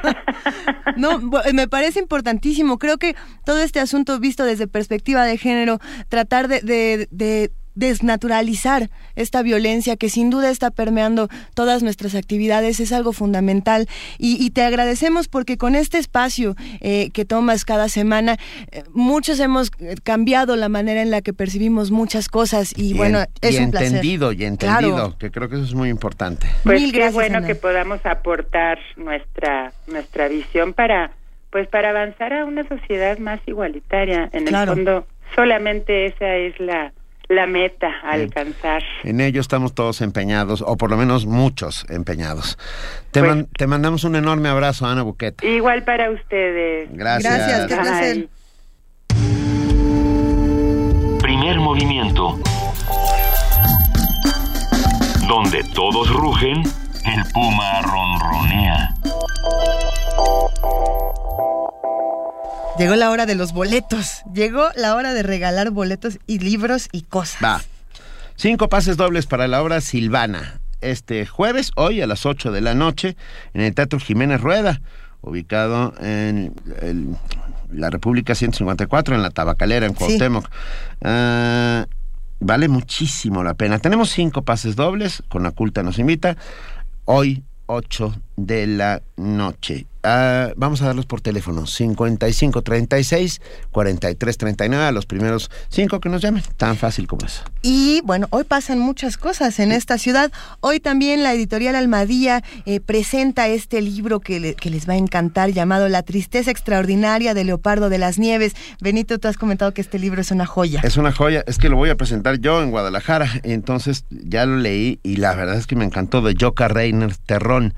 no, me parece importantísimo. Creo que todo este asunto visto desde perspectiva de género, tratar de, de desnaturalizar esta violencia que sin duda está permeando todas nuestras actividades es algo fundamental. Y, te agradecemos porque con este espacio eh, que tomas cada semana eh, muchos hemos eh, cambiado la manera en la que percibimos muchas cosas y, bueno es un entendido y entendido que creo que eso es muy importante. Pues qué bueno que podamos aportar nuestra nuestra visión para pues para avanzar a una sociedad más igualitaria. En el fondo solamente esa es la la meta a alcanzar. En ello estamos todos empeñados, o por lo menos muchos empeñados. Te, pues te mandamos un enorme abrazo, Ana Buquet. Igual para ustedes. Gracias. Gracias, qué placer. Primer movimiento. Donde todos rugen, el puma ronronea. Llegó la hora de los boletos. Llegó la hora de regalar boletos y libros y cosas. Va. Cinco pases dobles para la obra Silvana. Este jueves, hoy a las 8 de la noche, en el Teatro Jiménez Rueda, ubicado en la República 154, en la Tabacalera, en Cuauhtémoc. Ah, vale muchísimo la pena. Tenemos cinco pases dobles, con la culta nos invita. Hoy 8 de la noche. Ah, vamos a darlos por teléfono. 55 36 43 39 a los primeros cinco que nos llamen. Tan fácil como eso. Y bueno hoy pasan muchas cosas en esta ciudad. Hoy también la editorial Almadía eh, presenta este libro que, les va a encantar llamado La tristeza extraordinaria de Leopardo de las Nieves. Benito tú has comentado que este libro es una joya. Es una joya. Es que lo voy a presentar yo en Guadalajara. Entonces ya lo leí y la verdad es que me encantó. De Joca Reiner Terrón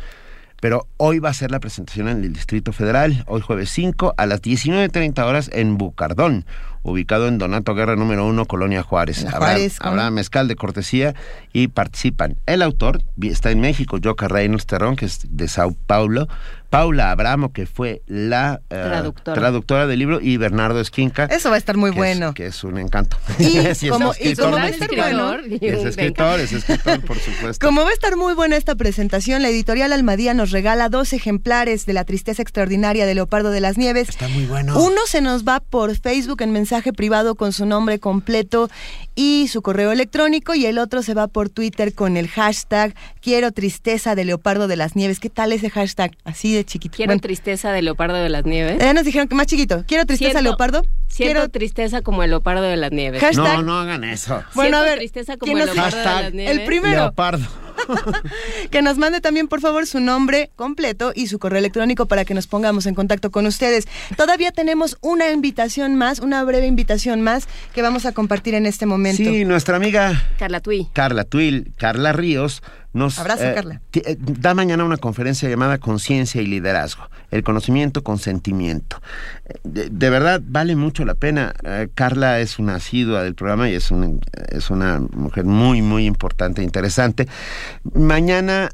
pero hoy va a ser la presentación en el Distrito Federal, hoy jueves 5 a las 19.30 horas en Bucardón, ubicado en Donato Guerra número 1, Colonia Juárez. habrá, mezcal de cortesía y participan. El autor está en México, Joca Reynolds Terrón, que es de Sao Paulo, Paula Abramo, que fue la eh, traductora. del libro, y Bernardo Esquinca. Eso va a estar muy bueno. que es un encanto. Y, como, va a estar bueno. Es escritor, es escritor, por supuesto. Como va a estar muy buena esta presentación, la editorial Almadía nos regala dos ejemplares de La Tristeza Extraordinaria de Leopardo de las Nieves. Está muy bueno. Uno se nos va por Facebook en mensaje privado con su nombre completo y su correo electrónico, y el otro se va por Twitter con el hashtag Quiero Tristeza de Leopardo de las Nieves. ¿Qué tal ese hashtag? Así de chiquito. Quiero tristeza de leopardo de las nieves. Ya nos dijeron que más chiquito. Quiero tristeza leopardo. Quiero tristeza como el leopardo de las nieves. no, no hagan eso. Bueno, a ver. tristeza como el leopardo de las nieves. El primero. Leopardo. que nos mande también, por favor, su nombre completo y su correo electrónico para que nos pongamos en contacto con ustedes. Todavía tenemos una invitación más, una breve invitación más que vamos a compartir en este momento. Sí, nuestra amiga Carla Tui. Carla Tui, Carla Ríos nos Abrazo, eh, Carla. Eh, da mañana una conferencia llamada Conciencia y Liderazgo, el conocimiento con sentimiento. Eh, de, verdad, vale mucho la pena. Carla es una asidua del programa y es, es una mujer muy, muy importante e interesante. Mañana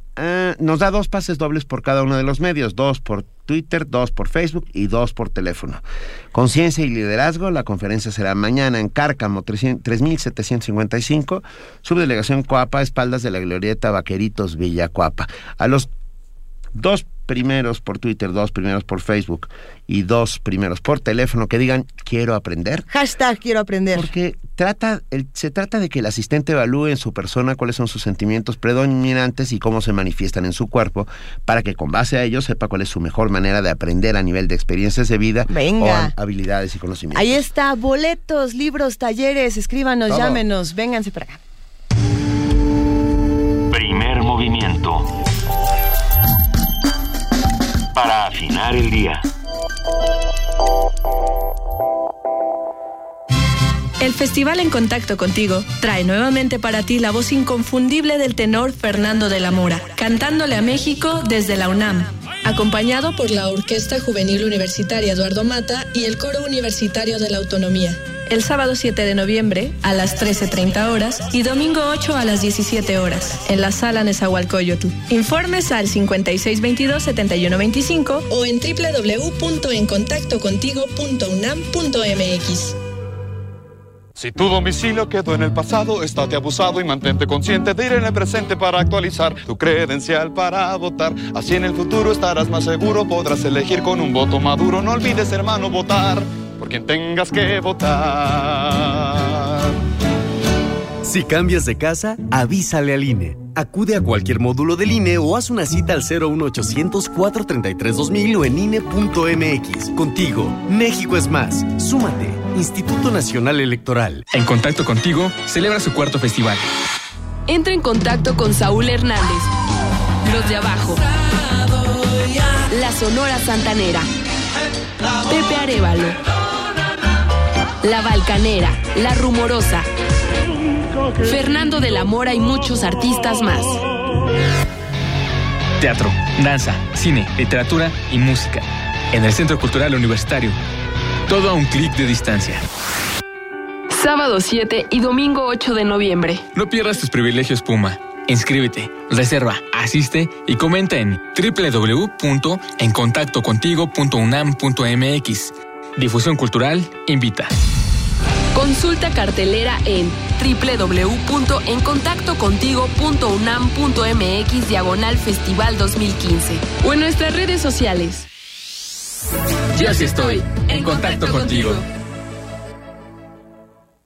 nos da dos pases dobles por cada uno de los medios, dos por Twitter, dos por Facebook y dos por teléfono. Conciencia y liderazgo, la conferencia será mañana en Cárcamo 3755, subdelegación Coapa, espaldas de la glorieta Vaqueritos Villa Coapa. A los dos primeros por Twitter, dos primeros por Facebook y dos primeros por teléfono que digan quiero aprender. Hashtag quiero aprender. Porque trata, se trata de que el asistente evalúe en su persona cuáles son sus sentimientos predominantes y cómo se manifiestan en su cuerpo para que con base a ello sepa cuál es su mejor manera de aprender a nivel de experiencias de vida Venga. o habilidades y conocimientos. Ahí está, boletos, libros, talleres, escríbanos, llámenos, vénganse para acá. Primer movimiento para afinar el día. El Festival En Contacto Contigo trae nuevamente para ti la voz inconfundible del tenor Fernando de la Mora, cantándole a México desde la UNAM, acompañado por la Orquesta Juvenil Universitaria Eduardo Mata y el Coro Universitario de la Autonomía el sábado 7 de noviembre a las 13.30 horas y domingo 8 a las 17 horas en la sala Nezahualcóyotl. Informes al 5622-7125 o en www.encontactocontigo.unam.mx. Si tu domicilio quedó en el pasado, estate abusado y mantente consciente de ir en el presente para actualizar tu credencial para votar. Así en el futuro estarás más seguro, podrás elegir con un voto maduro. No olvides, hermano, votar por quien tengas que votar. Si cambias de casa, avísale al INE. Acude a cualquier módulo del INE o haz una cita al 01800 433 2000 o en INE.mx. Contigo, México es más. Súmate. Instituto Nacional Electoral. En contacto contigo, celebra su cuarto festival. Entra en contacto con Saúl Hernández. Los de abajo. La Sonora Santanera. Pepe Arevalo. La Balcanera. La Rumorosa. Fernando de la Mora y muchos artistas más. Teatro, danza, cine, literatura y música. En el Centro Cultural Universitario. Todo a un clic de distancia. Sábado 7 y domingo 8 de noviembre. No pierdas tus privilegios Puma. Inscríbete, reserva, asiste y comenta en www.encontactocontigo.unam.mx. Difusión Cultural invita. Consulta cartelera en www.encontactocontigo.unam.mx diagonal Festival 2015 o en nuestras redes sociales. Yo sí estoy en contacto contigo.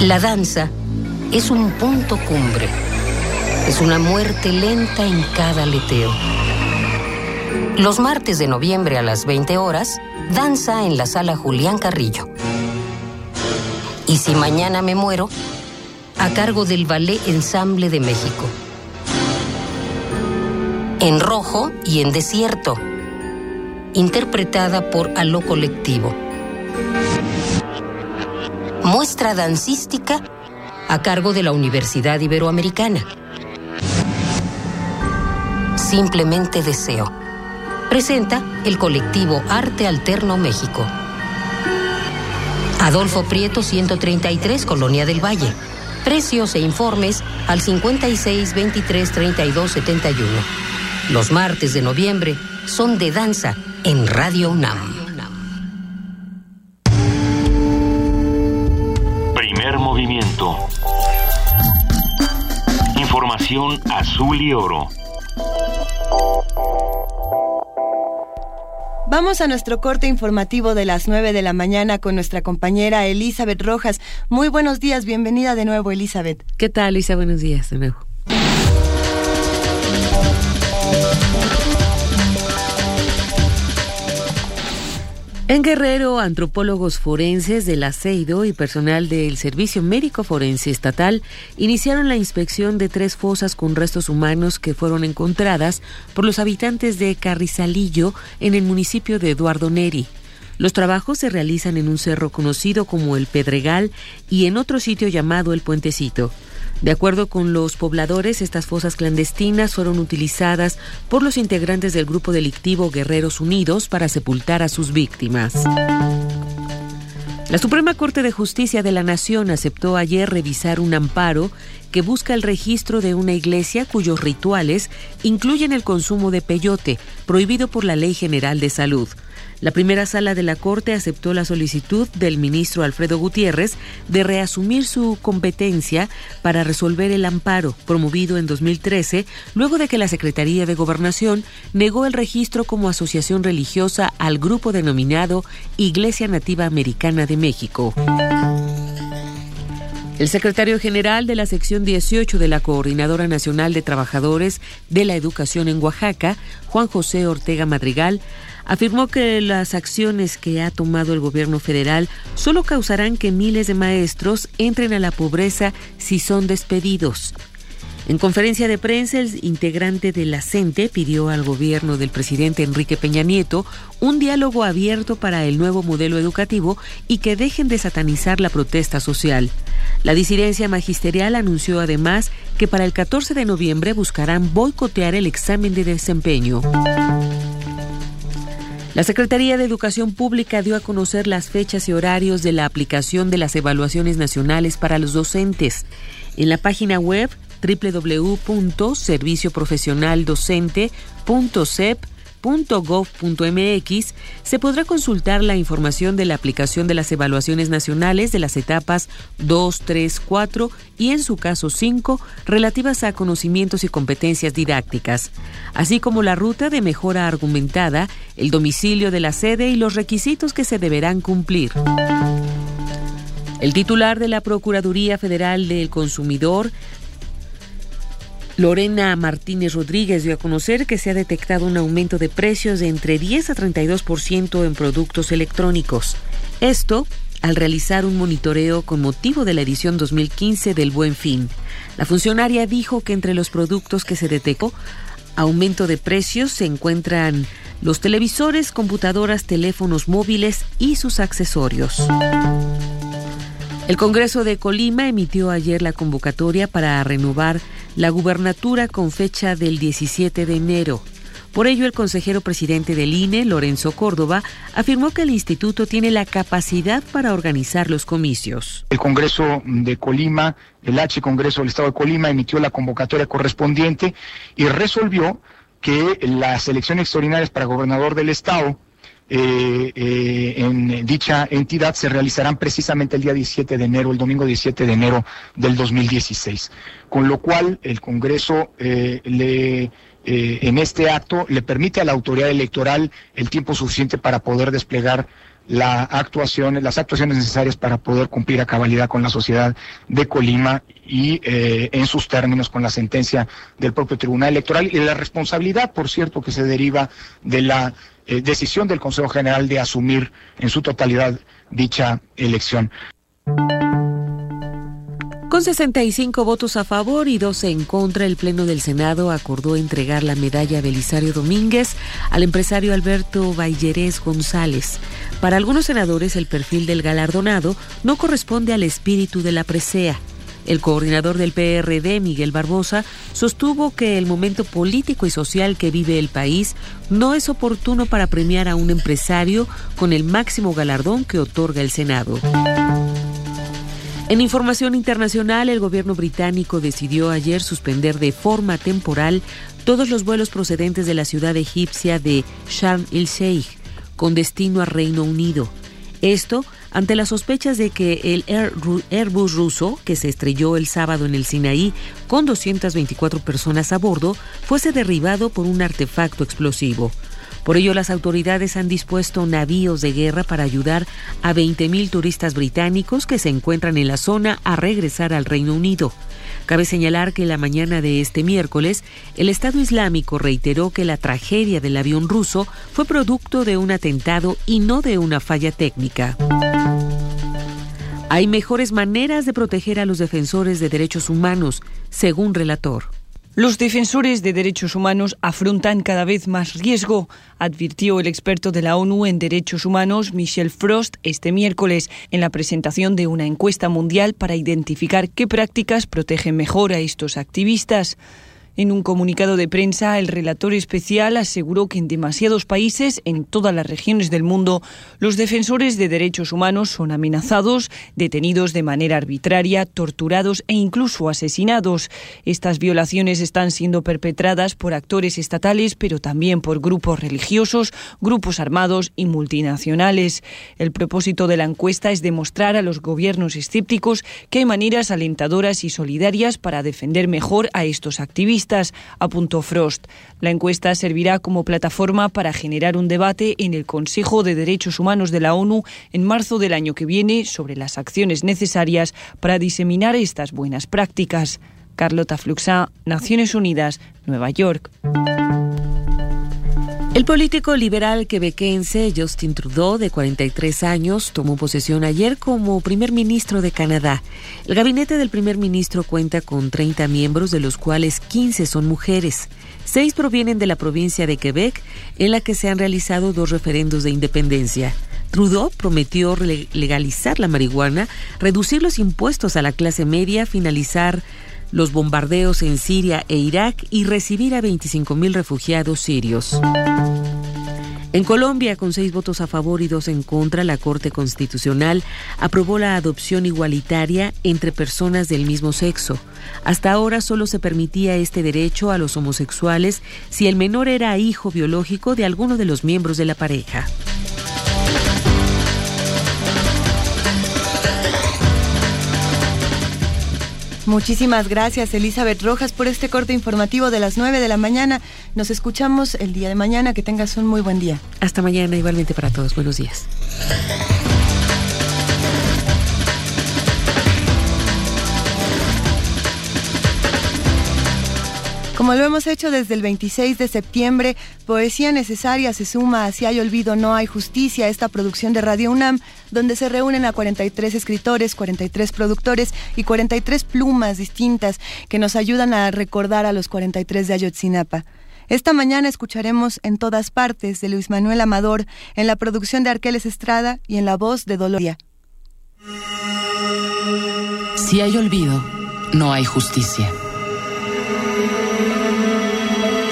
La danza es un punto cumbre. Es una muerte lenta en cada aleteo. Los martes de noviembre a las 20 horas, danza en la sala Julián Carrillo. Y si mañana me muero, a cargo del Ballet Ensamble de México. En rojo y en desierto. Interpretada por Aló Colectivo muestra dancística a cargo de la Universidad Iberoamericana. Simplemente deseo. Presenta el colectivo Arte Alterno México. Adolfo Prieto 133, Colonia del Valle. Precios e informes al 56 23 32 71. Los martes de noviembre son de danza en Radio UNAM. Movimiento. Información azul y oro. Vamos a nuestro corte informativo de las 9 de la mañana con nuestra compañera Elizabeth Rojas. Muy buenos días, bienvenida de nuevo Elizabeth. ¿Qué tal, Elisa? Buenos días de nuevo. En Guerrero, antropólogos forenses del Aceido y personal del Servicio Médico Forense Estatal iniciaron la inspección de tres fosas con restos humanos que fueron encontradas por los habitantes de Carrizalillo en el municipio de Eduardo Neri. Los trabajos se realizan en un cerro conocido como el Pedregal y en otro sitio llamado el Puentecito. De acuerdo con los pobladores, estas fosas clandestinas fueron utilizadas por los integrantes del grupo delictivo Guerreros Unidos para sepultar a sus víctimas. La Suprema Corte de Justicia de la Nación aceptó ayer revisar un amparo que busca el registro de una iglesia cuyos rituales incluyen el consumo de peyote, prohibido por la Ley General de Salud. La primera sala de la Corte aceptó la solicitud del ministro Alfredo Gutiérrez de reasumir su competencia para resolver el amparo promovido en 2013, luego de que la Secretaría de Gobernación negó el registro como asociación religiosa al grupo denominado Iglesia Nativa Americana de México. El secretario general de la sección 18 de la Coordinadora Nacional de Trabajadores de la Educación en Oaxaca, Juan José Ortega Madrigal, afirmó que las acciones que ha tomado el gobierno federal solo causarán que miles de maestros entren a la pobreza si son despedidos. En conferencia de prensa, el integrante de la CENTE pidió al gobierno del presidente Enrique Peña Nieto un diálogo abierto para el nuevo modelo educativo y que dejen de satanizar la protesta social. La disidencia magisterial anunció además que para el 14 de noviembre buscarán boicotear el examen de desempeño. La Secretaría de Educación Pública dio a conocer las fechas y horarios de la aplicación de las evaluaciones nacionales para los docentes. En la página web www.servicioprofesionaldocente.cep.gov.mx se podrá consultar la información de la aplicación de las evaluaciones nacionales de las etapas 2, 3, 4 y en su caso 5 relativas a conocimientos y competencias didácticas, así como la ruta de mejora argumentada, el domicilio de la sede y los requisitos que se deberán cumplir. El titular de la Procuraduría Federal del Consumidor Lorena Martínez Rodríguez dio a conocer que se ha detectado un aumento de precios de entre 10 a 32% en productos electrónicos. Esto al realizar un monitoreo con motivo de la edición 2015 del Buen Fin. La funcionaria dijo que entre los productos que se detectó aumento de precios se encuentran los televisores, computadoras, teléfonos móviles y sus accesorios. El Congreso de Colima emitió ayer la convocatoria para renovar la gubernatura con fecha del 17 de enero. Por ello, el consejero presidente del INE, Lorenzo Córdoba, afirmó que el instituto tiene la capacidad para organizar los comicios. El Congreso de Colima, el H Congreso del Estado de Colima, emitió la convocatoria correspondiente y resolvió que las elecciones extraordinarias para gobernador del Estado eh, eh, en dicha entidad se realizarán precisamente el día 17 de enero, el domingo 17 de enero del 2016. Con lo cual, el Congreso eh, le en este acto le permite a la autoridad electoral el tiempo suficiente para poder desplegar la actuación, las actuaciones necesarias para poder cumplir a cabalidad con la sociedad de Colima y en sus términos con la sentencia del propio Tribunal Electoral y la responsabilidad, por cierto, que se deriva de la eh, decisión del Consejo General de asumir en su totalidad dicha elección. Con 65 votos a favor y 12 en contra, el Pleno del Senado acordó entregar la medalla Belisario Domínguez al empresario Alberto Ballerés González. Para algunos senadores, el perfil del galardonado no corresponde al espíritu de la presea. El coordinador del PRD, Miguel Barbosa, sostuvo que el momento político y social que vive el país no es oportuno para premiar a un empresario con el máximo galardón que otorga el Senado. En información internacional, el gobierno británico decidió ayer suspender de forma temporal todos los vuelos procedentes de la ciudad egipcia de Sharm el-Sheikh con destino a Reino Unido. Esto ante las sospechas de que el Airbus ruso, que se estrelló el sábado en el Sinaí con 224 personas a bordo, fuese derribado por un artefacto explosivo. Por ello, las autoridades han dispuesto navíos de guerra para ayudar a 20.000 turistas británicos que se encuentran en la zona a regresar al Reino Unido. Cabe señalar que la mañana de este miércoles, el Estado Islámico reiteró que la tragedia del avión ruso fue producto de un atentado y no de una falla técnica. Hay mejores maneras de proteger a los defensores de derechos humanos, según relator. Los defensores de derechos humanos afrontan cada vez más riesgo, advirtió el experto de la ONU en derechos humanos Michel Frost este miércoles en la presentación de una encuesta mundial para identificar qué prácticas protegen mejor a estos activistas. En un comunicado de prensa, el relator especial aseguró que en demasiados países, en todas las regiones del mundo, los defensores de derechos humanos son amenazados, detenidos de manera arbitraria, torturados e incluso asesinados. Estas violaciones están siendo perpetradas por actores estatales, pero también por grupos religiosos, grupos armados y multinacionales. El propósito de la encuesta es demostrar a los gobiernos escépticos que hay maneras alentadoras y solidarias para defender mejor a estos activistas apuntó Frost. La encuesta servirá como plataforma para generar un debate en el Consejo de Derechos Humanos de la ONU en marzo del año que viene sobre las acciones necesarias para diseminar estas buenas prácticas. Carlota Fluxá, Naciones Unidas, Nueva York. El político liberal quebequense Justin Trudeau, de 43 años, tomó posesión ayer como primer ministro de Canadá. El gabinete del primer ministro cuenta con 30 miembros, de los cuales 15 son mujeres. Seis provienen de la provincia de Quebec, en la que se han realizado dos referendos de independencia. Trudeau prometió legalizar la marihuana, reducir los impuestos a la clase media, finalizar los bombardeos en Siria e Irak y recibir a 25.000 refugiados sirios. En Colombia, con seis votos a favor y dos en contra, la Corte Constitucional aprobó la adopción igualitaria entre personas del mismo sexo. Hasta ahora solo se permitía este derecho a los homosexuales si el menor era hijo biológico de alguno de los miembros de la pareja. Muchísimas gracias, Elizabeth Rojas, por este corte informativo de las 9 de la mañana. Nos escuchamos el día de mañana. Que tengas un muy buen día. Hasta mañana, igualmente para todos. Buenos días. Como lo hemos hecho desde el 26 de septiembre, Poesía Necesaria se suma a Si hay olvido, no hay justicia, esta producción de Radio UNAM, donde se reúnen a 43 escritores, 43 productores y 43 plumas distintas que nos ayudan a recordar a los 43 de Ayotzinapa. Esta mañana escucharemos En todas partes de Luis Manuel Amador, en la producción de Arqueles Estrada y en la voz de Doloria. Si hay olvido, no hay justicia.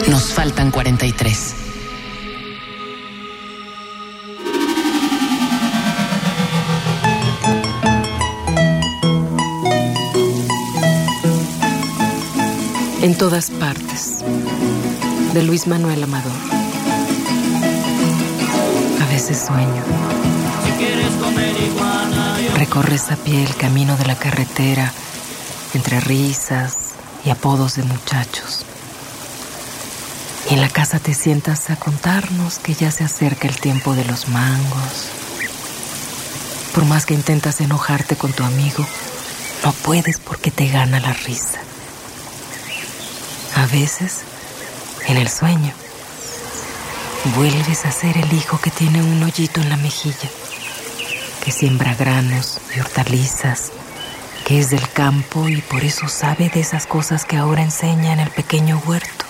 Nos faltan 43. En todas partes. De Luis Manuel Amador. A veces sueño. Recorres a pie el camino de la carretera entre risas y apodos de muchachos. Y en la casa te sientas a contarnos que ya se acerca el tiempo de los mangos. Por más que intentas enojarte con tu amigo, no puedes porque te gana la risa. A veces, en el sueño, vuelves a ser el hijo que tiene un hoyito en la mejilla, que siembra granos y hortalizas, que es del campo y por eso sabe de esas cosas que ahora enseña en el pequeño huerto.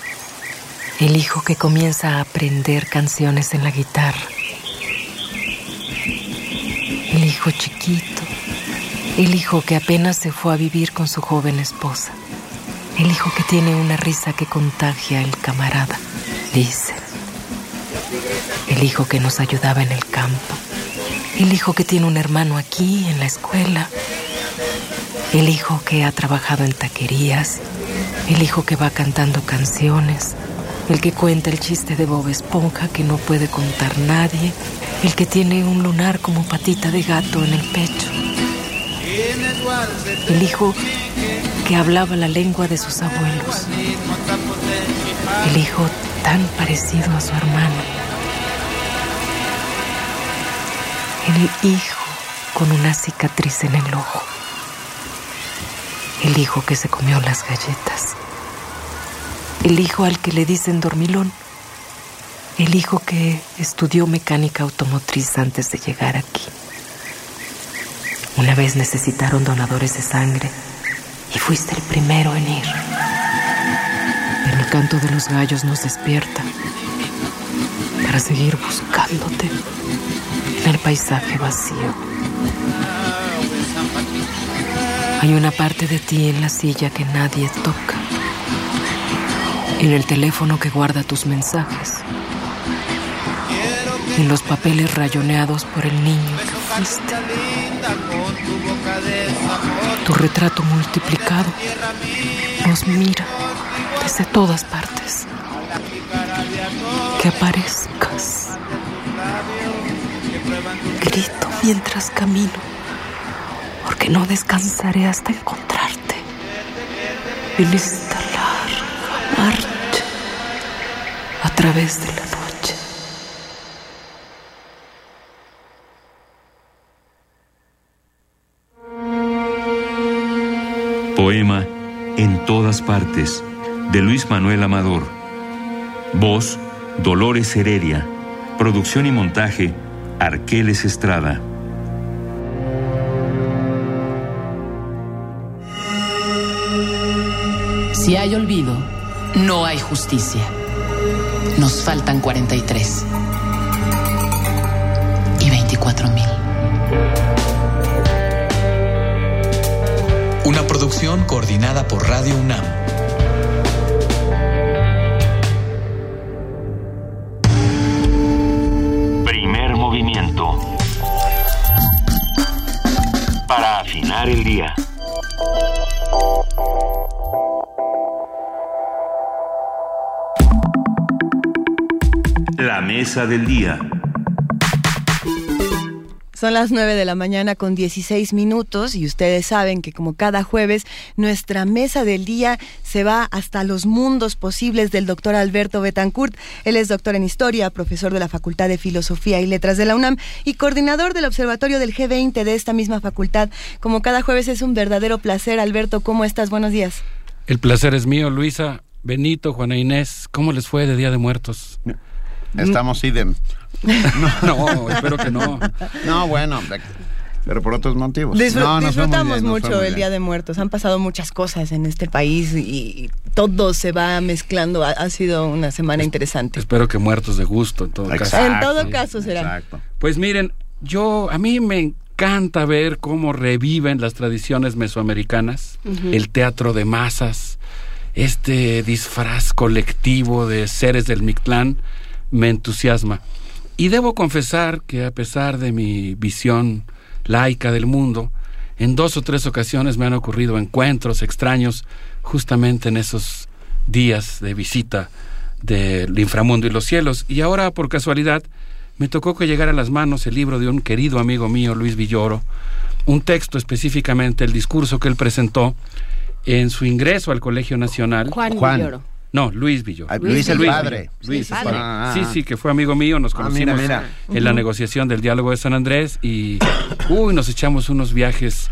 El hijo que comienza a aprender canciones en la guitarra. El hijo chiquito. El hijo que apenas se fue a vivir con su joven esposa. El hijo que tiene una risa que contagia al camarada, dice. El hijo que nos ayudaba en el campo. El hijo que tiene un hermano aquí en la escuela. El hijo que ha trabajado en taquerías. El hijo que va cantando canciones el que cuenta el chiste de Bob Esponja que no puede contar nadie, el que tiene un lunar como patita de gato en el pecho, el hijo que hablaba la lengua de sus abuelos, el hijo tan parecido a su hermano, el hijo con una cicatriz en el ojo, el hijo que se comió las galletas el hijo al que le dicen dormilón, el hijo que estudió mecánica automotriz antes de llegar aquí. Una vez necesitaron donadores de sangre y fuiste el primero en ir. El canto de los gallos nos despierta para seguir buscándote en el paisaje vacío. Hay una parte de ti en la silla que nadie toca. En el teléfono que guarda tus mensajes, en los papeles rayoneados por el niño que fuiste, tu retrato multiplicado. Nos mira desde todas partes. Que aparezcas. Grito mientras camino, porque no descansaré hasta encontrarte en esta larga marcha a través de la noche. Poema En todas partes, de Luis Manuel Amador. Voz, Dolores Heredia. Producción y montaje, Arqueles Estrada. Si hay olvido, no hay justicia. Nos faltan 43 y 24 mil. Una producción coordinada por Radio UNAM. Primer movimiento. Para afinar el día. Mesa del día. Son las 9 de la mañana con 16 minutos y ustedes saben que como cada jueves nuestra mesa del día se va hasta los mundos posibles del doctor Alberto Betancourt. Él es doctor en historia, profesor de la Facultad de Filosofía y Letras de la UNAM y coordinador del Observatorio del G20 de esta misma facultad. Como cada jueves es un verdadero placer. Alberto, ¿cómo estás? Buenos días. El placer es mío, Luisa, Benito, Juana Inés. ¿Cómo les fue de Día de Muertos? Estamos idem. No, espero que no. No, bueno, pero por otros motivos. Disfr- No, disfrutamos bien, mucho el. Día de Muertos. Han pasado muchas cosas en este país y, todo se va mezclando. Ha, ha sido una semana interesante. Espero que muertos de gusto, en todo caso. en todo caso será. Pues miren, yo a mí me encanta ver cómo reviven las tradiciones mesoamericanas, el teatro de masas, este disfraz colectivo de seres del Mictlán me entusiasma. Y debo confesar que a pesar de mi visión laica del mundo, en dos o tres ocasiones me han ocurrido encuentros extraños justamente en esos días de visita del inframundo y los cielos. Y ahora, por casualidad, me tocó que llegara a las manos el libro de un querido amigo mío, Luis Villoro, un texto específicamente, el discurso que él presentó en su ingreso al Colegio Nacional. Juan Juan. Villoro. No, Luis Villoro. Ah, Luis el padre. Luis Sí, el padre. ah, Sí, sí, que fue amigo mío, nos Ah, conocimos mira, mira. en la negociación del diálogo de San Andrés y, uy, nos echamos unos viajes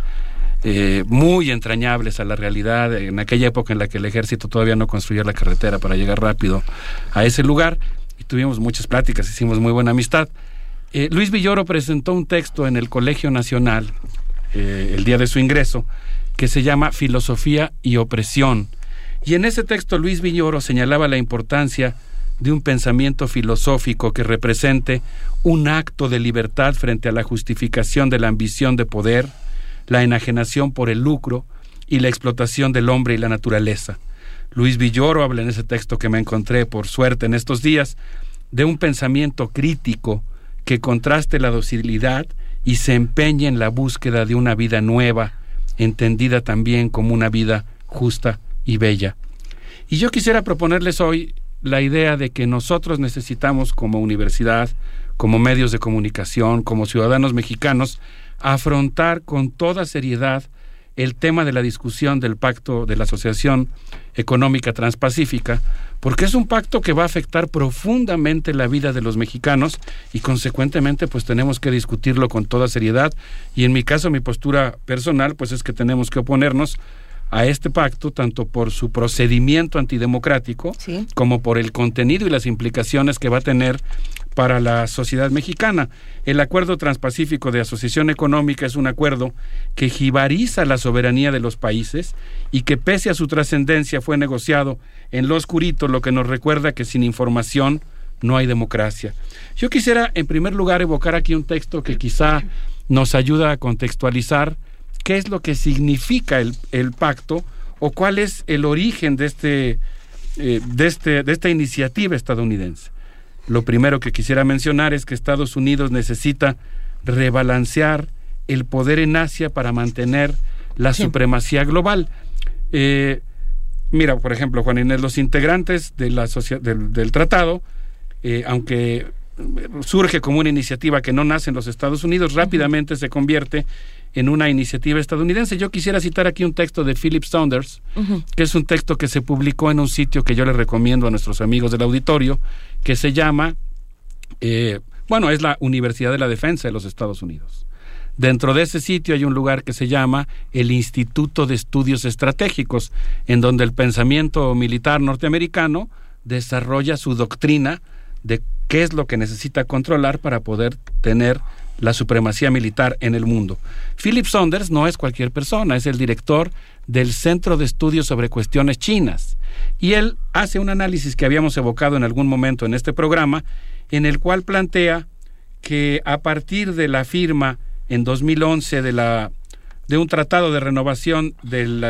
eh, muy entrañables a la realidad en aquella época en la que el ejército todavía no construía la carretera para llegar rápido a ese lugar y tuvimos muchas pláticas, hicimos muy buena amistad. Eh, Luis Villoro presentó un texto en el Colegio Nacional eh, el día de su ingreso que se llama Filosofía y Opresión. Y en ese texto Luis Villoro señalaba la importancia de un pensamiento filosófico que represente un acto de libertad frente a la justificación de la ambición de poder, la enajenación por el lucro y la explotación del hombre y la naturaleza. Luis Villoro habla en ese texto que me encontré por suerte en estos días de un pensamiento crítico que contraste la docilidad y se empeñe en la búsqueda de una vida nueva, entendida también como una vida justa y bella. Y yo quisiera proponerles hoy la idea de que nosotros necesitamos como universidad, como medios de comunicación, como ciudadanos mexicanos, afrontar con toda seriedad el tema de la discusión del pacto de la Asociación Económica Transpacífica, porque es un pacto que va a afectar profundamente la vida de los mexicanos y consecuentemente pues tenemos que discutirlo con toda seriedad y en mi caso mi postura personal pues es que tenemos que oponernos a este pacto tanto por su procedimiento antidemocrático como por el contenido y las implicaciones que va a tener para la sociedad mexicana. El acuerdo transpacífico de asociación económica es un acuerdo que jibariza la soberanía de los países y que pese a su trascendencia fue negociado en lo oscurito, lo que nos recuerda que sin información no hay democracia. Yo quisiera en primer lugar evocar aquí un texto que quizá nos ayuda a contextualizar qué es lo que significa el, el pacto o cuál es el origen de, este, eh, de, este, de esta iniciativa estadounidense. Lo primero que quisiera mencionar es que Estados Unidos necesita rebalancear el poder en Asia para mantener la supremacía global. Eh, mira, por ejemplo, Juan Inés, los integrantes de la socia- del, del tratado, eh, aunque surge como una iniciativa que no nace en los Estados Unidos, rápidamente se convierte en una iniciativa estadounidense. Yo quisiera citar aquí un texto de Philip Saunders, que es un texto que se publicó en un sitio que yo le recomiendo a nuestros amigos del auditorio, que se llama, eh, bueno, es la Universidad de la Defensa de los Estados Unidos. Dentro de ese sitio hay un lugar que se llama el Instituto de Estudios Estratégicos, en donde el pensamiento militar norteamericano desarrolla su doctrina de qué es lo que necesita controlar para poder tener la supremacía militar en el mundo. Philip Saunders no es cualquier persona, es el director del Centro de Estudios sobre Cuestiones Chinas. Y él hace un análisis que habíamos evocado en algún momento en este programa, en el cual plantea que a partir de la firma en 2011 de la de un tratado de renovación del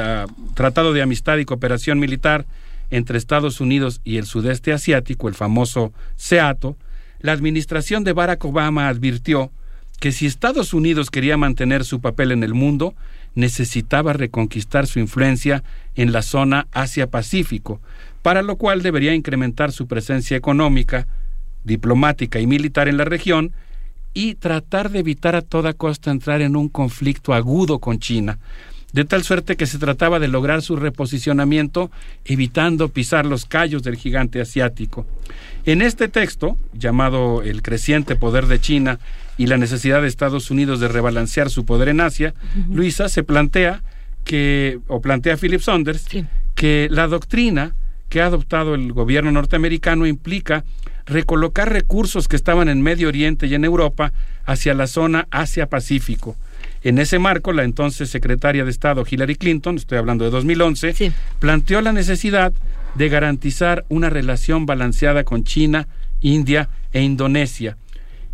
Tratado de Amistad y Cooperación Militar entre Estados Unidos y el sudeste asiático, el famoso SEATO, la administración de Barack Obama advirtió que si Estados Unidos quería mantener su papel en el mundo, necesitaba reconquistar su influencia en la zona Asia-Pacífico, para lo cual debería incrementar su presencia económica, diplomática y militar en la región y tratar de evitar a toda costa entrar en un conflicto agudo con China, de tal suerte que se trataba de lograr su reposicionamiento evitando pisar los callos del gigante asiático. En este texto, llamado El creciente poder de China y la necesidad de Estados Unidos de rebalancear su poder en Asia, Luisa se plantea que, o plantea Philip Saunders, que la doctrina que ha adoptado el gobierno norteamericano implica recolocar recursos que estaban en Medio Oriente y en Europa hacia la zona Asia-Pacífico. En ese marco, la entonces secretaria de Estado Hillary Clinton, estoy hablando de 2011, planteó la necesidad de garantizar una relación balanceada con China, India e Indonesia.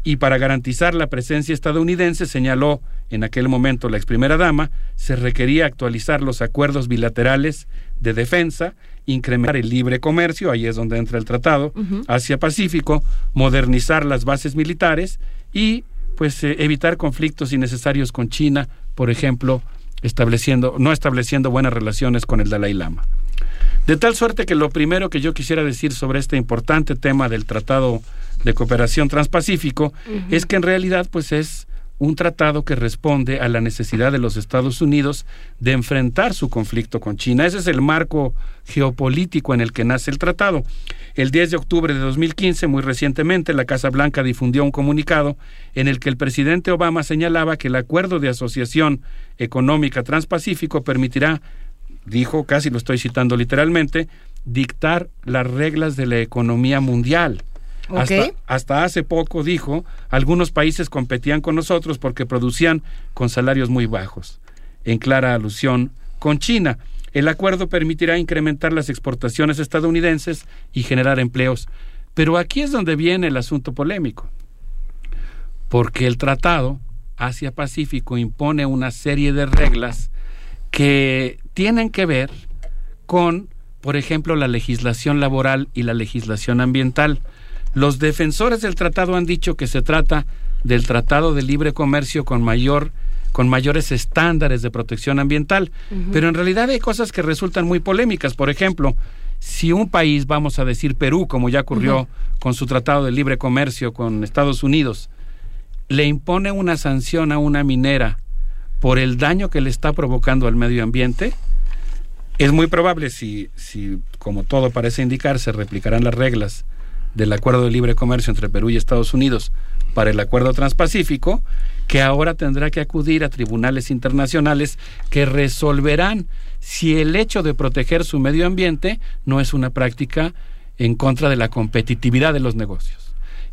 Y para garantizar la presencia estadounidense, señaló en aquel momento la ex primera dama, se requería actualizar los acuerdos bilaterales de defensa, incrementar el libre comercio, ahí es donde entra el tratado, Asia-Pacífico, modernizar las bases militares y pues eh, evitar conflictos innecesarios con China, por ejemplo, estableciendo no estableciendo buenas relaciones con el Dalai Lama. De tal suerte que lo primero que yo quisiera decir sobre este importante tema del Tratado de Cooperación Transpacífico es que en realidad pues es un tratado que responde a la necesidad de los Estados Unidos de enfrentar su conflicto con China. Ese es el marco geopolítico en el que nace el tratado. El 10 de octubre de 2015, muy recientemente, la Casa Blanca difundió un comunicado en el que el presidente Obama señalaba que el acuerdo de asociación económica transpacífico permitirá, dijo, casi lo estoy citando literalmente, dictar las reglas de la economía mundial. Hasta, hasta, hace poco dijo, algunos países competían con nosotros porque producían con salarios muy bajos, en clara alusión con China. El acuerdo permitirá incrementar las exportaciones estadounidenses y generar empleos. Pero aquí es donde viene el asunto polémico, porque el tratado Asia-Pacífico impone una serie de reglas que tienen que ver con, por ejemplo, la legislación laboral y la legislación ambiental. Los defensores del tratado han dicho que se trata del tratado de libre comercio con mayor con mayores estándares de protección ambiental, pero en realidad hay cosas que resultan muy polémicas. Por ejemplo, si un país, vamos a decir Perú, como ya ocurrió con su tratado de libre comercio con Estados Unidos, le impone una sanción a una minera por el daño que le está provocando al medio ambiente, es muy probable si, si como todo parece indicar, se replicarán las reglas del acuerdo de libre comercio entre Perú y Estados Unidos para el acuerdo transpacífico, que ahora tendrá que acudir a tribunales internacionales que resolverán si el hecho de proteger su medio ambiente no es una práctica en contra de la competitividad de los negocios.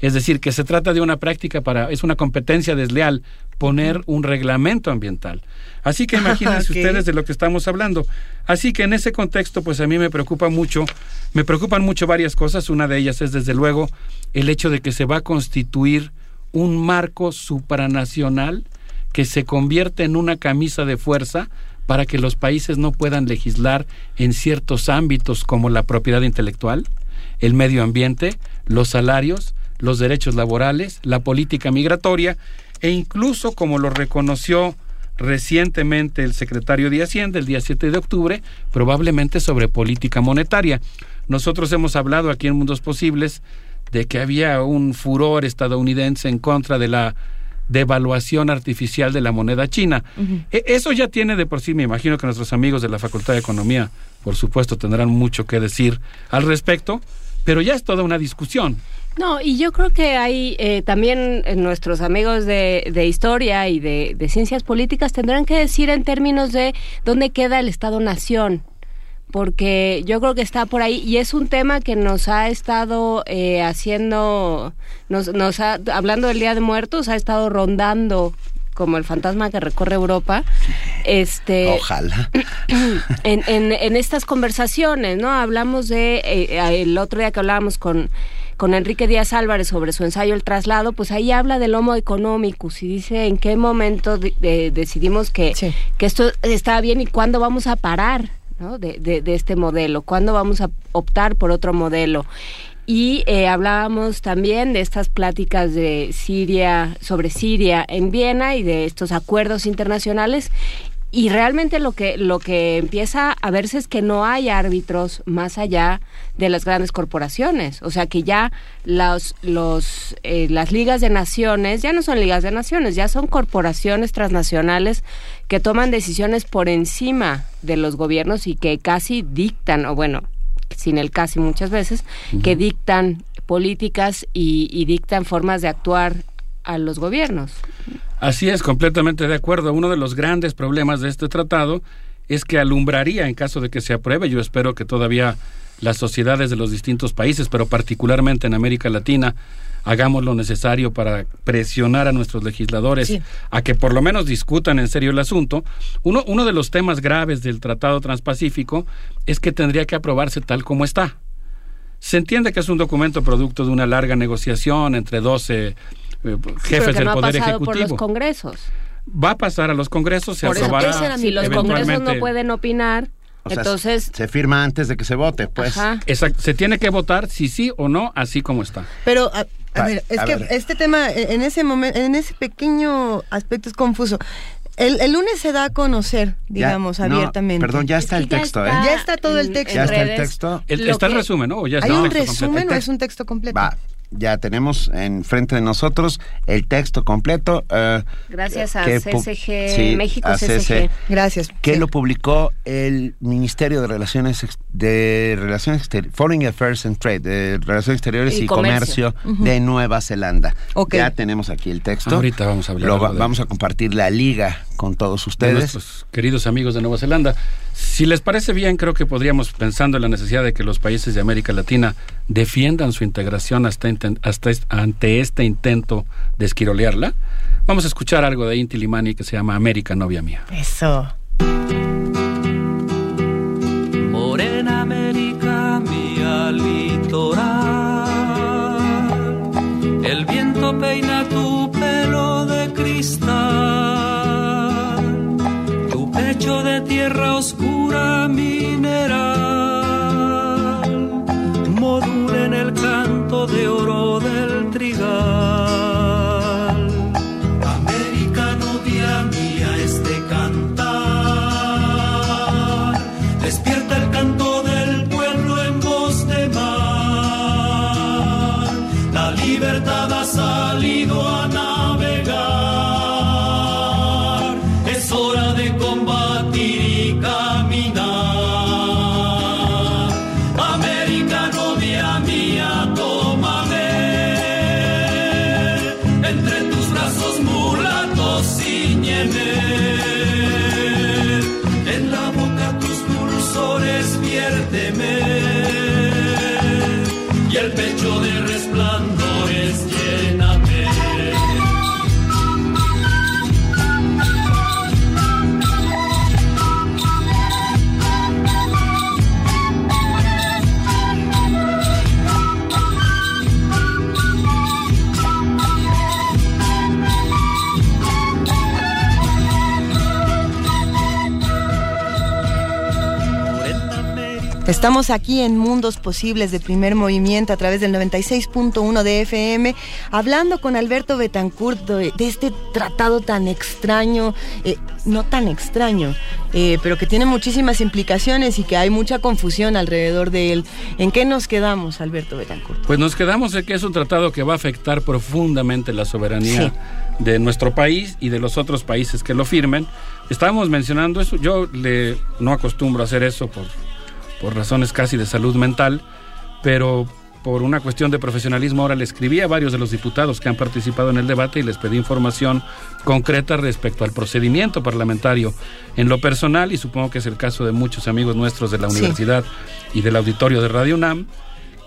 Es decir, que se trata de una práctica para, es una competencia desleal poner un reglamento ambiental. Así que imagínense ustedes de lo que estamos hablando. Así que en ese contexto, pues a mí me preocupa mucho, me preocupan mucho varias cosas. Una de ellas es desde luego el hecho de que se va a constituir un marco supranacional que se convierte en una camisa de fuerza para que los países no puedan legislar en ciertos ámbitos como la propiedad intelectual, el medio ambiente, los salarios, los derechos laborales, la política migratoria e incluso, como lo reconoció recientemente el secretario de Hacienda el día 7 de octubre, probablemente sobre política monetaria. Nosotros hemos hablado aquí en Mundos Posibles de que había un furor estadounidense en contra de la devaluación artificial de la moneda china. E- eso ya tiene de por sí, me imagino que nuestros amigos de la Facultad de Economía, por supuesto, tendrán mucho que decir al respecto, pero ya es toda una discusión. No, y yo creo que hay eh, también eh, nuestros amigos de, de historia y de, de ciencias políticas tendrán que decir en términos de dónde queda el Estado-Nación, porque yo creo que está por ahí y es un tema que nos ha estado eh, haciendo, nos, nos ha, hablando del Día de Muertos, ha estado rondando como el fantasma que recorre Europa, este, Ojalá. en, en, en estas conversaciones, ¿no? Hablamos de, eh, el otro día que hablábamos con, con Enrique Díaz Álvarez sobre su ensayo El traslado, pues ahí habla del homo economicus y dice en qué momento de- de- decidimos que, que esto está bien y cuándo vamos a parar ¿no? de, de- de este modelo, cuándo vamos a optar por otro modelo. Y eh, hablábamos también de estas pláticas de Siria, sobre Siria en Viena y de estos acuerdos internacionales. Y realmente lo que, lo que empieza a verse es que no hay árbitros más allá de las grandes corporaciones. O sea que ya los, los, eh, las ligas de naciones ya no son ligas de naciones, ya son corporaciones transnacionales que toman decisiones por encima de los gobiernos y que casi dictan, o bueno, sin el casi muchas veces, que dictan políticas y, y dictan formas de actuar a los gobiernos. Así es, completamente de acuerdo. Uno de los grandes problemas de este tratado es que alumbraría en caso de que se apruebe. Yo espero que todavía las sociedades de los distintos países, pero particularmente en América Latina, hagamos lo necesario para presionar a nuestros legisladores Sí. a que por lo menos discutan en serio el asunto. Uno, uno de los temas graves del Tratado Transpacífico es que tendría que aprobarse tal como está. Se entiende que es un documento producto de una larga negociación entre 12 eh, Pero jefes que del no ha Poder pasado por los Ejecutivo. congresos. Va a pasar a los congresos, se Por eso, aprobará. si los congresos no pueden opinar, O sea, entonces se firma antes de que se vote, pues. Ajá. Exacto, se tiene que votar si sí o no, así como está. Pero, a, a ver, es a que ver. este tema, eh, en ese momento, en ese pequeño aspecto es confuso. El, el lunes se da a conocer, Ya, digamos, no, abiertamente. perdón, ya está el texto, ¿eh? Ya está todo el texto. Ya está el texto. El- está el resumen, ¿no? O ya está ¿Hay el un texto completo. resumen El o es un texto completo? Va, ya tenemos enfrente de nosotros el texto completo. eh, Gracias a CSG, sí, México a CSG. Gracias. que lo publicó el Ministerio de Relaciones Ex- de Relaciones Exter- Foreign Affairs and Trade, de Relaciones Exteriores Y y, Comercio. De Nueva Zelanda. Ok. Ya tenemos aquí el texto. Ahorita vamos a hablar Lo de- vamos a compartir la liga con todos de ustedes. nuestros queridos amigos de Nueva Zelanda. Si les parece bien, creo que podríamos, pensando en la necesidad de que los países de América Latina defiendan su integración hasta, hasta ante este intento de esquirolearla, vamos a escuchar algo de Inti Limani que se llama América, novia mía. Eso. Morena América, mía litoral. El viento peina tu pelo de cristal, tu pecho de tierra oscura mineral. Estamos aquí en Mundos Posibles de Primer Movimiento a través del 96.1 de FM, hablando con Alberto Betancourt de, de este tratado tan extraño, eh, no tan extraño, eh, pero que tiene muchísimas implicaciones y que hay mucha confusión alrededor de él. ¿En qué nos quedamos, Alberto Betancourt? Pues nos quedamos en que es un tratado que va a afectar profundamente la soberanía de nuestro país y de los otros países que lo firmen. Estábamos mencionando eso, yo le, no acostumbro a hacer eso por por razones casi de salud mental, pero por una cuestión de profesionalismo ahora le escribí a varios de los diputados que han participado en el debate y les pedí información concreta respecto al procedimiento parlamentario en lo personal y supongo que es el caso de muchos amigos nuestros de la Sí. universidad y del auditorio de Radio UNAM.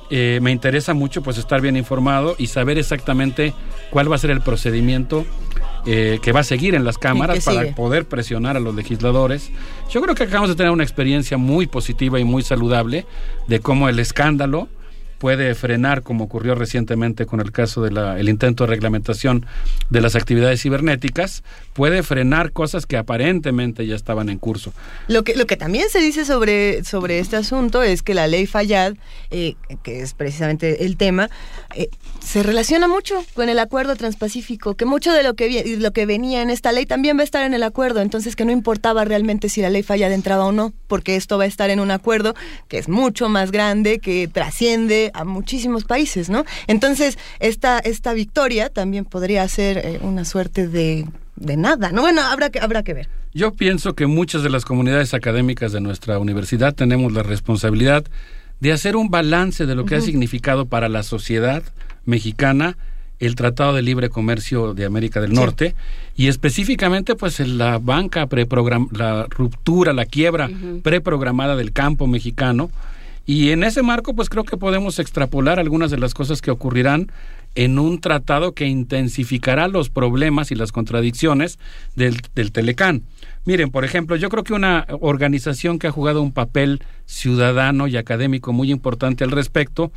eh, me interesa mucho pues estar bien informado y saber exactamente cuál va a ser el procedimiento eh, que va a seguir en las cámaras para sigue? poder presionar a los legisladores. Yo creo que acabamos de tener una experiencia muy positiva y muy saludable de cómo el escándalo puede frenar, como ocurrió recientemente con el caso del intento de reglamentación de las actividades cibernéticas, puede frenar cosas que aparentemente ya estaban en curso. Lo que, lo que también se dice sobre, sobre este asunto es que la ley Fayad, eh, que es precisamente el tema, eh, se relaciona mucho con el acuerdo transpacífico, que mucho de lo que, lo que venía en esta ley también va a estar en el acuerdo, entonces que no importaba realmente si la ley Fayad entraba o no, porque esto va a estar en un acuerdo que es mucho más grande, que trasciende a muchísimos países, ¿no? Entonces, esta, esta victoria también podría ser eh, una suerte de, de nada, ¿no? Bueno, habrá que, habrá que ver. Yo pienso que muchas de las comunidades académicas de nuestra universidad tenemos la responsabilidad de hacer un balance de lo que ha significado para la sociedad mexicana el Tratado de Libre Comercio de América del Sí. Norte y específicamente pues en la banca preprogram la ruptura, la quiebra preprogramada del campo mexicano y en ese marco pues creo que podemos extrapolar algunas de las cosas que ocurrirán en un tratado que intensificará los problemas y las contradicciones del, del Telecán. Miren, por ejemplo, yo creo que una organización que ha jugado un papel ciudadano y académico muy importante al respecto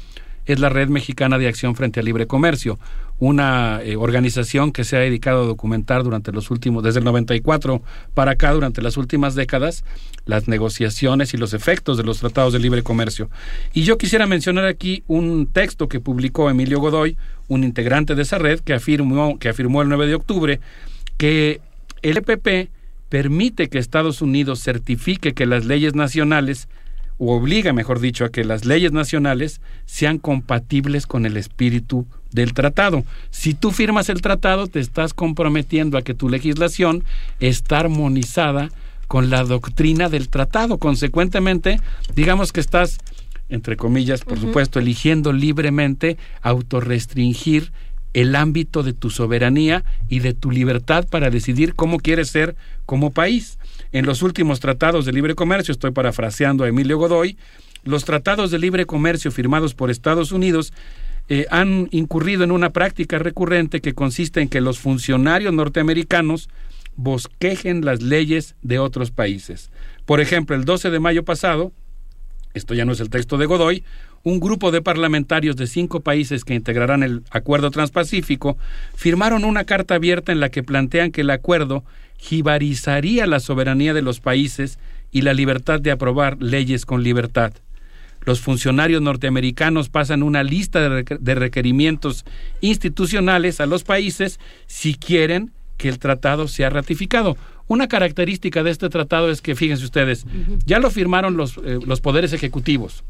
es la Red Mexicana de Acción frente al Libre Comercio, una eh, organización que se ha dedicado a documentar durante los últimos, desde el 94 para acá, durante las últimas décadas, las negociaciones y los efectos de los tratados de libre comercio. Y yo quisiera mencionar aquí un texto que publicó Emilio Godoy, un integrante de esa red, que afirmó, que afirmó el 9 de octubre que el EPP permite que Estados Unidos certifique que las leyes nacionales o obliga, mejor dicho, a que las leyes nacionales sean compatibles con el espíritu del tratado. Si tú firmas el tratado, te estás comprometiendo a que tu legislación está armonizada con la doctrina del tratado. Consecuentemente, digamos que estás, entre comillas, por supuesto, eligiendo libremente autorrestringir el ámbito de tu soberanía y de tu libertad para decidir cómo quieres ser como país. En los últimos tratados de libre comercio, estoy parafraseando a Emilio Godoy, los tratados de libre comercio firmados por Estados Unidos eh, han incurrido en una práctica recurrente que consiste en que los funcionarios norteamericanos bosquejen las leyes de otros países. Por ejemplo, el 12 de mayo pasado, esto ya no es el texto de Godoy, un grupo de parlamentarios de cinco países que integrarán el Acuerdo Transpacífico firmaron una carta abierta en la que plantean que el acuerdo jibarizaría la soberanía de los países y la libertad de aprobar leyes con libertad. Los funcionarios norteamericanos pasan una lista de, requer- de requerimientos institucionales a los países si quieren que el tratado sea ratificado. Una característica de este tratado es que, fíjense ustedes, ya lo firmaron los, eh, los poderes ejecutivos.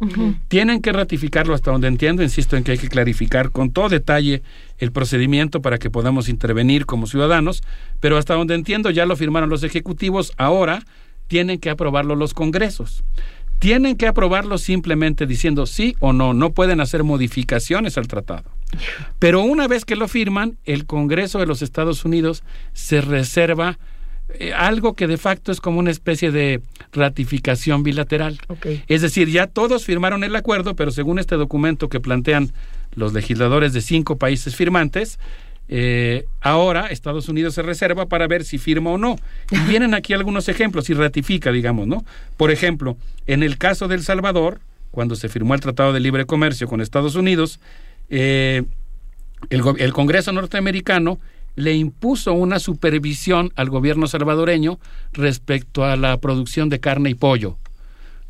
Tienen que ratificarlo hasta donde entiendo, insisto en que hay que clarificar con todo detalle el procedimiento para que podamos intervenir como ciudadanos, pero hasta donde entiendo ya lo firmaron los ejecutivos, ahora tienen que aprobarlo los congresos. Tienen que aprobarlo simplemente diciendo sí o no, no pueden hacer modificaciones al tratado. Pero una vez que lo firman, el Congreso de los Estados Unidos se reserva eh, algo que de facto es como una especie de ratificación bilateral. Es decir, ya todos firmaron el acuerdo, pero según este documento que plantean los legisladores de cinco países firmantes, eh, ahora Estados Unidos se reserva para ver si firma o no. Y vienen aquí algunos ejemplos y ratifica, digamos, ¿no? Por ejemplo, en el caso de El Salvador, cuando se firmó el Tratado de Libre Comercio con Estados Unidos, eh, el, Congreso norteamericano le impuso una supervisión al gobierno salvadoreño respecto a la producción de carne y pollo.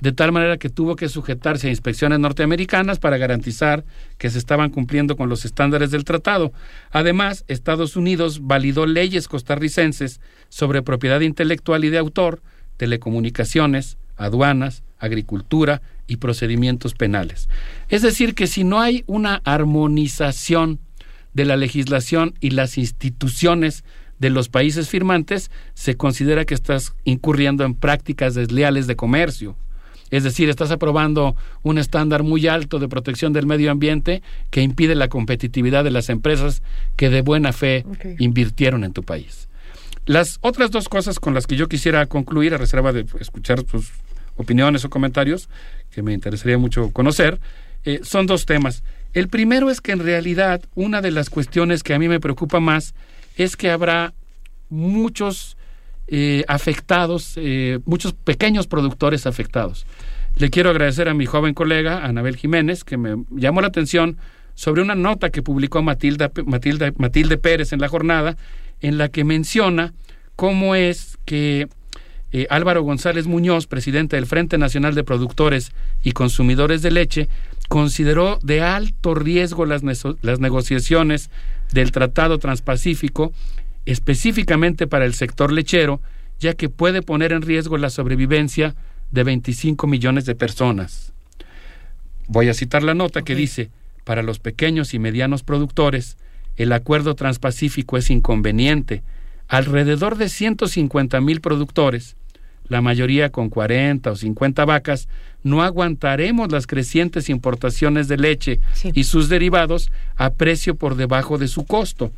de tal manera que tuvo que sujetarse a inspecciones norteamericanas para garantizar que se estaban cumpliendo con los estándares del tratado. Además, Estados Unidos validó leyes costarricenses sobre propiedad intelectual y de autor, telecomunicaciones, aduanas, agricultura y procedimientos penales. Es decir, que si no hay una armonización de la legislación y las instituciones de los países firmantes, se considera que estás incurriendo en prácticas desleales de comercio. Es decir, estás aprobando un estándar muy alto de protección del medio ambiente que impide la competitividad de las empresas que de buena fe invirtieron en tu país. Las otras dos cosas con las que yo quisiera concluir, a reserva de escuchar tus opiniones o comentarios, que me interesaría mucho conocer, eh, son dos temas. El primero es que en realidad una de las cuestiones que a mí me preocupa más es que habrá muchos eh, afectados, eh, muchos pequeños productores afectados. Le quiero agradecer a mi joven colega, Anabel Jiménez, que me llamó la atención sobre una nota que publicó Matilda, Matilde Pérez en la jornada, en la que menciona cómo es que eh, Álvaro González Muñoz, presidente del Frente Nacional de Productores y Consumidores de Leche, consideró de alto riesgo las, las negociaciones del Tratado Transpacífico específicamente para el sector lechero, ya que puede poner en riesgo la sobrevivencia de 25 millones de personas. Voy a citar la nota que dice, para los pequeños y medianos productores, el acuerdo transpacífico es inconveniente. Alrededor de 150 mil productores, la mayoría con 40 o 50 vacas, no aguantaremos las crecientes importaciones de leche y sus derivados a precio por debajo de su costo.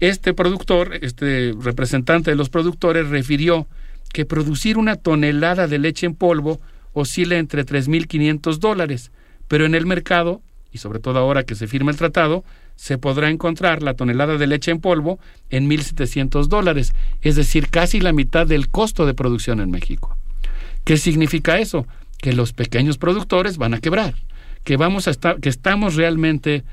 Este productor, este representante de los productores, refirió que producir una tonelada de leche en polvo oscila entre 3.500 dólares, pero en el mercado, y sobre todo ahora que se firma el tratado, se podrá encontrar la tonelada de leche en polvo en 1.700 dólares, es decir, casi la mitad del costo de producción en México. ¿Qué significa eso? Que los pequeños productores van a quebrar, que vamos a estar, que estamos realmente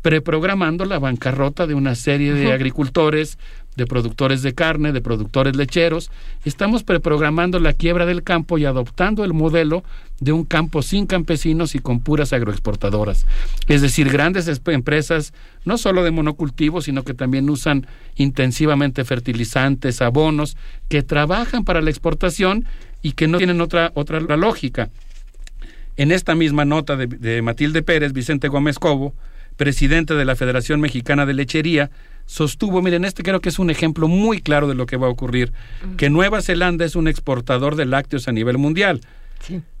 preprogramando la bancarrota de una serie de agricultores, de productores de carne, de productores lecheros. Estamos preprogramando la quiebra del campo y adoptando el modelo de un campo sin campesinos y con puras agroexportadoras. Es decir, grandes empresas, no solo de monocultivo, sino que también usan intensivamente fertilizantes, abonos, que trabajan para la exportación y que no tienen otra, otra lógica. En esta misma nota de, de Matilde Pérez, Vicente Gómez Cobo, presidente de la Federación Mexicana de Lechería, sostuvo, miren, este creo que es un ejemplo muy claro de lo que va a ocurrir, que Nueva Zelanda es un exportador de lácteos a nivel mundial.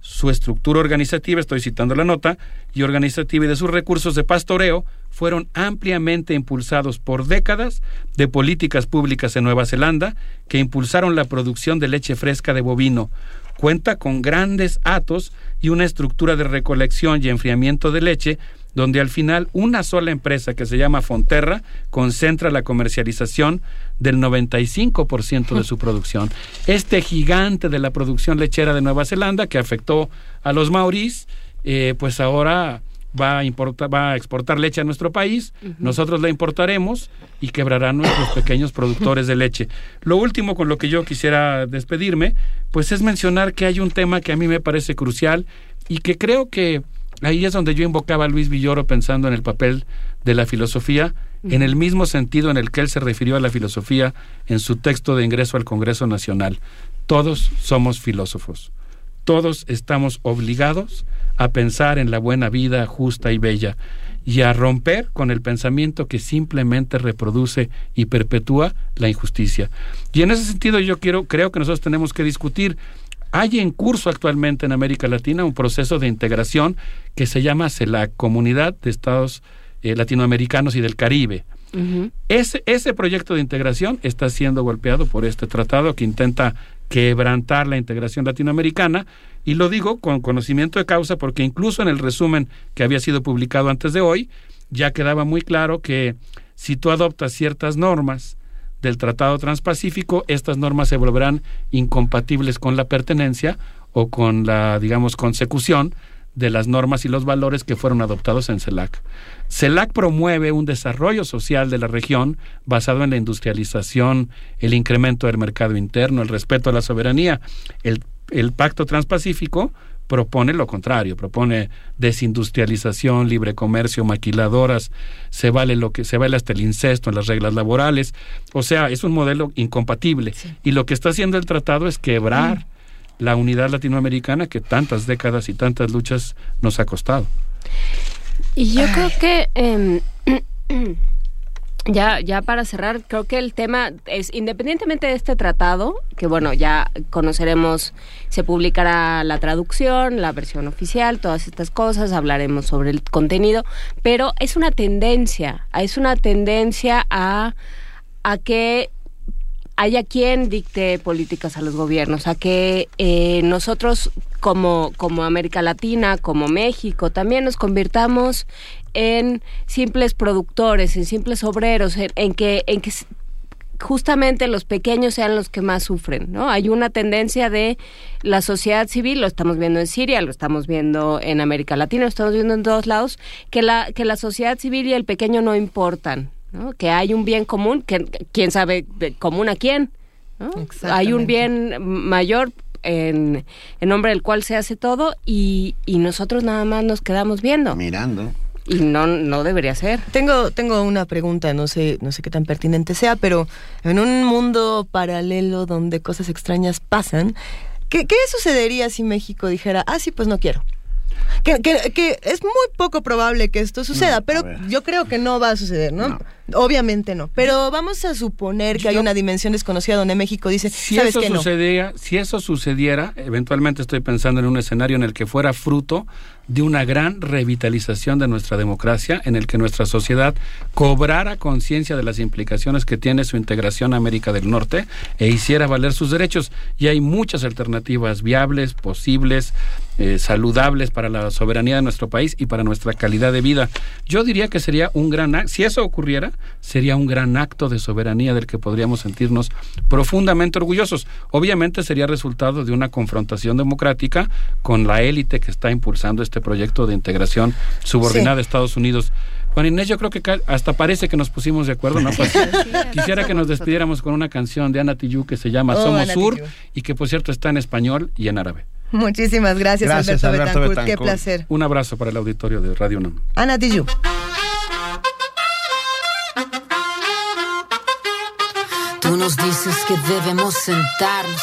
Su estructura organizativa, estoy citando la nota, y organizativa y de sus recursos de pastoreo fueron ampliamente impulsados por décadas de políticas públicas en Nueva Zelanda que impulsaron la producción de leche fresca de bovino. Cuenta con grandes atos y una estructura de recolección y enfriamiento de leche donde al final una sola empresa que se llama Fonterra concentra la comercialización del 95% de su producción. Este gigante de la producción lechera de Nueva Zelanda que afectó a los maoríes, eh, pues ahora va a, importar, va a exportar leche a nuestro país, nosotros la importaremos y quebrarán nuestros pequeños productores de leche. Lo último con lo que yo quisiera despedirme, pues es mencionar que hay un tema que a mí me parece crucial y que creo que Ahí es donde yo invocaba a Luis Villoro pensando en el papel de la filosofía, en el mismo sentido en el que él se refirió a la filosofía en su texto de ingreso al Congreso Nacional. Todos somos filósofos. Todos estamos obligados a pensar en la buena vida justa y bella y a romper con el pensamiento que simplemente reproduce y perpetúa la injusticia. Y en ese sentido yo quiero creo que nosotros tenemos que discutir hay en curso actualmente en América Latina un proceso de integración que se llama la Comunidad de Estados eh, Latinoamericanos y del Caribe. ese, ese proyecto de integración está siendo golpeado por este tratado que intenta quebrantar la integración latinoamericana y lo digo con conocimiento de causa porque incluso en el resumen que había sido publicado antes de hoy ya quedaba muy claro que si tú adoptas ciertas normas del Tratado Transpacífico, estas normas se volverán incompatibles con la pertenencia o con la, digamos, consecución de las normas y los valores que fueron adoptados en CELAC. CELAC promueve un desarrollo social de la región basado en la industrialización, el incremento del mercado interno, el respeto a la soberanía. El, Pacto Transpacífico propone lo contrario, propone desindustrialización, libre comercio, maquiladoras, se vale lo que se vale hasta el incesto en las reglas laborales, o sea, es un modelo incompatible. Y lo que está haciendo el tratado es quebrar la unidad latinoamericana que tantas décadas y tantas luchas nos ha costado. Y yo creo que em, ya, ya para cerrar, creo que el tema es, independientemente de este tratado, que bueno, ya conoceremos, se publicará la traducción, la versión oficial, todas estas cosas, hablaremos sobre el contenido, pero es una tendencia, es una tendencia a, a que haya quien dicte políticas a los gobiernos, a que eh, nosotros como, como América Latina, como México, también nos convirtamos en simples productores, en simples obreros, en, en que, en que justamente los pequeños sean los que más sufren, ¿no? Hay una tendencia de la sociedad civil, lo estamos viendo en Siria, lo estamos viendo en América Latina, lo estamos viendo en todos lados, que la, que la sociedad civil y el pequeño no importan, ¿no? Que hay un bien común, que quién sabe de común a quién, ¿no? Hay un bien mayor en, en nombre del cual se hace todo y, y nosotros nada más nos quedamos viendo. Mirando. Y no, no debería ser. Tengo, tengo una pregunta, no sé, no sé qué tan pertinente sea, pero en un mundo paralelo donde cosas extrañas pasan, ¿qué, qué sucedería si México dijera, ah, sí, pues no quiero? Que, que- que es muy poco probable que esto suceda, pero yo creo que no va a suceder, ¿no? Obviamente no. Pero vamos a suponer que hay una dimensión desconocida donde México dice, Si ¿sabes eso no? sucediera, si eso sucediera, eventualmente estoy pensando en un escenario en el que fuera fruto de una gran revitalización de nuestra democracia, en el que nuestra sociedad cobrara conciencia de las implicaciones que tiene su integración a América del Norte e hiciera valer sus derechos. Y hay muchas alternativas viables, posibles, eh, saludables para la soberanía de nuestro país y para nuestra calidad de vida. Yo diría que sería un gran acto, si eso ocurriera, sería un gran acto de soberanía del que podríamos sentirnos profundamente orgullosos. Obviamente sería resultado de una confrontación democrática con la élite que está impulsando este proyecto de integración subordinada Sí. a Estados Unidos. Juan Inés, yo creo que hasta parece que nos pusimos de acuerdo, ¿no? Pues, quisiera que nos despidiéramos con una canción de Ana Tijoux que se llama Oh, Somos Sur y que por cierto está en español y en árabe. Muchísimas gracias, Gracias, Alberto, Alberto Betancourt. Qué placer. Un abrazo para el auditorio de Radio UNAM. Ana Tijoux. Tú nos dices que debemos sentarnos,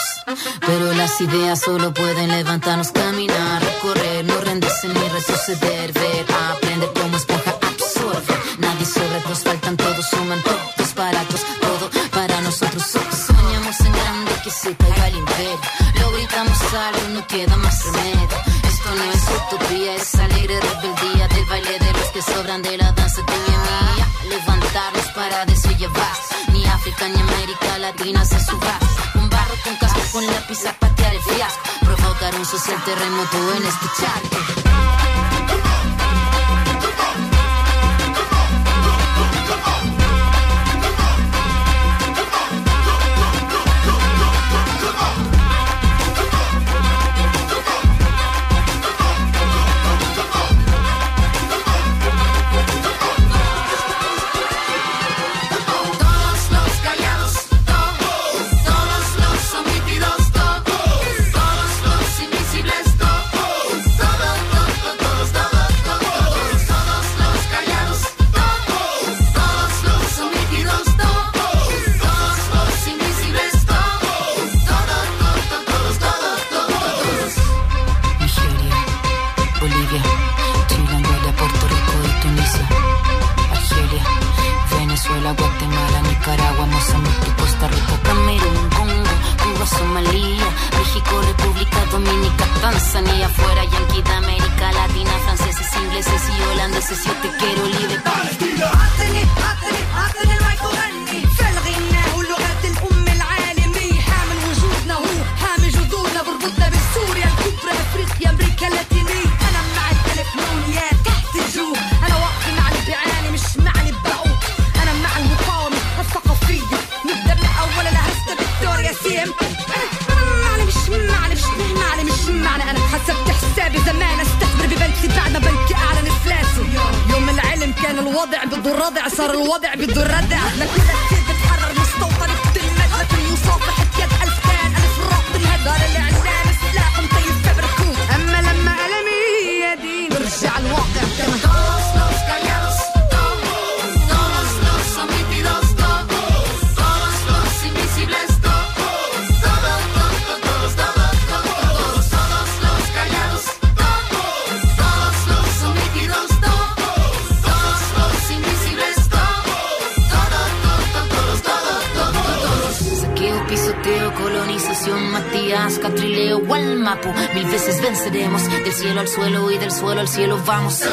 pero las ideas solo pueden levantarnos, caminar, recorrer, no rendirse ni retroceder, ver, aprender como esponja absorbe. Nadie sobra, nos faltan todos, suman todos baratos, todo para nosotros. Que se caiga el imperio, lo gritamos algo, no queda más remedio. Esto no es utopía, es alegre rebeldía del baile de los que sobran de la danza de mi mía. Levantarnos para decir llevar, ni África ni América Latina se suba. Un barro con casco con lápiz a patear el fiasco, provocar un social terremoto en este charco. Vamos. Caballito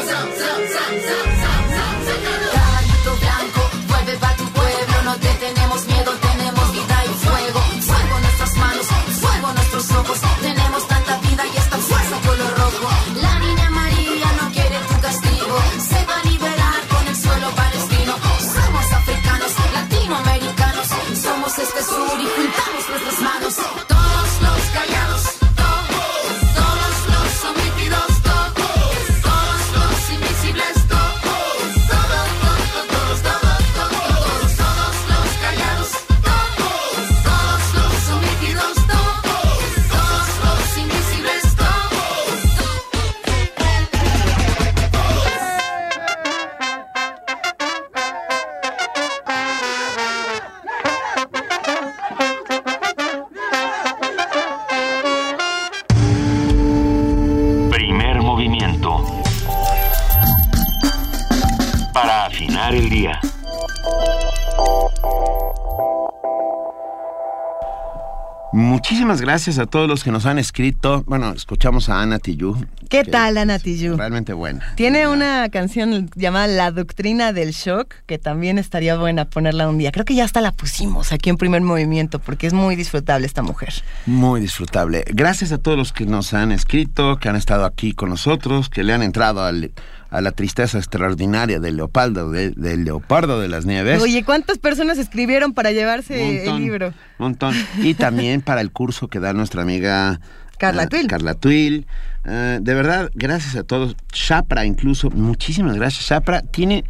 Muchísimas gracias a todos los que nos han escrito. Bueno, escuchamos a Ana Tijoux. ¿Qué tal, Ana Tijoux? Realmente buena. Tiene una canción llamada La Doctrina del Shock, que también estaría buena ponerla un día. Creo que ya hasta la pusimos aquí en primer movimiento, porque es muy disfrutable esta mujer. Muy disfrutable. Gracias a todos los que nos han escrito, que han estado aquí con nosotros, que le han entrado al- a la tristeza extraordinaria del Leopardo, de- del Leopardo de las Nieves. Oye, ¿cuántas personas escribieron para llevarse el libro? Montón. Y también para el curso que da nuestra amiga Carla eh, Tuil. Carla Tuil. Eh, de verdad, gracias a todos. Shapra incluso, muchísimas gracias. Shapra tiene,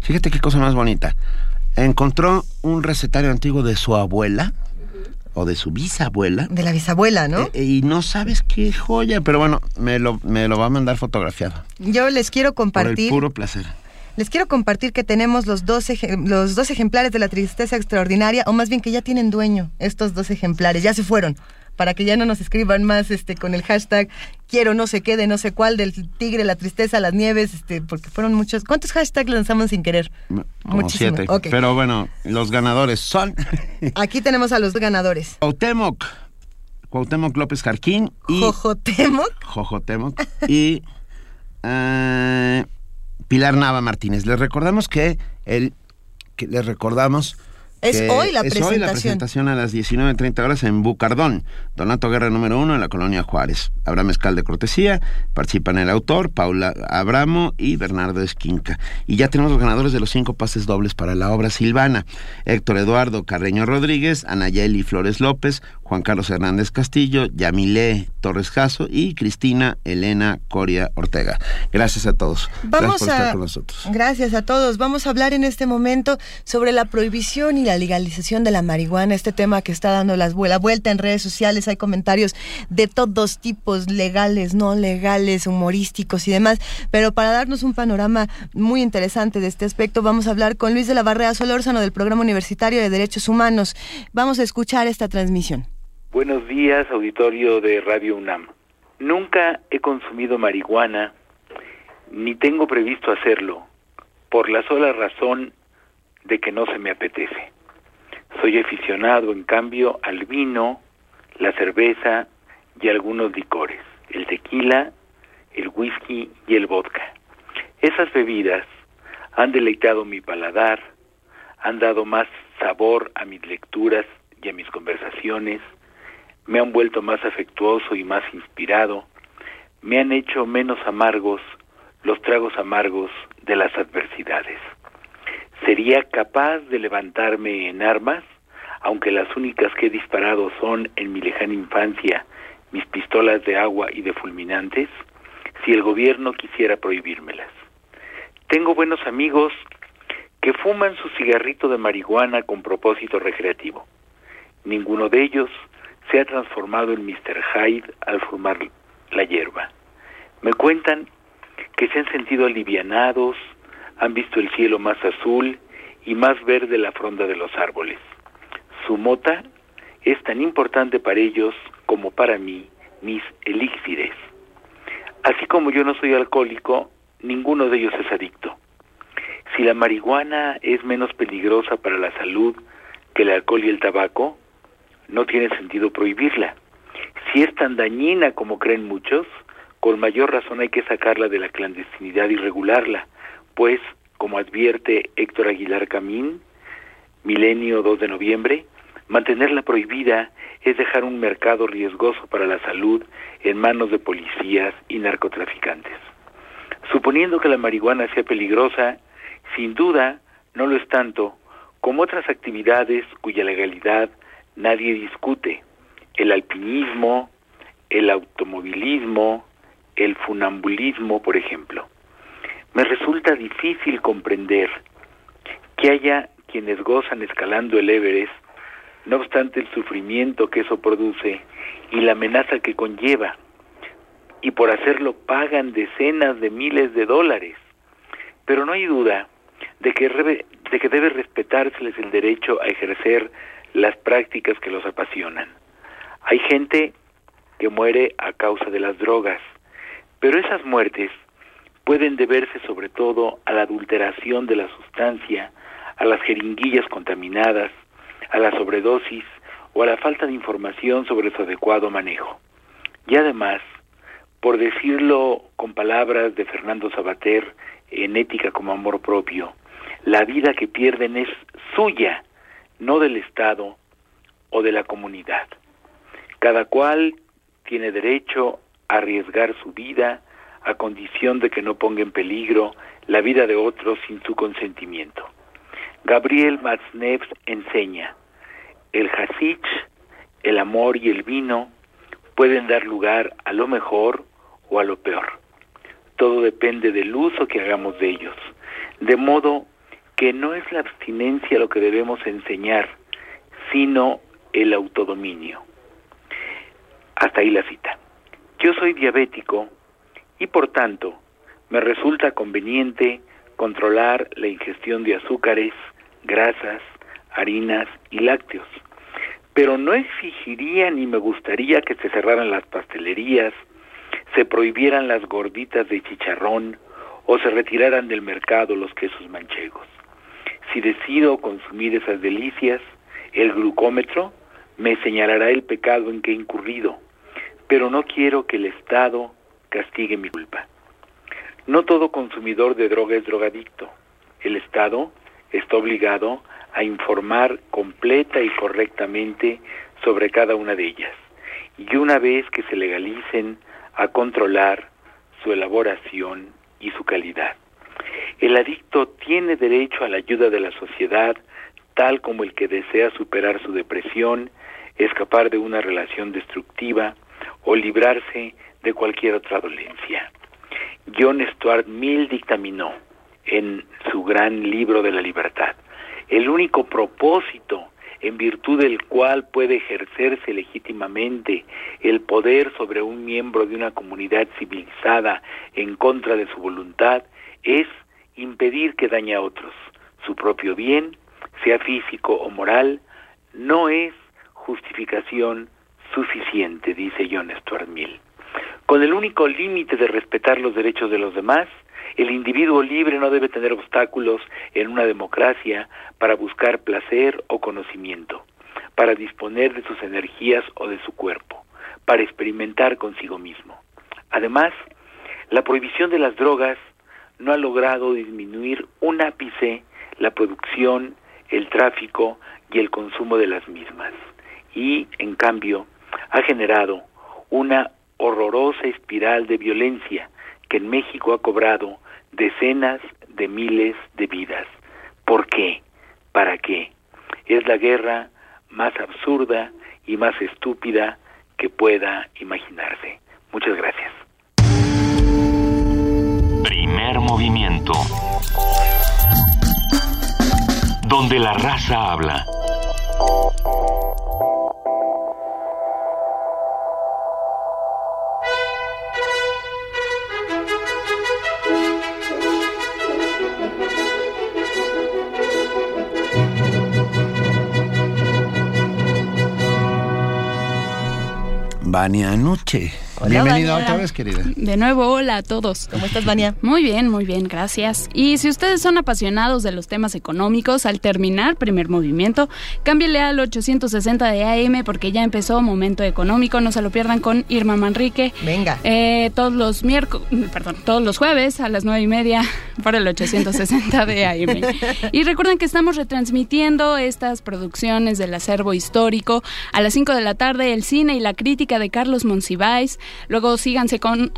fíjate qué cosa más bonita. Encontró un recetario antiguo de su abuela o de su bisabuela. De la bisabuela, ¿no? Eh, y no sabes qué joya, pero bueno, me lo, me lo va a mandar fotografiado. Yo les quiero Por el compartir. puro placer. Les quiero compartir que tenemos los dos, los dos ejemplares de la tristeza extraordinaria, o más bien que ya tienen dueño estos dos ejemplares, ya se fueron, para que ya no nos escriban más este con el hashtag quiero no sé qué de no sé cuál del tigre, la tristeza, las nieves, este, porque fueron muchos. ¿Cuántos hashtags lanzamos sin querer? Como Muchísimo. siete. Pero bueno, los ganadores son Aquí tenemos a los ganadores. Cuauhtémoc, Cuauhtémoc López Jarquín y Jojotemoc. Jojotemoc y eh, Pilar Nava Martínez. Les recordamos que el que les recordamos Es hoy la es hoy la presentación. presentación a las 19.30 horas en Bucardón, Donato Guerra número uno en la colonia Juárez. Habrá mezcal de cortesía, participan el autor, Paula Abramo y Bernardo Esquinca. Y ya tenemos los ganadores de los cinco pases dobles para la obra Silvana. Héctor Eduardo Carreño Rodríguez, Anayeli Flores López, Juan Carlos Hernández Castillo, Yamilé Torres Jasso y Cristina Elena Coria Ortega. Gracias a todos. Vamos Gracias por estar a, con nosotros. gracias a todos. Vamos a hablar en este momento sobre la prohibición y la legalización de la marihuana, este tema que está dando las, la vuelta en redes sociales. Hay comentarios de todos tipos, legales, no legales, humorísticos y demás. Pero para darnos un panorama muy interesante de este aspecto, vamos a hablar con Luis de la Barrera Solórzano del Programa Universitario de Derechos Humanos. Vamos a escuchar esta transmisión. Buenos días, auditorio de Radio UNAM. Nunca he consumido marihuana, ni tengo previsto hacerlo, por la sola razón de que no se me apetece. Soy aficionado, en cambio, al vino, la cerveza y algunos licores, el tequila, el whisky y el vodka. Esas bebidas han deleitado mi paladar, han dado más sabor a mis lecturas y a mis conversaciones, me han vuelto más afectuoso y más inspirado, me han hecho menos amargos los tragos amargos de las adversidades. ¿Sería capaz de levantarme en armas, aunque las únicas que he disparado son en mi lejana infancia mis pistolas de agua y de fulminantes, si el gobierno quisiera prohibírmelas? Tengo buenos amigos que fuman su cigarrito de marihuana con propósito recreativo. Ninguno de ellos se ha transformado en Mr. Hyde al fumar la hierba. Me cuentan que se han sentido alivianados, han visto el cielo más azul y más verde la fronda de los árboles. Su mota es tan importante para ellos como para mí mis elixires. Así como yo no soy alcohólico, ninguno de ellos es adicto. Si la marihuana es menos peligrosa para la salud que el alcohol y el tabaco, no tiene sentido prohibirla. Si es tan dañina como creen muchos, con mayor razón hay que sacarla de la clandestinidad y regularla, pues, como advierte Héctor Aguilar Camín, Milenio 2 de noviembre, mantenerla prohibida es dejar un mercado riesgoso para la salud en manos de policías y narcotraficantes. Suponiendo que la marihuana sea peligrosa, sin duda no lo es tanto como otras actividades cuya legalidad nadie discute, el alpinismo, el automovilismo, el funambulismo, por ejemplo. Me resulta difícil comprender que haya quienes gozan escalando el Everest, no obstante el sufrimiento que eso produce y la amenaza que conlleva, y por hacerlo pagan decenas de miles de dólares. Pero no hay duda de que, de que debe respetárseles el derecho a ejercer las prácticas que los apasionan. Hay gente que muere a causa de las drogas, pero esas muertes pueden deberse sobre todo a la adulteración de la sustancia, a las jeringuillas contaminadas, a la sobredosis o a la falta de información sobre su adecuado manejo. Y además, por decirlo con palabras de Fernando Sabater en Ética como Amor Propio, la vida que pierden es suya, no del Estado o de la comunidad. Cada cual tiene derecho a arriesgar su vida a condición de que no ponga en peligro la vida de otros sin su consentimiento. Gabriel Matzneff enseña, el hasich, el amor y el vino pueden dar lugar a lo mejor o a lo peor. Todo depende del uso que hagamos de ellos. De modo que no es la abstinencia lo que debemos enseñar, sino el autodominio. Hasta ahí la cita. Yo soy diabético y por tanto me resulta conveniente controlar la ingestión de azúcares, grasas, harinas y lácteos. Pero no exigiría ni me gustaría que se cerraran las pastelerías, se prohibieran las gorditas de chicharrón o se retiraran del mercado los quesos manchegos. Si decido consumir esas delicias, el glucómetro me señalará el pecado en que he incurrido, pero no quiero que el Estado castigue mi culpa. No todo consumidor de droga es drogadicto. El Estado está obligado a informar completa y correctamente sobre cada una de ellas. Y una vez que se legalicen, a controlar su elaboración y su calidad. El adicto tiene derecho a la ayuda de la sociedad, tal como el que desea superar su depresión, escapar de una relación destructiva o librarse de cualquier otra dolencia. John Stuart Mill dictaminó en su gran libro de la libertad, el único propósito en virtud del cual puede ejercerse legítimamente el poder sobre un miembro de una comunidad civilizada en contra de su voluntad, es impedir que dañe a otros. Su propio bien, sea físico o moral, no es justificación suficiente, dice John Stuart Mill. Con el único límite de respetar los derechos de los demás, el individuo libre no debe tener obstáculos en una democracia para buscar placer o conocimiento, para disponer de sus energías o de su cuerpo, para experimentar consigo mismo. Además, la prohibición de las drogas no ha logrado disminuir un ápice la producción, el tráfico y el consumo de las mismas. Y, en cambio, ha generado una horrorosa espiral de violencia que en México ha cobrado decenas de miles de vidas. ¿Por qué? ¿Para qué? Es la guerra más absurda y más estúpida que pueda imaginarse. Muchas gracias. Primer movimiento. Donde la raza habla. Vania Nuche. Bienvenida otra vez, querida. De nuevo, hola a todos. ¿Cómo estás, Vania? Muy bien, muy bien, gracias. Y si ustedes son apasionados de los temas económicos, al terminar primer movimiento, cámbiale al 860 de AM porque ya empezó Momento Económico. No se lo pierdan con Irma Manrique. Venga. Eh, todos los miércoles, perdón, todos los jueves a las nueve y media por el 860 de AM. Y recuerden que estamos retransmitiendo estas producciones del acervo histórico a las 5 de la tarde, el cine y la crítica de Carlos Monsiváis. Luego síganse con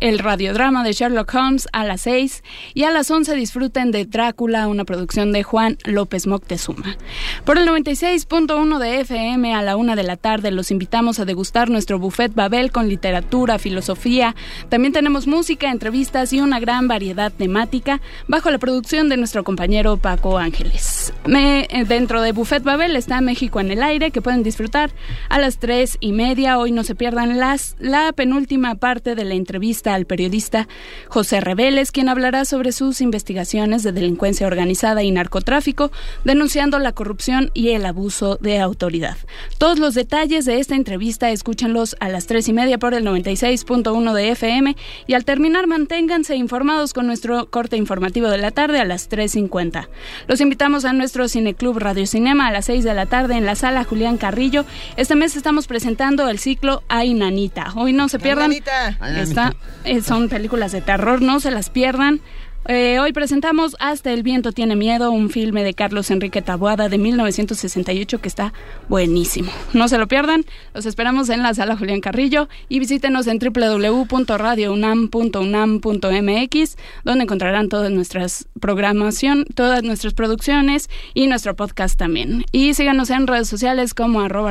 el radiodrama de Sherlock Holmes a las 6 y a las 11 disfruten de Drácula, una producción de Juan López Moctezuma. Por el 96.1 de FM a la 1 de la tarde los invitamos a degustar nuestro buffet Babel con literatura, filosofía. También tenemos música, entrevistas y una gran variedad temática bajo la producción de nuestro compañero Paco Ángeles. Eh, dentro de Buffet Babel está México en el aire que pueden disfrutar a las 3 y media. Hoy no se pierdan las, la penúltima parte de la entrevista al periodista José Reveles, quien hablará sobre sus investigaciones de delincuencia organizada y narcotráfico, denunciando la corrupción y el abuso de autoridad. Todos los detalles de esta entrevista escúchenlos a las 3 y media por el 96.1 de FM y al terminar manténganse informados con nuestro corte informativo de la tarde a las 3.50. Los invitamos a nuestro Cineclub Radio Cinema a las 6 de la tarde en la sala Julián Carrillo. Este mes estamos presentando el ciclo Ay Nanita. Hoy no se pierdan. Nanita. Ay, Está- eh, son películas de terror, no se las pierdan. Eh, hoy presentamos Hasta el viento tiene miedo, un filme de Carlos Enrique Taboada de 1968 que está buenísimo. No se lo pierdan, los esperamos en la sala Julián Carrillo y visítenos en www.radiounam.unam.mx donde encontrarán todas nuestras programación, todas nuestras producciones y nuestro podcast también. Y síganos en redes sociales como arroba.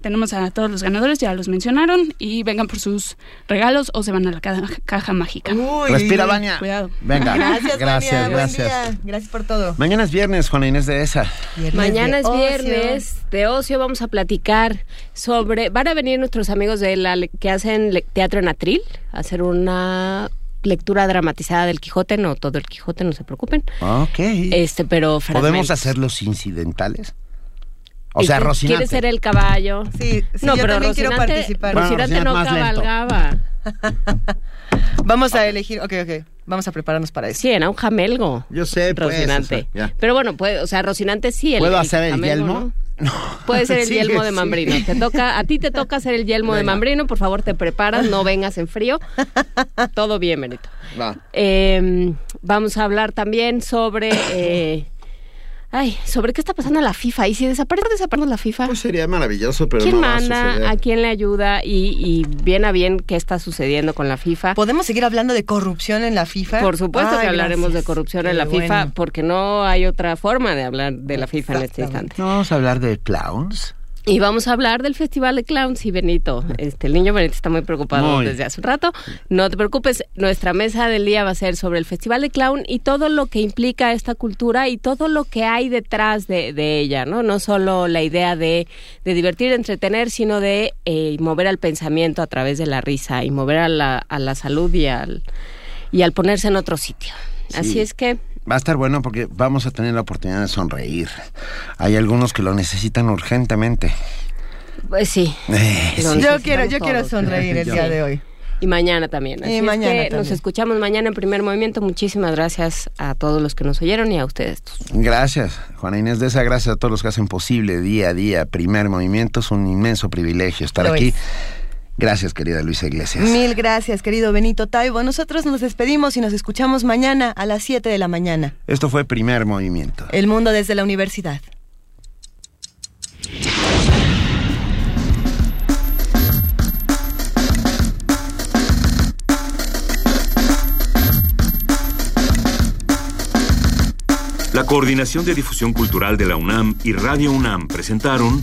Tenemos a todos los ganadores, ya los mencionaron, y vengan por sus regalos o se van a la ca- caja mágica. Respira, Vania. Cuidado. Venga. Gracias, Gracias. Buen gracias. día. Gracias por todo. Mañana es viernes, Juana Inés de esa. Mañana de es ocio. viernes de ocio, vamos a platicar sobre... Van a venir nuestros amigos de la que hacen le- teatro en atril, a hacer una lectura dramatizada del Quijote, no todo el Quijote, no se preocupen. Ok. Este, pero ¿Podemos fragmentos. hacer los incidentales? O ¿Y sea, Rocinante. ¿Quieres ser el caballo? Sí, sí, no, yo pero también quiero Rocinante, participar. Bueno, Rocinante no cabalgaba. Vamos a elegir. Ok, ok. Vamos a prepararnos para eso. Sí, era un jamelgo. Yo sé, pues, Rocinante. o sea, ya. Pero bueno, puede, o sea, Rocinante sí. El, ¿Puedo hacer el jamelgo, yelmo? ¿no? Puede ser el Sigue, yelmo de sigue. Mambrino. Te toca, a ti te toca hacer el yelmo de. Mambrino. Por favor, te preparas, no vengas en frío. Todo bien, Benito. Va. Eh, vamos a hablar también sobre. eh, ay, sobre qué está pasando la FIFA. Y si desaparece, desaparece la FIFA. Pues sería maravilloso, pero ¿Quién no va a manda? suceder. ¿A quién le ayuda? Y, y bien a bien qué está sucediendo con la FIFA. ¿Podemos seguir hablando de corrupción en la FIFA? Por supuesto Ay, que hablaremos gracias. de corrupción en la FIFA, porque no hay otra forma de hablar de la FIFA en este instante. ¿No vamos a hablar de clowns? Y vamos a hablar del Festival de Clowns y Benito. Este, el niño Benito está muy preocupado Muy. desde hace un rato. No te preocupes, nuestra mesa del día va a ser sobre el Festival de Clown y todo lo que implica esta cultura y todo lo que hay detrás de, de ella, ¿no? No solo la idea de, de divertir, de entretener, sino de eh, mover al pensamiento a través de la risa y mover a la, a la salud y al, y al ponerse en otro sitio. Así Sí. es que Va a estar bueno porque vamos a tener la oportunidad de sonreír. Hay algunos que lo necesitan urgentemente. Pues sí. Eh, sí. Yo quiero, yo quiero sonreír el día de hoy. Y mañana también. Y es mañana que también. nos escuchamos mañana en primer movimiento. Muchísimas gracias a todos los que nos oyeron y a ustedes. Gracias, Juana Inés de esa. Gracias a todos los que hacen posible día a día. Primer movimiento es un inmenso privilegio estar Lo aquí. es. Gracias, querida Luisa Iglesias. Mil gracias, querido Benito Taibo. Nosotros nos despedimos y nos escuchamos mañana a las 7 de la mañana. Esto fue Primer Movimiento. El mundo desde la universidad. La Coordinación de Difusión Cultural de la UNAM y Radio UNAM presentaron